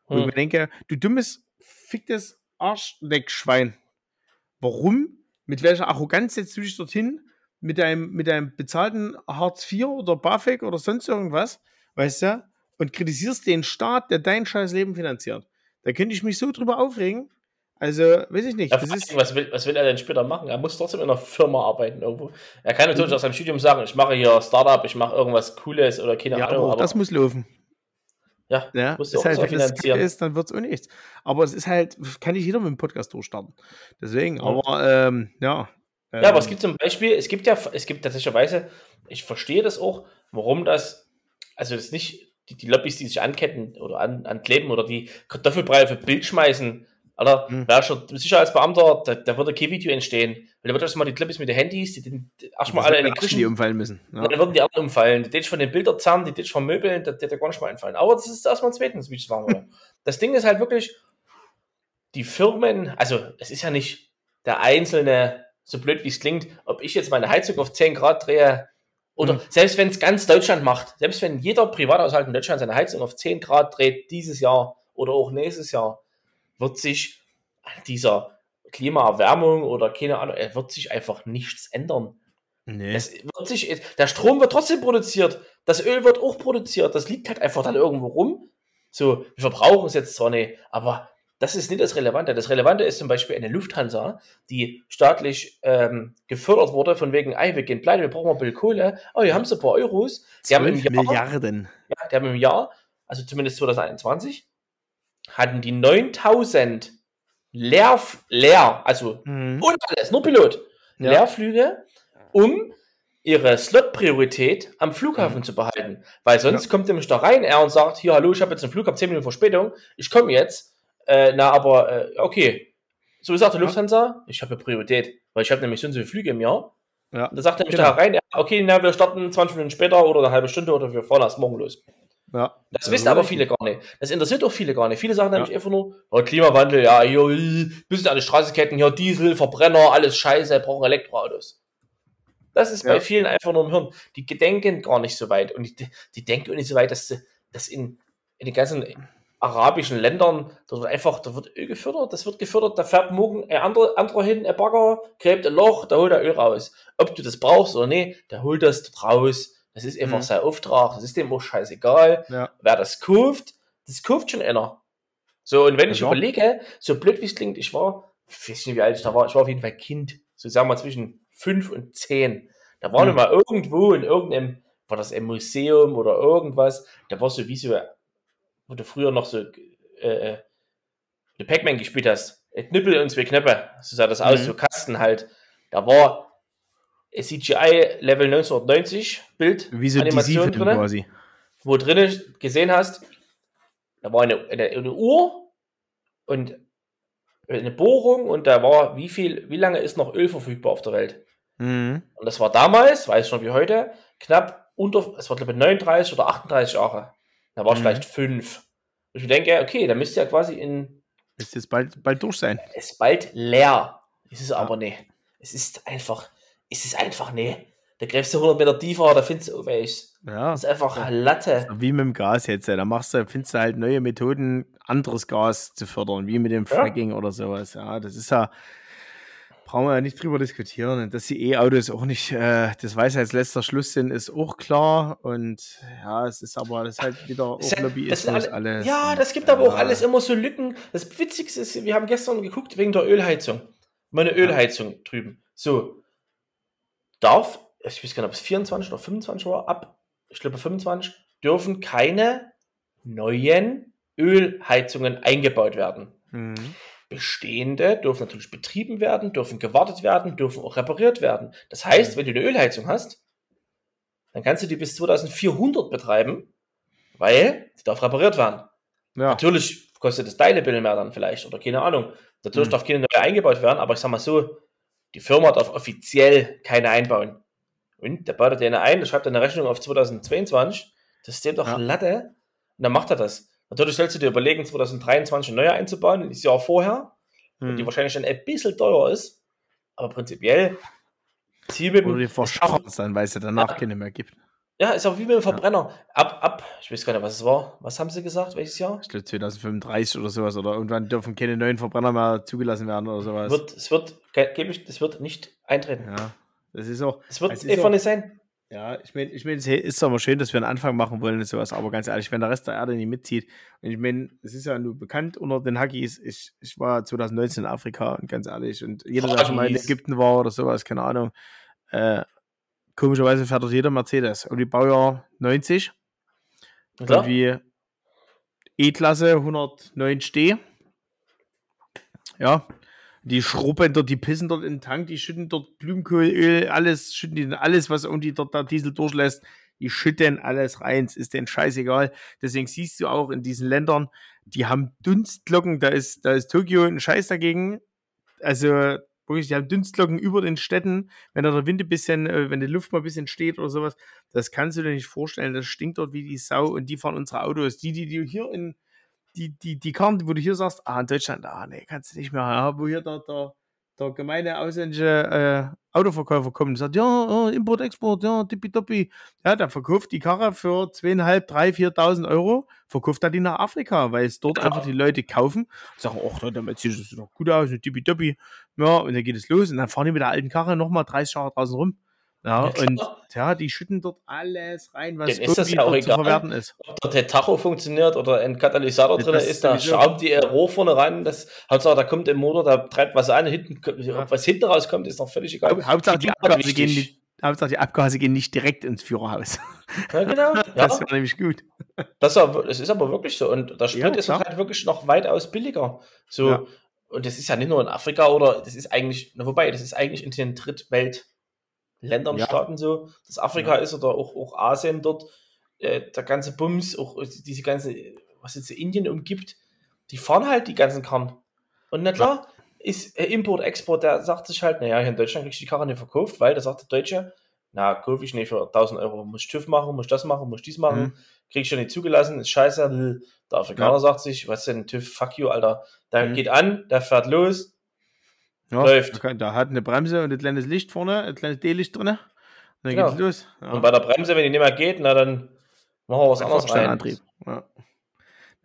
Ich
Hm.
mir denke, du dummes, ficktes Arschleckschwein. Warum? Mit welcher Arroganz setzt du dich dorthin? Mit deinem, mit deinem bezahlten Hartz IV oder BAföG oder sonst irgendwas, weißt du? Und kritisierst den Staat, der dein scheiß Leben finanziert. Da könnte ich mich so drüber aufregen. Also, weiß ich nicht.
Ja,
ist,
was, will, was will er denn später machen? Er muss trotzdem in einer Firma arbeiten irgendwo. Er kann natürlich
Mhm.
aus seinem Studium sagen, ich mache hier Startup, ich mache irgendwas Cooles oder keine
ja, aber
Ahnung.
auch das muss laufen.
ja,
Ja,
Musst
ist halt, wenn das ist, dann wird es auch nichts. Aber es ist halt, kann nicht jeder mit dem Podcast durchstarten. Deswegen,
Ja.
aber ähm, ja.
Ja, aber es
ähm,
gibt zum Beispiel, es gibt ja, es gibt tatsächlicherweise, ich verstehe das auch, warum das, also das nicht, die, die Lobbys, die sich anketten oder an, ankleben oder die Kartoffelbrei für Bild schmeißen, Alter,
Hm.
wer schon Sicherheitsbeamter, da, da würde kein Video entstehen. Weil da wird erstmal die Lobbys mit den Handys, die, die, die erstmal alle in den
Aschen, die umfallen müssen. Ja.
dann würden die anderen umfallen. Die dich von den Bildern zerren, die dich von Möbeln, das hätte gar nicht mal einfallen. Aber das ist erstmal zweitens, wie ich sagen würde. Das Ding ist halt wirklich, die Firmen, also es ist ja nicht der einzelne, so blöd wie es klingt, ob ich jetzt meine Heizung auf 10 Grad drehe oder
Mhm.
selbst wenn es ganz Deutschland macht, selbst wenn jeder Privathaushalt in Deutschland seine Heizung auf 10 Grad dreht dieses Jahr oder auch nächstes Jahr, wird sich an dieser Klimaerwärmung oder keine Ahnung, wird sich einfach nichts ändern.
Nee.
Es wird sich, der Strom wird trotzdem produziert, das Öl wird auch produziert, das liegt halt einfach dann irgendwo rum. So, wir verbrauchen es jetzt zwar nicht, aber das ist nicht das Relevante. Das Relevante ist zum Beispiel eine Lufthansa, die staatlich ähm, gefördert wurde, von wegen, ey, wir gehen pleite, wir brauchen mal ein bisschen Kohle. Oh, hier haben sie ein paar Euros. Die haben im
12
Jahr,
Milliarden.
ja, die haben im Jahr, also zumindest 2021, hatten die 9000 leer, leer, also
Mhm.
und alles, nur Pilot.
Ja.
Leerflüge, um ihre Slot-Priorität am Flughafen
Mhm.
zu behalten. Weil sonst kommt nämlich da rein er und sagt, hier, hallo, ich habe jetzt einen Flug, habe 10 Minuten Verspätung, ich komme jetzt. Äh, na, aber äh, okay. So sagt der
Ja.
Lufthansa, ich habe Priorität, weil ich habe nämlich so viele Flüge im Jahr.
Ja.
Und da sagt nämlich
Genau.
da rein, okay, na, wir starten 20 Minuten später oder eine halbe Stunde oder wir fahren erst morgen los.
Ja.
Das
Ja,
wissen aber viele gar nicht. Das interessiert auch viele gar nicht. Viele sagen
Ja.
nämlich einfach nur, oh, Klimawandel, ja, hier, äh, bisschen an die Straße ketten, hier Diesel, Verbrenner, alles scheiße, brauchen Elektroautos. Das ist bei
Ja.
vielen einfach nur im Hirn. Die gedenken gar nicht so weit. Und die, die denken auch nicht so weit, dass, dass in, in den ganzen arabischen Ländern, da wird einfach, da wird Öl gefördert, das wird gefördert, da fährt morgen ein anderer, anderer hin, ein Bagger, gräbt ein Loch, da holt er Öl raus. Ob du das brauchst oder nicht, der holt das raus. Das ist einfach
Mhm.
sein Auftrag, das ist dem auch scheißegal
Ja.
wer das kauft, das kauft schon einer. So, und wenn ich
Ja.
überlege, so blöd wie es klingt, ich war, ich weiß nicht, wie alt ich da war, ich war auf jeden Fall Kind, so sagen wir zwischen fünf und zehn. Da waren
Mhm.
mal irgendwo in irgendeinem war das im Museum oder irgendwas. Da war so wie so, wo du früher noch so äh, äh eine Pac-Man gespielt hast. Knüppel und zwei Knöpfe. So sah das aus,
Mhm.
so Kasten halt. Da war CGI Level 1990 Bild,
Wie so
Animation drin,
quasi.
wo drinnen gesehen hast, da war eine, eine, eine Uhr und eine Bohrung und da war, wie viel, wie lange ist noch Öl verfügbar auf der Welt?
Mhm.
Und das war damals, weiß schon wie heute, knapp unter, es war glaube ich 39 oder 38 Jahre. Da war es
Mhm.
vielleicht fünf. Und ich denke, okay, da müsste ja quasi in,
Ist jetzt bald, bald durch sein.
es ist bald leer. Es ist aber nee. Es ist einfach, es ist einfach nee. Da greifst du 100 Meter tiefer, da findest du, oh, welch.
Ja.
Das ist einfach Latte.
Wie mit dem Gas jetzt. ja. Da machst du, findest du halt neue Methoden, anderes Gas zu fördern, wie mit dem
Ja.
Fracking oder sowas. Ja, das ist ja, brauchen wir ja nicht drüber diskutieren. Und dass die E-Autos auch nicht äh, das Weisheitsletzter Schluss sind, ist auch klar. Und ja, es ist aber das ist halt wieder auch
das
Lobbyismus
alle,
alles.
Ja,
Und,
das gibt aber auch
ja,
alles immer so Lücken. Das Witzigste ist, wir haben gestern geguckt wegen der Ölheizung. Meine Ölheizung drüben. So. Darf, ich weiß gar nicht, ob es 24 oder 25 war, ab, ich glaube 25, dürfen keine neuen Ölheizungen eingebaut werden.
Mhm.
Bestehende dürfen natürlich betrieben werden, dürfen gewartet werden, dürfen auch repariert werden. Das heißt, wenn du eine Ölheizung hast, dann kannst du die bis 2400 betreiben, weil sie darf repariert werden.
Ja,
Natürlich kostet es deine Bill mehr dann vielleicht oder keine Ahnung. Natürlich
Mhm.
darf keine neue eingebaut werden, aber ich sag mal so, die Firma darf offiziell keine einbauen. Und der baut dir eine ein, der schreibt eine Rechnung auf 2022, das ist dem doch
Ja.
Latte und dann macht er das. Natürlich sollst du dir überlegen, 2023 eine neue einzubauen, das Jahr vorher, die
mhm.
wahrscheinlich dann ein bisschen teurer ist, aber prinzipiell Ziel mit
Oder die verschaffen es dann, weil es ja danach
Ja.
keine mehr gibt.
Ja, ist auch wie mit dem Verbrenner. Ab, ab, ich weiß gar nicht, was es war. Was haben sie gesagt? Welches Jahr?
Ich glaube 2035 oder sowas. Oder irgendwann dürfen keine neuen Verbrenner mehr zugelassen werden oder sowas.
Wird, es wird, ge- gebe ich, das wird nicht eintreten.
ja, das ist auch.
Es wird
Es
einfach
auch-
nicht sein.
Ja, ich meine, ich mein, es ist doch mal schön, dass wir einen Anfang machen wollen und sowas, aber ganz ehrlich, wenn der Rest der Erde nicht mitzieht, und ich meine, es ist ja nur bekannt unter den Haggis, ich, ich war 2019 in Afrika und ganz ehrlich, und jeder, der schon mal in. Ägypten war oder sowas, keine Ahnung, äh, komischerweise fährt dort jeder Mercedes und die Baujahr 90
Klar?
und wie E-Klasse 109 Steh. Ja, die schrubben dort, die pissen dort in den Tank, die schütten dort Blumenkohlöl, alles, schütten die alles, was irgendwie dort der Diesel durchlässt, die schütten alles rein, es ist denen scheißegal. Deswegen siehst du auch in diesen Ländern, die haben Dunstglocken, da ist, da ist Tokio ein Scheiß dagegen. Also wirklich, die haben Dunstglocken über den Städten, wenn da der Wind ein bisschen, äh, wenn die Luft mal ein bisschen steht oder sowas, das kannst du dir nicht vorstellen, das stinkt dort wie die Sau und die fahren unsere Autos. Die, die, die hier in, die, die, die Karten, wo du hier sagst, ah, in Deutschland, ah, nee, kannst du nicht mehr, ja, wo hier der, der, der gemeine ausländische äh, Autoverkäufer kommt und sagt, ja, äh, Import, Export, ja, tippitoppi. Ja, der verkauft die Karre für 2.500, 3.000, 4.000 Euro, verkauft er die nach Afrika, weil es dort
Genau.
einfach die Leute kaufen und sagen, ach, damit sieht das doch gut aus, tippitoppi. Ja, und dann geht es los und dann fahren die mit der alten Karre nochmal 30 Jahre draußen rum. Ja,
Ja,
und ja, die schütten dort alles rein, was
ist das ja auch
dort zu
egal.
verwerten ist.
Ob da der Tacho funktioniert oder ein Katalysator
Ja,
drin ist, da schraubt die Rohr vorne ran. Das, Hauptsache, da kommt im Motor, da treibt was an, hinten,
Ja.
was hinten rauskommt, ist noch völlig egal.
Hau- Hauptsache die, Abgase gehen nicht, Hauptsache die Abgase gehen nicht direkt ins Führerhaus.
Ja, genau. Ja,
Das wäre nämlich gut.
das, ist aber- das ist aber wirklich so. Und der Sprit
Ja,
ist halt wirklich noch weitaus billiger. So. Und das ist ja nicht nur in Afrika oder das ist eigentlich, na, wobei, das ist eigentlich in den Drittweltländern,
Ja.
Staaten so, dass Afrika ist oder auch, auch Asien dort, äh, der ganze Bums, auch diese ganze, was jetzt Indien umgibt, die fahren halt die ganzen Karren. Und na klar, ist äh, Import, Export, der sagt sich halt, naja, hier in Deutschland kriegst du die Karre nicht verkauft, weil da sagt der Deutsche, na, kaufe ich nicht für 1000 Euro, muss ich TÜV machen, muss das machen, muss ich dies machen,
Mhm.
krieg ich schon nicht zugelassen, ist scheiße. lll. Der Afrikaner
Ja.
sagt sich, was denn TÜV, fuck you, Alter. Der
Mhm.
geht an, der fährt los,
Ja,
Läuft.
Da, kann- da hat eine Bremse und ein kleines Licht vorne, ein kleines D-Licht drin. Und dann
Genau.
geht's los. Ja.
und bei der Bremse, wenn die nicht mehr geht, na dann machen wir was
Ein
anderes rein.
Fortsteinantrieb. Ja.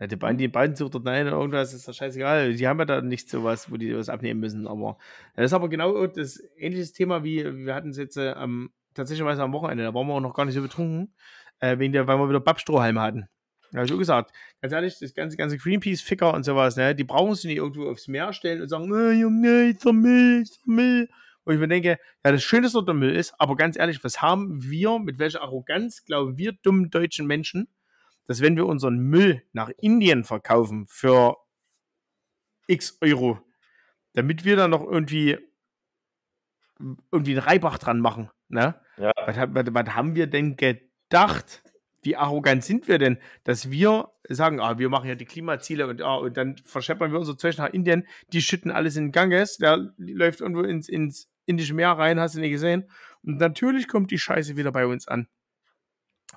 Ja, die beiden, die beiden sucht dort nein oder irgendwas, ist doch scheißegal. Die haben ja da nicht sowas, wo die was abnehmen müssen. Aber ja, das ist aber genau das ähnliches Thema, wie wir hatten es jetzt äh, am, tatsächlich am Wochenende. Da waren wir auch noch gar nicht so betrunken, äh, wegen der, weil wir wieder Pappstrohhalme hatten. Ja, so gesagt. Ganz ehrlich, das ganze, ganze Greenpeace-Ficker und sowas, ne, die brauchen sie nicht irgendwo aufs Meer stellen und sagen, nee, Junge, ist doch Müll, ist doch Müll. wo ich mir denke, ja, das Schöne, dass dort der Müll ist, aber ganz ehrlich, was haben wir, mit welcher Arroganz glauben wir dummen deutschen Menschen, dass wenn wir unseren Müll nach Indien verkaufen für x Euro, damit wir dann noch irgendwie irgendwie einen Reibach dran machen, ne?
Ja.
Was, was, was haben wir denn gedacht? Wie arrogant sind wir denn, dass wir sagen, ah, wir machen ja die Klimaziele und, ah, und dann verscheppern wir unser Zeug nach Indien, die schütten alles in Ganges, der läuft irgendwo ins, ins Indische Meer rein, hast du nicht gesehen. Und natürlich kommt die Scheiße wieder bei uns an.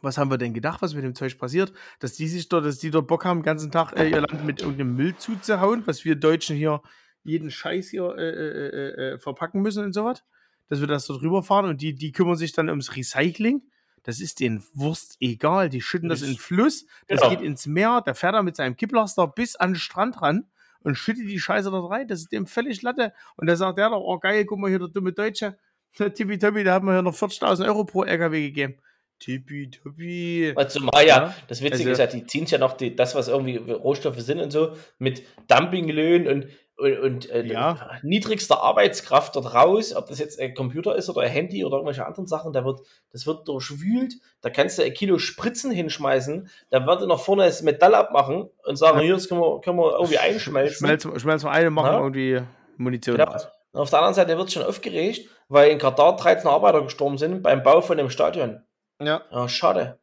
Was haben wir denn gedacht, was mit dem Zeug passiert? Dass die sich dort, dass die dort Bock haben, den ganzen Tag äh, ihr Land mit irgendeinem Müll zuzuhauen, was wir Deutschen hier jeden Scheiß hier äh, äh, äh, äh, verpacken müssen und sowas. Dass wir das dort rüberfahren und die, die kümmern sich dann ums Recycling. Das ist denen Wurst egal. Die schütten das in den Fluss, das
Genau.
geht ins Meer, der fährt da mit seinem Kipplaster bis an den Strand ran und schüttet die Scheiße dort rein. Das ist dem völlig Latte. Und da sagt der doch, oh geil, guck mal hier, der dumme Deutsche. Tippitoppi, der hat mir hier noch 40.000 Euro pro LKW gegeben. Tippitoppi.
Zumal ja,
Ja,
das Witzige
also-
ist ja, die ziehen ja noch die, das, was irgendwie Rohstoffe sind und so, mit Dumpinglöhnen und, und, und äh,
Ja.
niedrigster Arbeitskraft dort raus, ob das jetzt ein Computer ist oder ein Handy oder irgendwelche anderen Sachen, da wird, das wird durchwühlt, da kannst du ein Kilo Spritzen hinschmeißen, da wird noch vorne das Metall abmachen und sagen, hier, das können wir, können wir irgendwie einschmelzen.
Schmelzen, schmelzen wir eine, machen
Ja.
irgendwie Munition
Genau.
raus.
Und auf der anderen Seite wird schon aufgeregt, weil in Katar 13 Arbeiter gestorben sind beim Bau von dem Stadion.
Ja,
Ja, schade.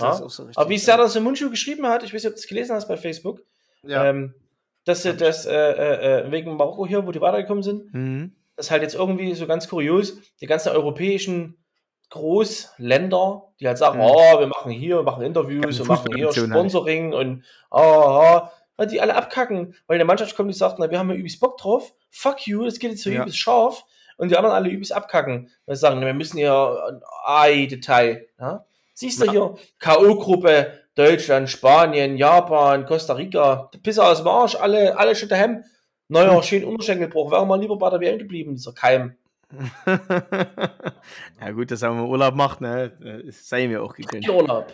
Ja.
so.
Aber wie Serdar Mundschuh geschrieben hat, ich weiß nicht, ob du es gelesen hast bei Facebook,
ja.
ähm, dass sie das äh, äh, äh, wegen Marokko hier, wo die weitergekommen sind,
mhm.
das halt jetzt irgendwie so ganz kurios, die ganzen europäischen Großländer, die halt sagen,
Mhm.
oh, wir machen hier, wir machen Interviews, wir machen hier
halt.
Sponsoring und ah, ah, die alle abkacken, weil eine Mannschaft kommt, die sagt, na, wir haben ja übelst Bock drauf, fuck you, das geht jetzt so
Ja.
übelst scharf und die anderen alle übelst abkacken, weil sie sagen, na, wir müssen hier ein Ei-Detail, ja? Siehst du
Ja.
hier, K.O.-Gruppe, Deutschland, Spanien, Japan, Costa Rica, Pisse aus dem Arsch, alle, alle schon daheim. Neuer,
Hm.
schön Unterschenkelbruch, wäre mal lieber bei der WM geblieben, dieser Keim.
ja, gut, dass er mal Urlaub macht, ne? Das sei mir auch gegönnt.
Urlaub.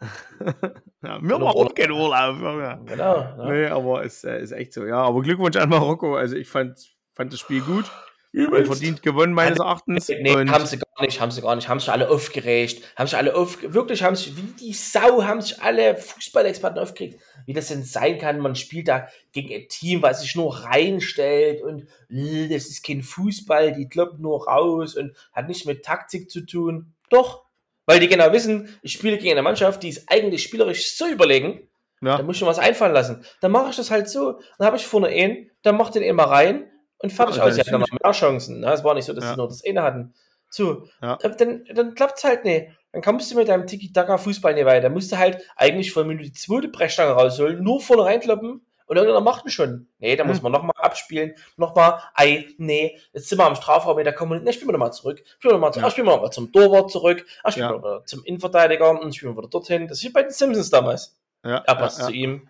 Ja, wir machen auch keinen Urlaub. Ja.
Genau. Ja.
Nee, aber es äh, ist echt so. Ja, aber Glückwunsch an Marokko. Also ich fand, fand das Spiel gut.
Übelst.
Verdient gewonnen, meines Erachtens.
Nee,
Und-
haben sie gar nicht, haben sie gar nicht, haben sich alle aufgeregt, haben sich alle auf, wirklich haben sich, wie die Sau, haben sich alle Fußballexperten aufgeregt, wie das denn sein kann, man spielt da gegen ein Team, was sich nur reinstellt und äh, das ist kein Fußball, die kloppen nur raus und hat nichts mit Taktik zu tun. Doch, weil die genau wissen, ich spiele gegen eine Mannschaft, die ist eigentlich spielerisch so überlegen, da
ja,
muss ich mir was einfallen lassen. Dann mache ich das halt so, dann habe ich vorne einen, dann macht den immer rein und fertig
Ja,
aus. Sie hatten noch mehr Chancen. Ne? Es war nicht so, dass
Ja.
sie nur das eine hatten. So,
Ja.
dann, dann klappt es halt nicht. Dann kommst du mit deinem Tiki-Taka-Fußball nicht weiter. Dann musst du halt eigentlich von Minute die zweite Brechstange rausholen, nur vorne reinkloppen und irgendeiner macht ihn schon. Nee, da muss
Hm.
man nochmal abspielen, nochmal, ei, nee, jetzt sind wir am Strafraum, da kommen wir nicht, ne, spielen wir nochmal zurück. Spielen wir nochmal zurück.
Ja.
Spielen wir nochmal zum Torwart zurück. Ach, spielen
Ja.
wir wieder zum Innenverteidiger und spielen wir wieder dorthin. Das ist wie bei den Simpsons damals.
ja,
Er passt
ja,
zu ihm,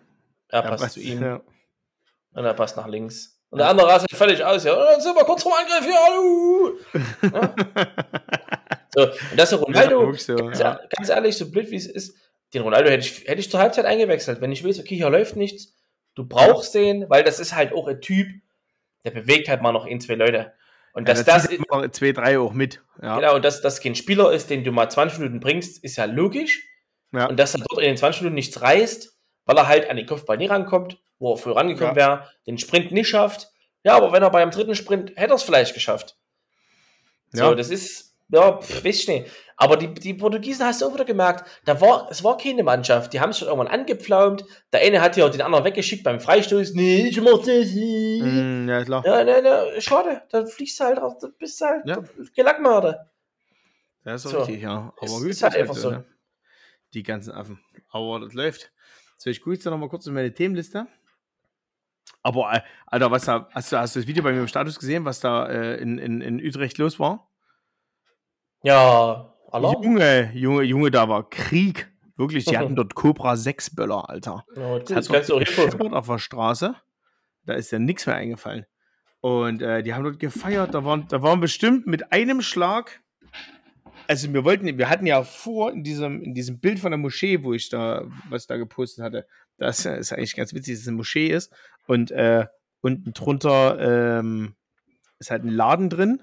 er
ja,
passt
passt
zu ihm und er passt nach links. Und der andere rastet völlig aus. Ja, dann sind wir kurz vorm Angriff hier. Hallo. So, und das ist
Ja,
Ronaldo.
so,
ganz,
ja.
ganz ehrlich, so blöd wie es ist, den Ronaldo hätte ich, hätte ich zur Halbzeit eingewechselt. Wenn ich weiß, okay, hier läuft nichts, du brauchst den, weil das ist halt auch ein Typ, der bewegt halt mal noch ein, zwei Leute. Und
Ja,
dass
da
das,
immer zwei, drei auch mit. Ja.
genau, und dass das kein Spieler ist, den du mal 20 Minuten bringst, ist ja logisch.
Ja.
Und dass er dort in den 20 Minuten nichts reißt, weil er halt an den Kopfball nie rankommt, wo er früher rangekommen wäre, den Sprint nicht schafft. Ja, aber wenn er beim dritten Sprint hätte er es vielleicht geschafft. So,
Ja.
das ist, ja, pff, weiß ich nicht. Aber die, die Portugiesen hast du auch wieder gemerkt, da war, es war keine Mannschaft. Die haben sich schon irgendwann angepflaumt. Der eine hat ja den anderen weggeschickt beim Freistoß. Nee, ich mach das. nicht.
Mm, ja, klar.
Ja, ne, ne, schade. Dann fliegst du halt raus, dann bist du halt
Ja.
Gelackmörder.
Das ist
So.
richtig, ja. Aber
Ist-
gut,
ist halt einfach so.
ne? Die ganzen Affen. Aber das läuft. Soll ich gut jetzt noch mal kurz in meine Themenliste? Aber, äh, Alter, was da, hast du, hast du das Video bei mir im Status gesehen, was da äh, in, in, in Utrecht los war?
Ja, Alarm.
Junge, Junge, Junge, da war Krieg. Wirklich, die hatten dort Cobra 6 Böller, Alter.
Gut,
Das hat
kannst du auch
auf der Straße. Da ist ja nichts mehr eingefallen. Und äh, die haben dort gefeiert. Da waren, da waren bestimmt mit einem Schlag. Also wir wollten, wir hatten ja vor in diesem, in diesem Bild von der Moschee, wo ich da, was da gepostet hatte, das ist eigentlich ganz witzig, dass es eine Moschee ist. Und äh, unten drunter ähm, ist halt ein Laden drin.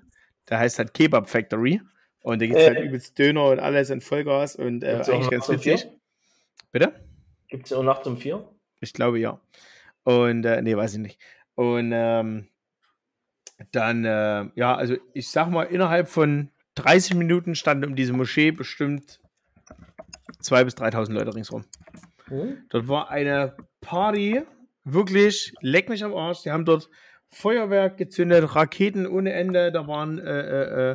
der heißt halt Kebab Factory. Und da gibt es
Äh.
halt übelst Döner und alles in Vollgas und äh, eigentlich ganz witzig. Bitte?
Gibt es ja auch nachts um vier?
Ich glaube ja. Und, äh, nee, weiß ich nicht. Und ähm, dann, äh, ja, also ich sag mal, innerhalb von 30 Minuten standen um diese Moschee bestimmt 2.000 bis 3.000 Leute ringsrum.
Hm?
Dort war eine Party, wirklich, leck mich am Arsch. Die haben dort Feuerwerk gezündet, Raketen ohne Ende. Da waren äh, äh, äh,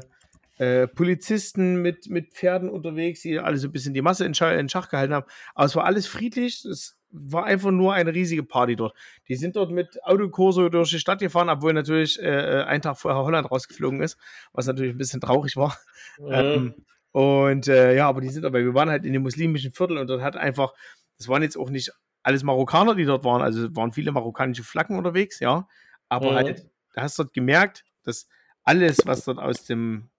äh, Polizisten mit, mit Pferden unterwegs, die alle so ein bisschen die Masse in, Scha in Schach gehalten haben. Aber es war alles friedlich. Es war einfach nur eine riesige Party dort. Die sind dort mit Autokurso durch die Stadt gefahren, obwohl natürlich äh, äh, ein Tag vorher Holland rausgeflogen ist, was natürlich ein bisschen traurig war.
Mhm.
Ähm, und äh, ja, aber die sind dabei. Wir waren halt in dem muslimischen Viertel und dort hat einfach, das waren jetzt auch nicht alles Marokkaner, die dort waren, also es waren viele marokkanische Flaggen unterwegs, ja. Aber
Mhm.
halt, da hast du dort gemerkt, dass alles, was dort aus dem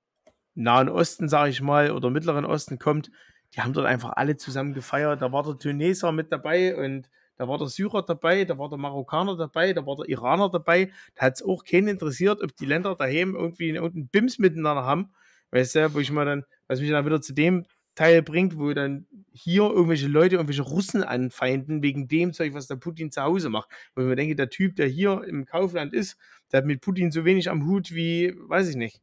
Nahen Osten, sage ich mal, oder Mittleren Osten kommt, die haben dort einfach alle zusammen gefeiert. Da war der Tuneser mit dabei und da war der Syrer dabei, da war der Marokkaner dabei, da war der Iraner dabei. Da hat es auch keinen interessiert, ob die Länder daheim irgendwie irgendeinen Bims miteinander haben. Weißt du, wo ich mal dann, was mich dann wieder zu dem Teil bringt, wo dann hier irgendwelche Leute, irgendwelche Russen anfeinden, wegen dem Zeug, was der Putin zu Hause macht. Wo ich mir denke, der Typ, der hier im Kaufland ist, der hat mit Putin so wenig am Hut wie, weiß ich nicht.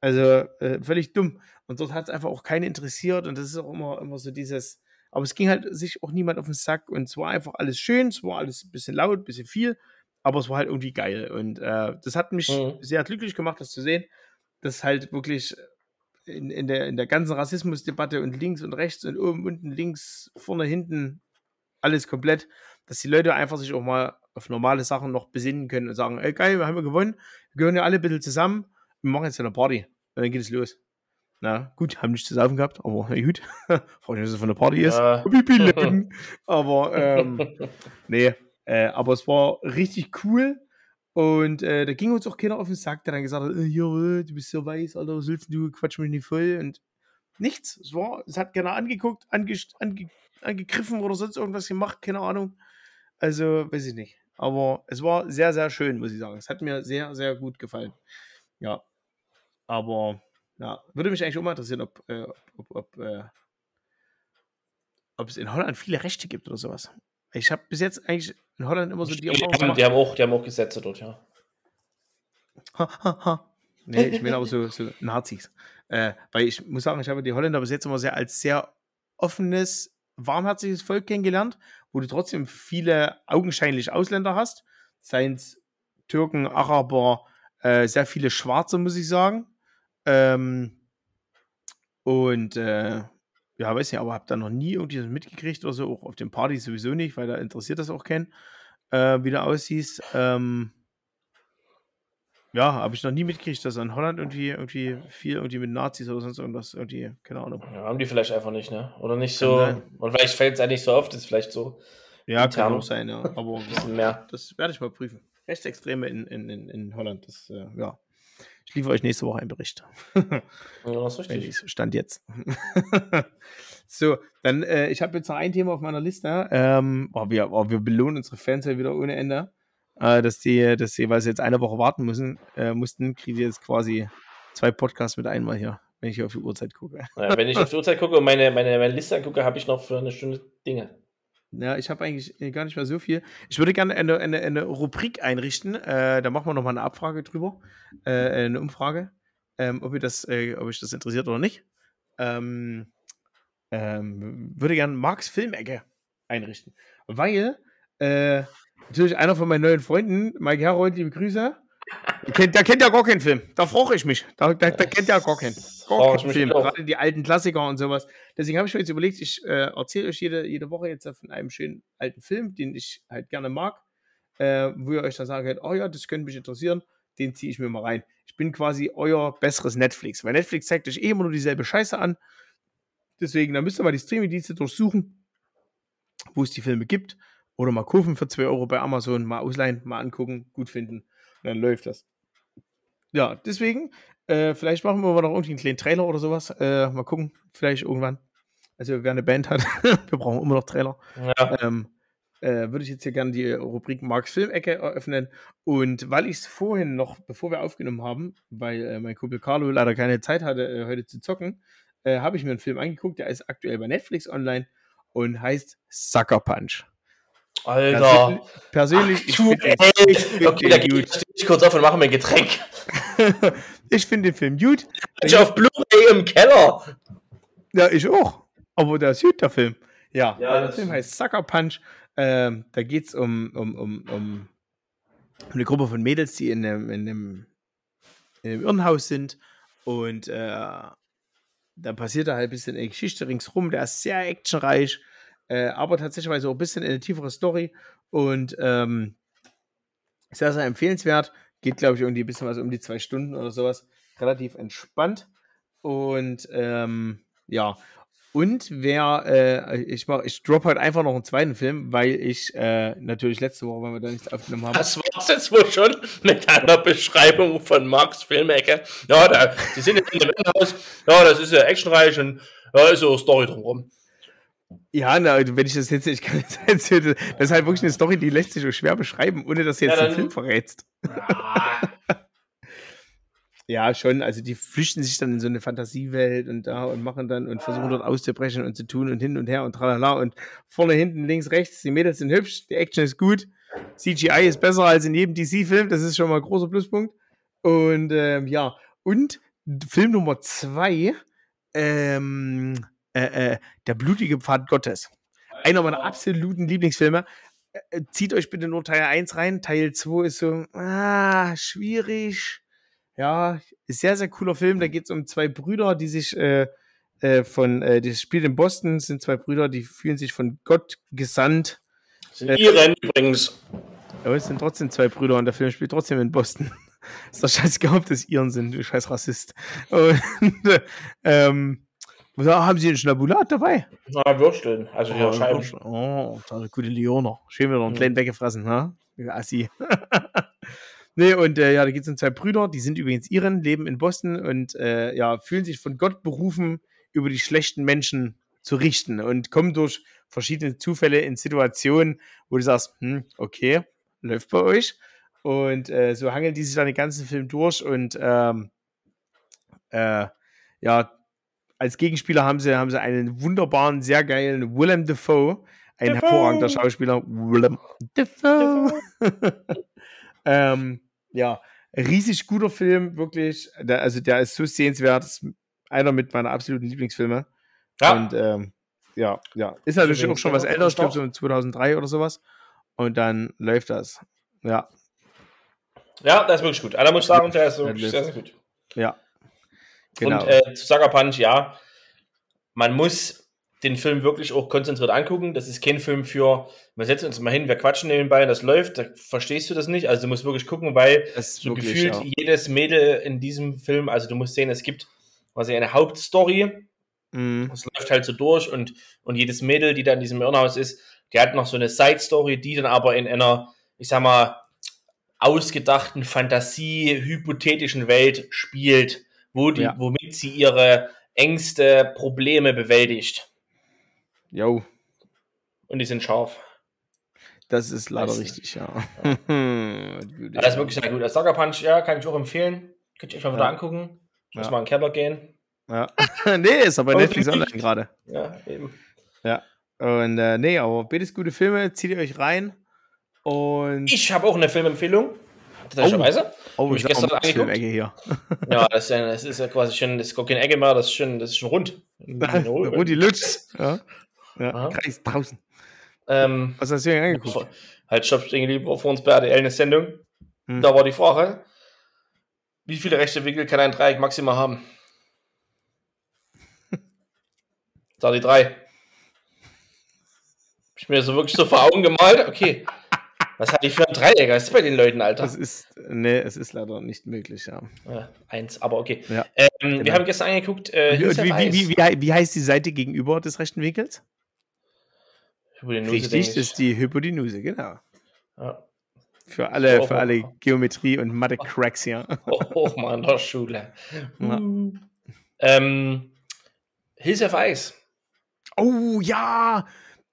Also äh, völlig dumm. Und dort hat es einfach auch keinen interessiert und das ist auch immer, immer so dieses, aber es ging halt sich auch niemand auf den Sack und es war einfach alles schön, es war alles ein bisschen laut, ein bisschen viel, aber es war halt irgendwie geil und äh, das hat mich
Mhm.
sehr glücklich gemacht, das zu sehen, dass halt wirklich in, in, der, in der ganzen Rassismusdebatte und links und rechts und oben, unten, links, vorne, hinten, alles komplett, dass die Leute einfach sich auch mal auf normale Sachen noch besinnen können und sagen, ey geil, wir haben ja gewonnen, wir gehören ja alle ein bisschen zusammen, wir machen jetzt eine Party und dann geht es los. Na gut, haben nichts zu saufen gehabt, aber na gut, frage mich, was das für eine Party ist.
Ja.
Aber ähm, nee, äh, aber es war richtig cool. Und äh, da ging uns auch keiner auf den Sack, der dann gesagt hat, äh, du bist so weiß, Alter, was willst du, quatsch mich nicht voll. Und nichts. Es war, es hat keiner angeguckt, ange, ange, angegriffen oder sonst irgendwas gemacht, keine Ahnung. Also, weiß ich nicht. Aber es war sehr, sehr schön, muss ich sagen. Es hat mir sehr, sehr gut gefallen. Ja. Aber, ja, würde mich eigentlich auch mal interessieren, ob, äh, ob, ob, äh, ob es in Holland viele Rechte gibt oder sowas. Ich habe bis jetzt eigentlich in Holland immer so die
Die
Erfahrung
haben,
gemacht.
die, haben auch, die haben auch Gesetze dort, ja.
Ha, ha, ha. Nee, ich meine aber so, so Nazis. Äh, weil ich muss sagen, ich habe die Holländer bis jetzt immer sehr als sehr offenes, warmherziges Volk kennengelernt, wo du trotzdem viele augenscheinlich Ausländer hast. Seien es Türken, Araber, äh, sehr viele Schwarze, muss ich sagen. Ähm, und äh, ja, weiß nicht, aber habe da noch nie irgendwie was mitgekriegt oder so, auch auf den Partys sowieso nicht, weil da interessiert das auch keinen, äh, wie du aussiehst. Ähm, ja, habe ich noch nie mitgekriegt, dass in Holland irgendwie, irgendwie viel irgendwie mit Nazis oder sonst irgendwas irgendwie, keine Ahnung.
ja. Haben die vielleicht einfach nicht, ne? Oder nicht
Kann
so.
sein.
Und vielleicht fällt es ja nicht so oft, ist vielleicht so
Ja,
Intern.
kann auch sein, ja. Aber
ein bisschen mehr.
das werde ich mal prüfen. Rechtsextreme in, in, in, in Holland, das, äh, ja. Ich liefere euch nächste Woche einen Bericht.
Ja, das ist richtig.
ich stand jetzt. so, dann, äh, ich habe jetzt noch ein Thema auf meiner Liste. Ähm, oh, wir, oh, wir belohnen unsere Fans ja wieder ohne Ende. Äh, dass die, dass die, weil sie jetzt eine Woche warten müssen, äh, mussten, kriegen die jetzt quasi zwei Podcasts mit einmal hier, wenn ich auf die Uhrzeit gucke.
Ja, wenn ich auf die Uhrzeit gucke und meine, meine, meine Liste angucke, habe ich noch für eine Stunde Dinge.
Ja, ich habe eigentlich äh, gar nicht mehr so viel. Ich würde gerne eine, eine, eine Rubrik einrichten. Äh, da machen wir nochmal eine Abfrage drüber. Äh, eine Umfrage. Ähm, ob, ihr das, äh, ob euch das interessiert oder nicht. Ähm, ähm, würde gerne Marks Filmecke einrichten. Weil äh, natürlich einer von meinen neuen Freunden, Mike Herold, liebe Grüße, der kennt, kennt ja gar keinen Film. Da freue ich mich. Da, da, da kennt ja gar keinen. Gar keinen Film.
auch.
Gerade die alten Klassiker und sowas. Deswegen habe ich mir jetzt überlegt, ich äh, erzähle euch jede, jede Woche jetzt von einem schönen alten Film, den ich halt gerne mag, äh, wo ihr euch dann sagen könnt, oh ja, das könnte mich interessieren, den ziehe ich mir mal rein. Ich bin quasi euer besseres Netflix, weil Netflix zeigt euch eh immer nur dieselbe Scheiße an. Deswegen, da müsst ihr mal die Streaming-Dienste durchsuchen, wo es die Filme gibt. Oder mal kaufen für 2 Euro bei Amazon, mal ausleihen, mal angucken, gut finden. Dann läuft das. Ja, deswegen, äh, vielleicht machen wir mal noch irgendwie einen kleinen Trailer oder sowas. Äh, mal gucken, vielleicht irgendwann. Also, wer eine Band hat, wir brauchen immer noch Trailer.
Ja.
Ähm, äh, würde ich jetzt hier gerne die Rubrik Marks Filmecke eröffnen. Und weil ich es vorhin noch, bevor wir aufgenommen haben, weil äh, mein Kumpel Carlo leider keine Zeit hatte, äh, heute zu zocken, äh, habe ich mir einen Film angeguckt, der ist aktuell bei Netflix online und heißt Sucker Punch.
Alter.
Persönlich, ich finde
Aktuell.
ich find
Okay, da gehe
gut.
ich kurz auf und mache mir ein Getränk.
ich finde den Film gut.
Ich auf Blu-ray im Keller.
Ja, ich auch. Aber der ist gut, der Film. Ja,
Ja,
der Film heißt Sucker Punch. Ähm, da geht es um, um, um, um, um eine Gruppe von Mädels, die in einem, in einem, in einem Irrenhaus sind. Und äh, da passiert da halt ein bisschen eine Geschichte ringsrum. Der ist sehr actionreich, äh, aber tatsächlich auch ein bisschen eine tiefere Story. Und ähm, sehr, sehr empfehlenswert. Geht, glaube ich, irgendwie ein bisschen was um die zwei Stunden oder sowas. Relativ entspannt. Und ähm, ja. Und wer, äh, ich mach, ich drop heute einfach noch einen zweiten Film, weil ich äh, natürlich letzte Woche, weil wir da nichts aufgenommen haben.
Das war's jetzt wohl schon mit einer Beschreibung von Marks Filmecke. Ja, da, die sind jetzt in dem Innenhaus. Ja, das ist ja actionreich und ja, ist so Story drumherum.
Ja, na, wenn ich das jetzt, ich kann das jetzt, das ist halt wirklich eine Story, die lässt sich so schwer beschreiben, ohne dass du jetzt
Ja,
den Film verrätst. Ja, schon. Also die flüchten sich dann in so eine Fantasiewelt und da und machen dann und versuchen dort auszubrechen und zu tun und hin und her und tralala und vorne, hinten, links, rechts. Die Mädels sind hübsch, die Action ist gut. CGI ist besser als in jedem DC-Film, das ist schon mal ein großer Pluspunkt. Und ähm, ja, und Film Nummer zwei, ähm, äh, äh, Der blutige Pfad Gottes. Einer meiner absoluten Lieblingsfilme. Äh, äh, zieht euch bitte nur Teil 1 rein. Teil 2 ist so, ah, schwierig. Ja, sehr, sehr cooler Film. Da geht es um zwei Brüder, die sich äh, äh, von, äh, das spielt in Boston, sind zwei Brüder, die fühlen sich von Gott gesandt.
sind Iren übrigens.
Aber es sind trotzdem zwei Brüder und der Film spielt trotzdem in Boston. ist doch scheißegal, ob das Iren sind, du scheiß Rassist. Und äh, ähm, ja, haben sie einen Schnabulat dabei?
Na, Würsteln. Also hier
Oh,
Scheiben.
Oh, da eine gute Leoner. Schön wieder einen kleinen weggefressen? Ja, Assi. nee, und äh, ja, da geht es um zwei Brüder, die sind übrigens Iren, leben in Boston und äh, ja, fühlen sich von Gott berufen, über die schlechten Menschen zu richten und kommen durch verschiedene Zufälle in Situationen, wo du sagst, hm, okay, läuft bei euch. Und äh, so hangeln die sich dann den ganzen Film durch und ähm, äh, ja, als Gegenspieler haben sie, haben sie einen wunderbaren, sehr geilen Willem Dafoe, ein
Dafoe.
hervorragender Schauspieler. Willem Dafoe. ähm, ja, riesig guter Film, wirklich. Der, also der ist so sehenswert. Ist einer mit meiner absoluten Lieblingsfilme.
Ja,
Und ähm, ja, ja. Ist natürlich auch schon was älter, ich glaube so in 2003 oder sowas. Und dann läuft das. Ja,
ja, das ist wirklich gut. Einer muss sagen, der ist wirklich sehr, sehr gut.
ja. Genau.
Und äh, zu Sucker Punch, ja, man muss den Film wirklich auch konzentriert angucken. Das ist kein Film für, wir setzen uns mal hin, wir quatschen nebenbei und das läuft, da verstehst du das nicht. Also du musst wirklich gucken, weil so
wirklich,
gefühlt
ja.
jedes Mädel in diesem Film, also du musst sehen, es gibt quasi eine Hauptstory,
Mhm.
es läuft halt so durch und, und jedes Mädel, die da in diesem Irrenhaus ist, die hat noch so eine Side-Story, die dann aber in einer, ich sag mal, ausgedachten Fantasie, hypothetischen Welt spielt, wo die,
Ja.
womit sie ihre Ängste, Probleme bewältigt.
Jo,
Und die sind scharf.
das ist leider
du.
richtig, ja.
Ja, das ist wirklich sehr gut. Das Sucker Punch, ja, kann ich auch empfehlen. Könnt ihr euch mal wieder
Ja.
angucken. Ich muss
Ja.
mal in den Keller gehen.
Ja. nee, ist aber
Aber
Netflix online gerade.
Ja, eben.
Und äh, nee, aber beides gute Filme, zieht ihr euch rein. Und
Ich habe auch eine Filmempfehlung. Tatsächlicherweise.
oh,
hab ich gestern
auch
angeguckt.
Filmecke hier.
Ja, das ist, ja, das ist ja quasi schon, das ist gar keine Ecke mehr, das ist schon, das ist schon rund.
Rudi Lutz. Ja. Ja. Kreis draußen.
Ähm,
Was hast du denn angeguckt?
halt, geblieben, war vor uns bei RTL eine Sendung.
Hm.
Da war die Frage, wie viele rechte Winkel kann ein Dreieck maximal haben? Da die drei. Hab ich mir so wirklich so vor Augen gemalt, okay. Was hat die für ein Dreieck? Was ist bei den Leuten, Alter?
Das ist, nee, es ist leider nicht möglich, ja.
Ja, eins, aber okay.
Ja,
Ähm,
genau.
Wir haben gestern angeguckt, äh,
Wie, wie, wie, wie, wie, hei- wie heißt die Seite gegenüber des rechten Winkels?
Hypotenuse,
Richtig, das
ich.
ist die Hypotenuse, genau.
Ja.
Für alle,
Oh,
für
oh.
alle Geometrie- und Mathe-Cracks hier.
Hoch mal in der Schule.
Ja.
Ähm, Hills of Ice.
Oh ja,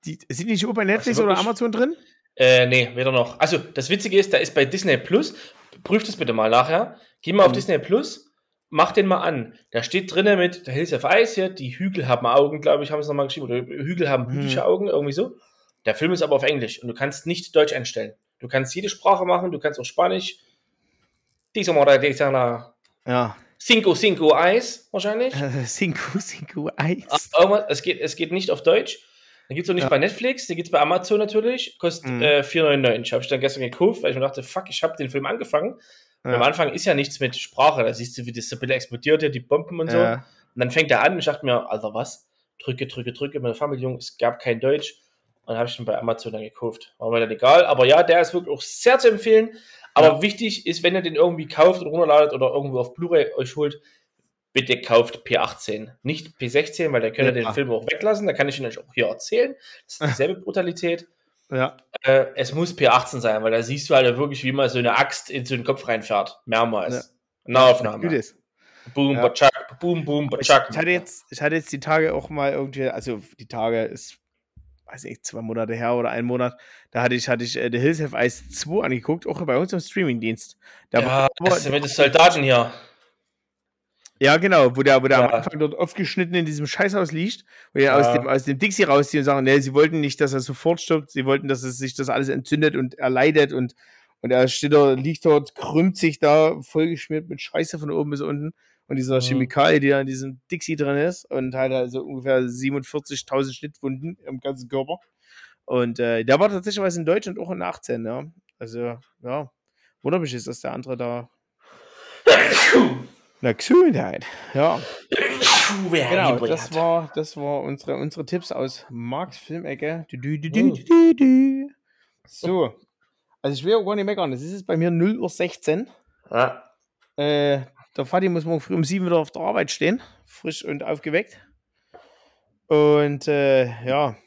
Die, sind die nicht nur bei Netflix oder Amazon drin?
Äh, nee, weder noch. Also, das Witzige ist, da ist bei Disney Plus, prüft es bitte mal nachher, geh mal auf
Mhm.
Disney Plus, mach den mal an. Da steht drinnen mit, der Hills of Ice hier, die Hügel haben Augen, glaube ich, haben sie nochmal geschrieben, oder Hügel haben
Mhm.
hügelige Augen, irgendwie so. Der Film ist aber auf Englisch und du kannst nicht Deutsch einstellen. Du kannst jede Sprache machen, du kannst auch Spanisch. Dieser Mora, dieser.
Ja.
Cinco, Cinco, Eis, wahrscheinlich.
Äh, Cinco, Cinco, Eis.
Ah, es, geht, es geht nicht auf Deutsch. Den gibt es auch nicht
Ja.
bei Netflix, den gibt es bei Amazon natürlich. Kostet
Mhm.
äh, 4,99. Habe ich dann gestern gekauft, weil ich mir dachte, fuck, ich habe den Film angefangen. Und Am
Ja.
Anfang ist ja nichts mit Sprache. Da siehst du, wie das bisschen explodiert, die Bomben und so.
Ja.
Und dann fängt er an und ich dachte mir, Alter, was? Drücke, drücke, drücke. Meine Familie, es gab kein Deutsch. Und dann habe ich den bei Amazon dann gekauft. War mir dann egal. Aber ja, der ist wirklich auch sehr zu empfehlen. Aber wichtig ist, wenn ihr den irgendwie kauft oder runterladet oder irgendwo auf Blu-ray euch holt, bitte kauft P18. Nicht P16, weil da könnt ihr
Ja.
den Film auch weglassen. Da kann ich ihn euch auch hier erzählen. Das ist dieselbe Brutalität.
ja.
Äh, es muss P18 sein, weil da siehst du halt wirklich, wie man so eine Axt in so den Kopf reinfährt. Mehrmals. Nahaufnahme.
Gut ist.
Boom,
Ja.
batschak, boom, boom,
Ich,
batschak.
ich, hatte jetzt, ich hatte jetzt die Tage auch mal irgendwie, also die Tage ist, weiß nicht, zwei Monate her oder ein Monat, da hatte ich, hatte ich äh, The Hills Have Ice 2 angeguckt, auch bei uns im Streamingdienst. Da
ja,
war,
das ist mit den Soldaten hier.
Ja, genau, wo der, wo der am
Ja.
Anfang dort aufgeschnitten in diesem Scheißhaus liegt, wo er aus
Ja.
dem, aus dem Dixie rausziehen und sagen, nee, sie wollten nicht, dass er sofort stirbt, sie wollten, dass es sich das alles entzündet und er leidet und, und er steht da, liegt dort, krümmt sich da, vollgeschmiert mit Scheiße von oben bis unten und dieser
Mhm.
Chemikalie, die da in diesem Dixie drin ist und halt also ungefähr 47.000 Schnittwunden im ganzen Körper. Und äh, der war tatsächlich was in Deutschland auch in 18, ja. Also, ja, wundert mich jetzt, dass der andere da. Na, Gesundheit, ja. Genau, das war, das war unsere, unsere Tipps aus Marks Filmecke. Du. So. Also ich will auch gar nicht meckern. Es ist jetzt bei mir 0 Uhr 16.
Ja.
Äh, der Vati muss morgen früh um 7 wieder auf der Arbeit stehen. Frisch und aufgeweckt. Und äh, ja.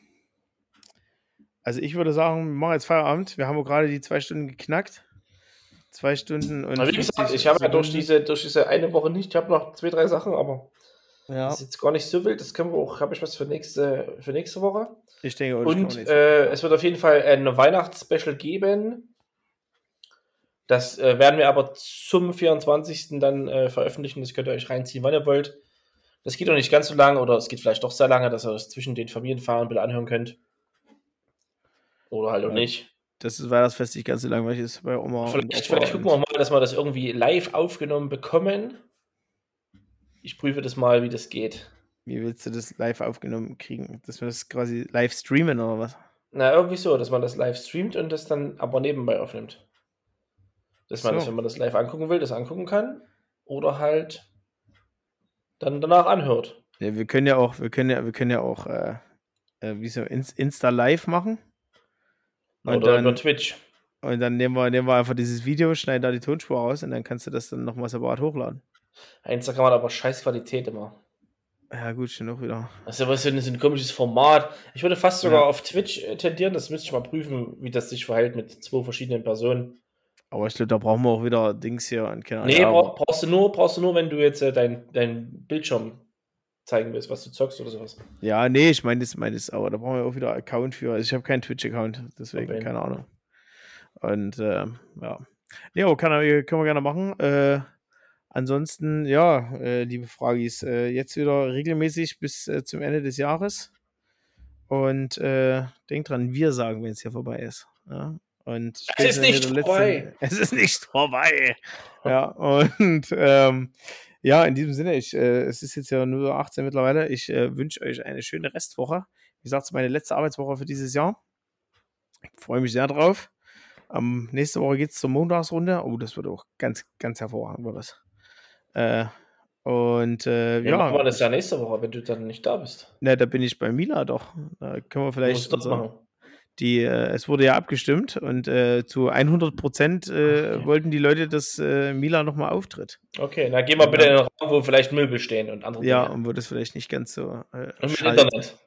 Also ich würde sagen, wir machen jetzt Feierabend. Wir haben gerade die zwei Stunden geknackt. Zwei Stunden und.
Aber wie gesagt,
50
ich habe ja durch diese, durch diese eine Woche nicht, ich habe noch zwei, drei Sachen, aber
Ja,
das ist jetzt gar nicht so wild. Das können wir auch, habe ich was für nächste, für nächste Woche.
ich denke, auch,
Und äh, es wird auf jeden Fall ein Weihnachtsspecial geben. Das äh, werden wir aber zum 24. dann äh, veröffentlichen. Das könnt ihr euch reinziehen, wann ihr wollt. Das geht auch nicht ganz so lange oder es geht vielleicht doch sehr lange, dass ihr es zwischen den Familienfahren bitte anhören könnt. Oder halt auch
Ja.
nicht.
Dass das Weihnachtsfest nicht ganz so langweilig ist bei Oma.
Vielleicht, vielleicht gucken wir mal, dass wir das irgendwie live aufgenommen bekommen. Ich prüfe das mal, wie das geht.
Wie willst du das live aufgenommen kriegen? Dass wir das quasi live streamen oder was?
Na, irgendwie so, dass man das live streamt und das dann aber nebenbei aufnimmt. Dass man
So.
das, wenn man das live angucken will, das angucken kann. Oder halt dann danach anhört.
Ja, wir können ja auch, wir können ja, wir können ja auch, äh, äh, wie so, Ins- Insta live machen. Und
Oder
dann,
über Twitch.
und dann nehmen wir, nehmen wir einfach dieses Video, schneiden da die Tonspur aus und dann kannst du das dann nochmal separat hochladen.
Instagram hat aber scheiß Qualität immer.
Ja, gut, schon auch wieder.
Das ist so ein, so ein komisches Format. Ich würde fast sogar
Ja.
auf Twitch äh, tendieren. Das müsste ich mal prüfen, wie das sich verhält mit zwei verschiedenen Personen.
Aber ich glaube, da brauchen wir auch wieder Dings hier und keine
Nee,
ja,
brauch, brauchst, du nur, brauchst du nur, wenn du jetzt äh, dein, dein Bildschirm zeigen willst, was du zockst oder sowas.
Ja, nee, ich meine das, meine das, aber da brauchen wir auch wieder Account für. Also ich habe keinen Twitch-Account, deswegen
Okay.
keine Ahnung. Und ähm, ja. Nee, aber kann, er- können wir gerne machen. Äh, ansonsten, ja, äh, liebe Fragis, äh, jetzt wieder regelmäßig bis äh, zum Ende des Jahres. Und äh, denkt dran, wir sagen, wenn es hier vorbei ist. Ja? Und
Es ist nicht vorbei.
Es ist nicht vorbei. Ja, und ähm, ja, in diesem Sinne, ich, äh, es ist jetzt ja nur 18 mittlerweile. Ich äh, wünsche euch eine schöne Restwoche. Wie gesagt, es ist meine letzte Arbeitswoche für dieses Jahr. Ich freue mich sehr drauf. Am nächste Woche geht es zur Montagsrunde. Oh, das wird auch ganz, ganz hervorragend, wird das. Äh, und äh,
Ja,
ja,
machen wir das ja nächste Woche, wenn du dann nicht da bist.
na, da bin ich bei Mila doch. Da können wir vielleicht unser-
machen.
Die, äh, es wurde ja abgestimmt und äh, zu 100 Prozent äh,
Okay.
wollten die Leute, dass äh, Mila nochmal auftritt.
Okay, dann gehen wir bitte in den Raum, wo vielleicht Möbel stehen und andere
Ja,
Dinge.
und wo das vielleicht nicht ganz so äh,
Und mit
schallt.
Internet.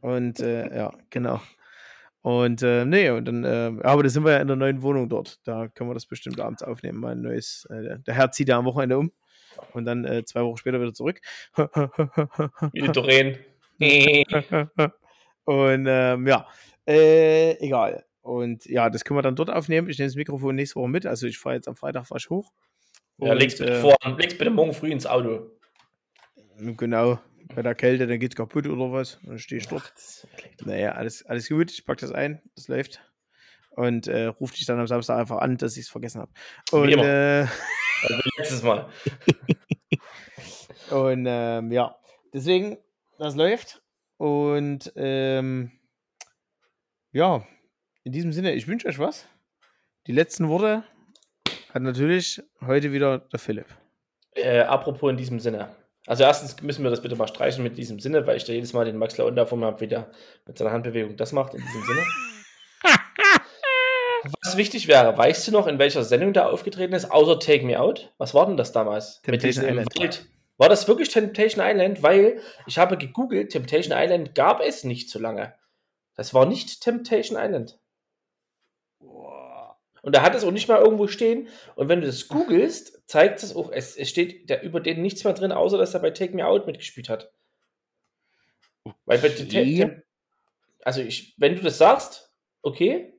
Und äh, ja, genau. Und äh, nee, und dann, äh, aber da sind wir ja in der neuen Wohnung dort. Da können wir das bestimmt abends aufnehmen. Mal ein neues. Äh, der Herr zieht ja am Wochenende um und dann zwei Wochen später wieder zurück.
Wie die Doreen.
Und ähm, ja, äh, egal. Und ja, das können wir dann dort aufnehmen. Ich nehme das Mikrofon nächste Woche mit. Also ich fahre jetzt am Freitag fahr ich hoch.
Ja, leg's bitte
äh,
vor, leg's bitte morgen früh ins Auto.
Genau. Bei der Kälte, dann geht's kaputt oder was. Dann stehe ich dort. Naja, alles, alles gut. Ich packe das ein. Das läuft. Und äh, rufe dich dann am Samstag einfach an, dass ich es vergessen habe. Und, äh,
Also letztes Mal.
und ähm, ja, deswegen, das läuft. Und ähm, ja, in diesem Sinne, ich wünsche euch was. Die letzten Worte hat natürlich heute wieder der Philipp.
Äh, apropos in diesem Sinne. Also erstens müssen wir das bitte mal streichen mit diesem Sinne, weil ich da jedes Mal den Max Launda vor mir habe, wie der mit seiner Handbewegung das macht, in diesem Sinne. Was wichtig wäre, weißt du noch, in welcher Sendung da aufgetreten ist, außer Take Me Out? Was war denn das damals? Mit
Temptation
im
Island.
Wald. War das wirklich Temptation Island? Weil ich habe gegoogelt, Temptation Island gab es nicht so lange. Das war nicht Temptation Island. Und da hat es auch nicht mal irgendwo stehen. Und wenn du das googelst, zeigt es auch, es, es steht da über den nichts mehr drin, außer dass er bei Take Me Out mitgespielt hat. Weil bei Te-
Okay.
Te- also ich, wenn du das sagst, okay,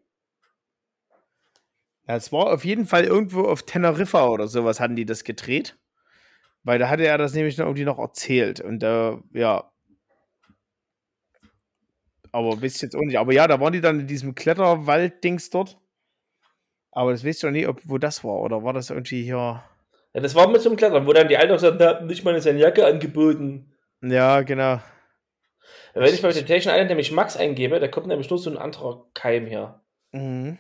Ja, es war auf jeden Fall irgendwo auf Teneriffa oder sowas hatten die das gedreht. Weil da hatte er das nämlich noch irgendwie noch erzählt. Und da, ja. Aber wisst jetzt auch nicht. Aber ja, da waren die dann in diesem Kletterwald-Dings dort. Aber das wisst ihr nicht, ob, wo das war. Oder war das irgendwie hier.
ja, das war mit so einem Klettern, wo dann die Alten gesagt haben, nicht mal seine Jacke angeboten.
Ja, genau.
Wenn ich bei Temptation Island nämlich Max eingebe, da kommt nämlich nur so ein anderer Keim her.
Mhm.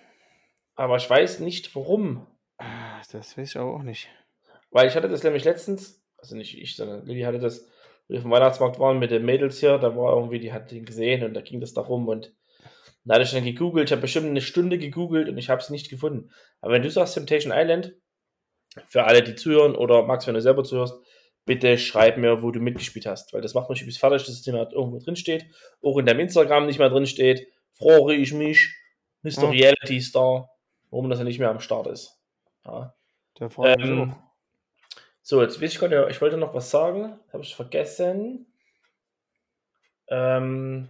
Aber ich weiß nicht warum.
Ah, Das weiß ich aber auch nicht.
Weil ich hatte das nämlich letztens, also nicht ich, sondern Lilly hatte das, wir auf dem Weihnachtsmarkt waren mit den Mädels hier, da war irgendwie, die hat den gesehen und da ging das da rum und da hatte ich dann gegoogelt, ich habe bestimmt eine Stunde gegoogelt und ich habe es nicht gefunden. Aber wenn du sagst Temptation Island, für alle, die zuhören oder Max, wenn du selber zuhörst, bitte schreib mir, wo du mitgespielt hast, weil das macht mich bis fertig, dass es nicht mehr irgendwo drin steht, auch in deinem Instagram nicht mehr drin steht, frage ich mich, Mr.
Ja.
Reality Star, warum das ja nicht mehr am Start ist. Ja.
Der mich
Ähm,
auch.
So, jetzt weiß ich nicht, ich wollte noch was sagen, habe ich vergessen. Ähm,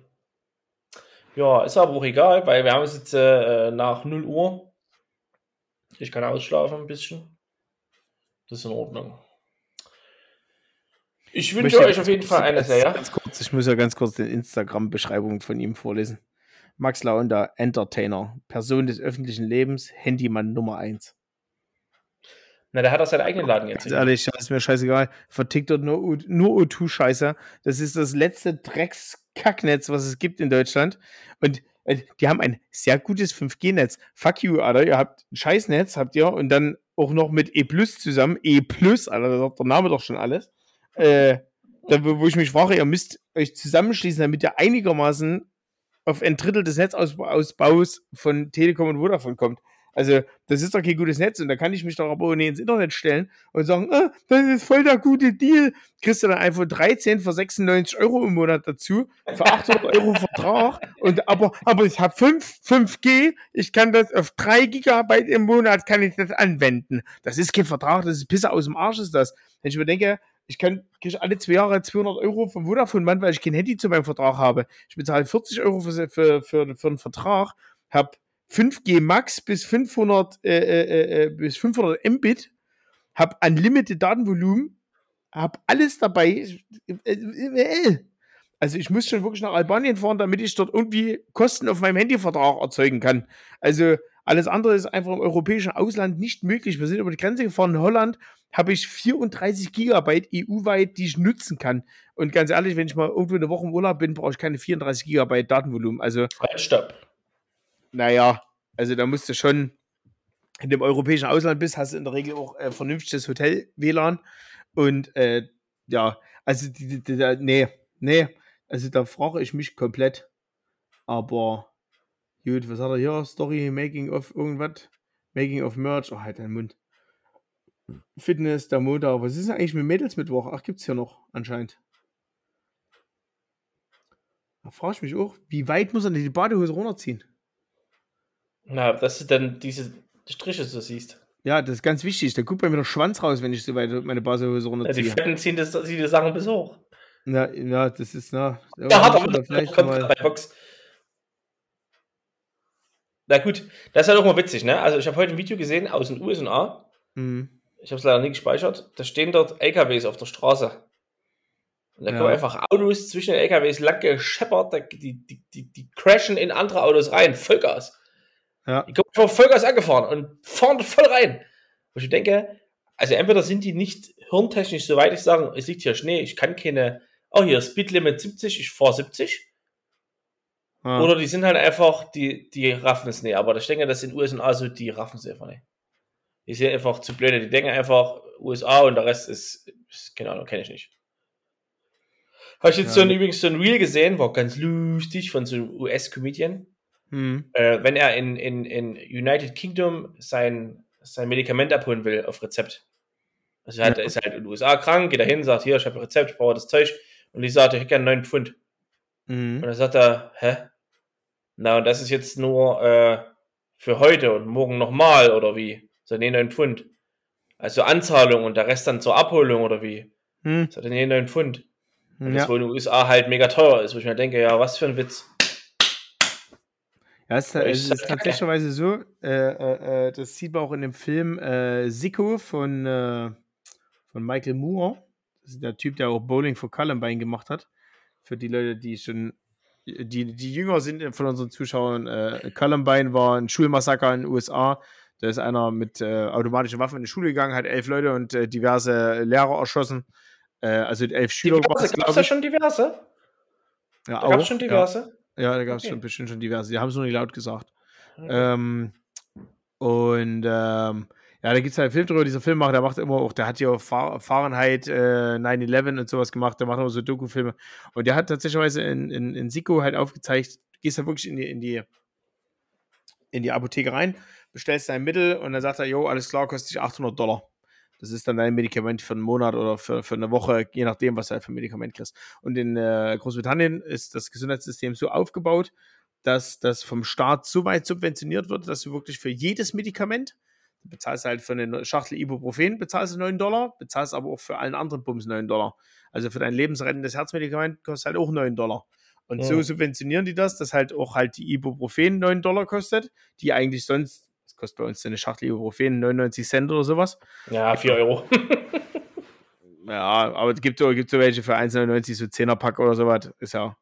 ja, ist aber auch egal, weil wir haben es jetzt äh, nach 0 Uhr. Ich kann ausschlafen ein bisschen. Das ist in Ordnung. Ich wünsche euch auf jeden Fall eine sehr.
Ganz kurz, ich muss ja ganz kurz die Instagram-Beschreibung von ihm vorlesen. Max Launda, Entertainer, Person des öffentlichen Lebens, Handymann Nummer 1.
Na, der hat auch seinen eigenen Laden jetzt.
Ganz ehrlich, das ist mir scheißegal. Vertickt dort nur, nur O2-Scheiße. Das ist das letzte Dreckskacknetz, was es gibt in Deutschland. Und äh, die haben ein sehr gutes 5G-Netz. Fuck you, Alter. Ihr habt ein Scheißnetz, habt ihr. Und dann auch noch mit E Plus zusammen. E Plus, Alter, da sagt der Name doch schon alles. Äh, da, wo wo ich mich frage, ihr müsst euch zusammenschließen, damit ihr einigermaßen auf ein Drittel des Netzausbaus von Telekom und Vodafone kommt. Also, das ist doch kein gutes Netz und da kann ich mich doch aber nicht ins Internet stellen und sagen, ah, das ist voll der gute Deal. Kriegst du dann iPhone 13 für 96 Euro im Monat dazu, für 800 Euro Vertrag. Und aber, aber ich habe 5, 5G, ich kann das auf 3 Gigabyte im Monat kann ich das anwenden. Das ist kein Vertrag, das ist Pisse aus dem Arsch ist das. Wenn ich mir denke, ich kann krieg alle zwei Jahre 200 Euro vom Vodafone Mann, weil ich kein Handy zu meinem Vertrag habe. Ich bezahle 40 Euro für, für, für, für einen Vertrag, habe 5G Max bis 500, äh, äh, äh, bis 500 Mbit, habe Unlimited Datenvolumen, habe alles dabei. Äh, äh, Also ich muss schon wirklich nach Albanien fahren, damit ich dort irgendwie Kosten auf meinem Handyvertrag erzeugen kann. Also alles andere ist einfach im europäischen Ausland nicht möglich. Wir sind über die Grenze gefahren. In Holland habe ich 34 Gigabyte EU-weit, die ich nutzen kann. Und ganz ehrlich, wenn ich mal irgendwo eine Woche im Urlaub bin, brauche ich keine 34 Gigabyte Datenvolumen. Also
Halt, stopp.
Naja, also da musst du schon in dem europäischen Ausland bist, hast du in der Regel auch äh, vernünftiges Hotel-WLAN. Und äh, ja, also die, die, die, nee, nee, also da frage ich mich komplett. Aber gut, was hat er hier? Story, Making of irgendwas? Making of Merch. Oh, halt deinen Mund. Fitness, der Montag. Was ist denn eigentlich mit Mädelsmittwoch? Ach, gibt's hier noch anscheinend. Da frage ich mich auch, wie weit muss er denn die Badehose runterziehen?
Na, dass du dann diese Striche so siehst.
Ja, das ist ganz wichtig. Da guckt bei mir der Schwanz raus, wenn ich so weit meine Badehose
Ja, die
runterziehe.
Fetten ziehen das, ziehen die Sachen bis hoch.
Ja, ja, das ist, na.
Da hat aber
vielleicht
kommt
mal,
bei Box. Na gut, das ist halt auch mal witzig, ne? Also ich habe heute ein Video gesehen aus den USA.
Mhm.
Ich habe es leider nicht gespeichert. Da stehen dort LKWs auf der Straße. Und da
Ja.
kommen einfach Autos zwischen den LKWs lang gescheppert, die, die, die, die crashen in andere Autos rein, Vollgas.
Ja.
Die kommen einfach Vollgas angefahren und fahren voll rein. Und ich denke, also entweder sind die nicht hirntechnisch so weit, ich sagen, es liegt hier Schnee, ich kann keine, oh hier, Speedlimit 70, ich fahre 70.
Ja.
Oder die sind halt einfach, die, die raffen es nicht. Aber ich denke, das sind USA so, die raffen es einfach nicht. Die sind einfach zu blöde. Die denken einfach USA und der Rest ist, ist keine Ahnung, kenne ich nicht. Habe ich jetzt
Ja.
so ein, übrigens so ein Reel gesehen, war ganz lustig von so einem US-Comedian.
Mhm.
Äh, wenn er in, in, in United Kingdom sein, sein Medikament abholen will auf Rezept. Also er hat,
Ja.
ist halt in den USA krank, geht da hin, sagt, hier, ich habe ein Rezept, ich brauche das Zeug. Und die sagt, ich hätte gerne 9 Pfund. Und
Mhm.
dann sagt er, hä? Na, und das ist jetzt nur äh, für heute und morgen nochmal, oder wie? So, nee, 9 Pfund. Also Anzahlung und der Rest dann zur Abholung, oder wie?
Mhm.
Er, nee, 9 Pfund. Und das
Ja.
wohl in den USA halt mega teuer ist, wo ich mir denke, ja, was für ein Witz.
Ja, es ist,
Aber ich
es ist tatsächlich so, äh, äh, äh, das sieht man auch in dem Film äh, Sicko von, äh, von Michael Moore. Das ist der Typ, der auch Bowling for Columbine gemacht hat. Für die Leute, die schon, die, die jünger sind von unseren Zuschauern. Äh, Columbine war ein Schulmassaker in den USA. Da ist einer mit äh, automatischen Waffen in die Schule gegangen, hat elf Leute und äh, diverse Lehrer erschossen. Äh, also elf Schüler
Diverse, gab es da schon diverse?
Ja,
Da gab es schon diverse?
Ja, da gab es
Okay.
schon bestimmt schon diverse. Die haben es nur nicht laut gesagt.
Okay.
Ähm, und ähm, ja, da gibt es halt einen Film drüber. Dieser Filmmacher, der macht immer auch, der hat ja auch Fahr Fahrenheit äh, 9-11 und sowas gemacht. Der macht immer so Doku-Filme. Und der hat tatsächlich in, in, in Siko halt aufgezeigt, du gehst da wirklich in die, in die, in die Apotheke rein, bestellst dein Mittel und dann sagt er, jo, alles klar, kostet dich 800 Dollar. Das ist dann dein Medikament für einen Monat oder für, für eine Woche, je nachdem, was du halt für ein Medikament kriegst. Und in äh, Großbritannien ist das Gesundheitssystem so aufgebaut, dass das vom Staat so weit subventioniert wird, dass du wirklich für jedes Medikament, du bezahlst halt für eine Schachtel Ibuprofen, bezahlst du 9 Dollar, bezahlst aber auch für allen anderen Bums 9 Dollar. Also für dein lebensrettendes Herzmedikament kostet halt auch 9 Dollar. Und so
Ja.
subventionieren die das, dass halt auch halt die Ibuprofen 9 Dollar kostet, die eigentlich sonst, kostet bei uns eine Schachtel Ibuprofen 99 Cent oder sowas.
Ja, 4 Euro.
Ja, aber es gibt so, gibt so welche für 1,99, so 10er Pack oder sowas. Ist ja,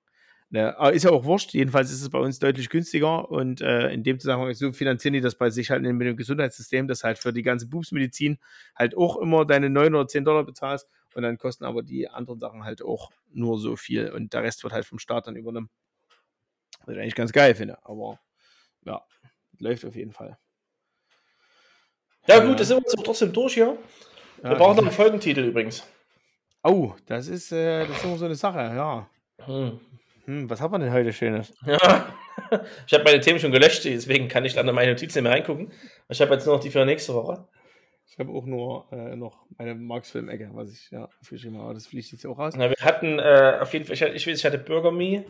ne, aber ist ja auch wurscht. Jedenfalls ist es bei uns deutlich günstiger und äh, in dem Zusammenhang so finanzieren die das bei sich halt mit dem Gesundheitssystem, dass halt für die ganze Bubsmedizin halt auch immer deine 9 oder 10 Dollar bezahlst und dann kosten aber die anderen Sachen halt auch nur so viel und der Rest wird halt vom Staat dann übernommen. Was ich eigentlich ganz geil finde, aber ja, läuft auf jeden Fall.
Ja, gut, das sind wir jetzt trotzdem durch hier.
Ja,
Wir brauchen noch einen Folgentitel übrigens.
Oh, das ist, äh, das ist immer so eine Sache, ja.
Hm.
Hm, was hat man denn heute Schönes?
Ja. Ich habe meine Themen schon gelöscht, deswegen kann ich dann in meine Notizen mehr reingucken. Ich habe jetzt nur noch die für nächste Woche.
Ich habe auch nur äh, noch meine Marx-Film-Ecke, was ich ja aufgeschrieben habe. aber Das fliegt jetzt auch raus.
Na, wir hatten äh, auf jeden Fall, ich, hatte- ich weiß, ich hatte Burger Me,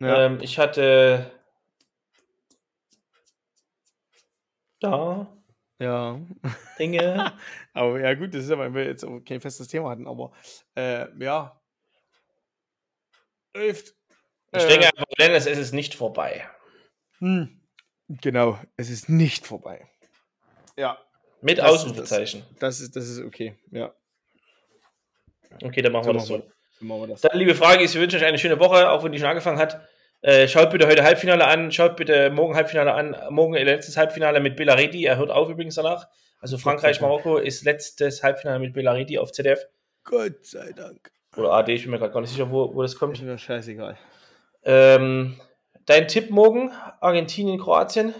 Ja.
ähm, ich hatte da
ja.
Dinge.
Aber ja, gut, das ist ja, weil wir jetzt kein festes Thema hatten, aber äh, ja. Läuft.
Ich
Äh,
denke einfach, Dennis, es ist nicht vorbei.
Hm. Genau, es ist nicht vorbei. Ja,
Mit
Das ist
Ausrufezeichen.
das ist, das ist okay. Ja,
Okay, dann machen
so
wir das so.
so machen wir das.
Dann, liebe Frage ist, ich wünsche euch eine schöne Woche, auch wenn die schon angefangen hat. Äh, schaut bitte heute Halbfinale an, schaut bitte morgen Halbfinale an. Morgen letztes Halbfinale mit Belariti. Er hört auf übrigens danach. Also Frankreich, Marokko ist letztes Halbfinale mit Belariti auf ZDF.
Gott sei Dank.
Oder AD, ich bin mir gerade gar nicht sicher, wo, wo das
Ist
kommt.
mir scheißegal.
Ähm, dein Tipp morgen, Argentinien, Kroatien.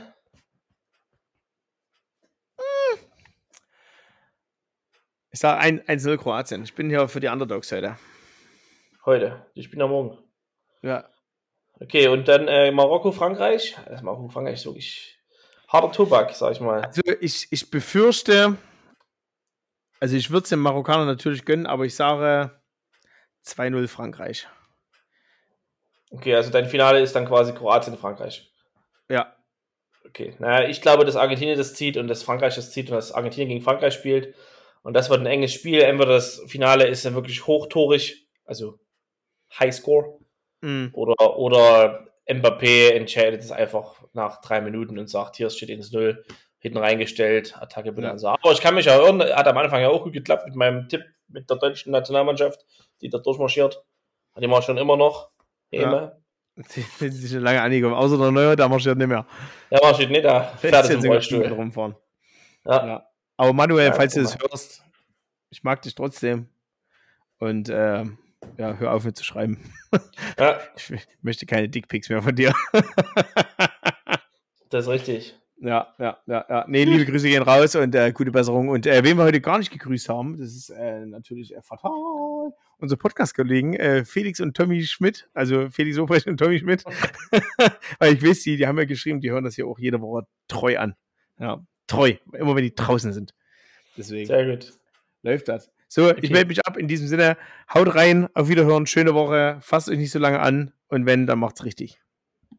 Ich sage 1-0 Kroatien. Ich bin hier für die Underdogs heute.
Heute. Ich bin da morgen.
Ja.
Okay, und dann äh, Marokko, Frankreich. Das Marokko, Frankreich ist wirklich harter Tobak, sag ich mal.
Also ich, ich befürchte, also ich würde es den Marokkanern natürlich gönnen, aber ich sage 2-0 Frankreich.
Okay, also dein Finale ist dann quasi Kroatien, Frankreich.
Ja.
Okay, naja, ich glaube, dass Argentinien das zieht und dass Frankreich das zieht und dass Argentinien gegen Frankreich spielt. Und das wird ein enges Spiel. Entweder das Finale ist dann wirklich hochtorig, also Highscore,
Mm.
oder, oder Mbappé entscheidet es einfach nach drei Minuten und sagt, hier steht ins Null, hinten reingestellt, Attacke Bonanza. Ja. Aber ich kann mich erinnern, hat am Anfang ja auch gut geklappt mit meinem Tipp mit der deutschen Nationalmannschaft, die da durchmarschiert. Hat immer schon immer noch. Ja.
Die sich schon lange angekommen, außer der Neue, der marschiert nicht mehr.
Der marschiert nicht, der
fährt im Rollstuhl. Rumfahren. Ja. ja. Aber Manuel, falls du das hörst, ich mag dich trotzdem. Und äh, ja, hör auf mir zu schreiben. Ja. Ich möchte keine Dickpics mehr von dir.
das ist richtig.
Ja, ja, ja, ja. Nee, liebe Grüße gehen raus und äh, gute Besserung. Und äh, wen wir heute gar nicht gegrüßt haben, das ist äh, natürlich äh, fatal. Unsere Podcast-Kollegen äh, Felix und Tommy Schmidt, also Felix Obrecht und Tommy Schmidt. Weil ich weiß, die, die haben ja geschrieben, die hören das hier auch jede Woche treu an. Ja, treu. Immer wenn die draußen sind. Deswegen.
Sehr gut.
Läuft das. So, okay. ich melde mich ab. In diesem Sinne, haut rein, auf Wiederhören, schöne Woche, fasst euch nicht so lange an und wenn, dann macht's richtig.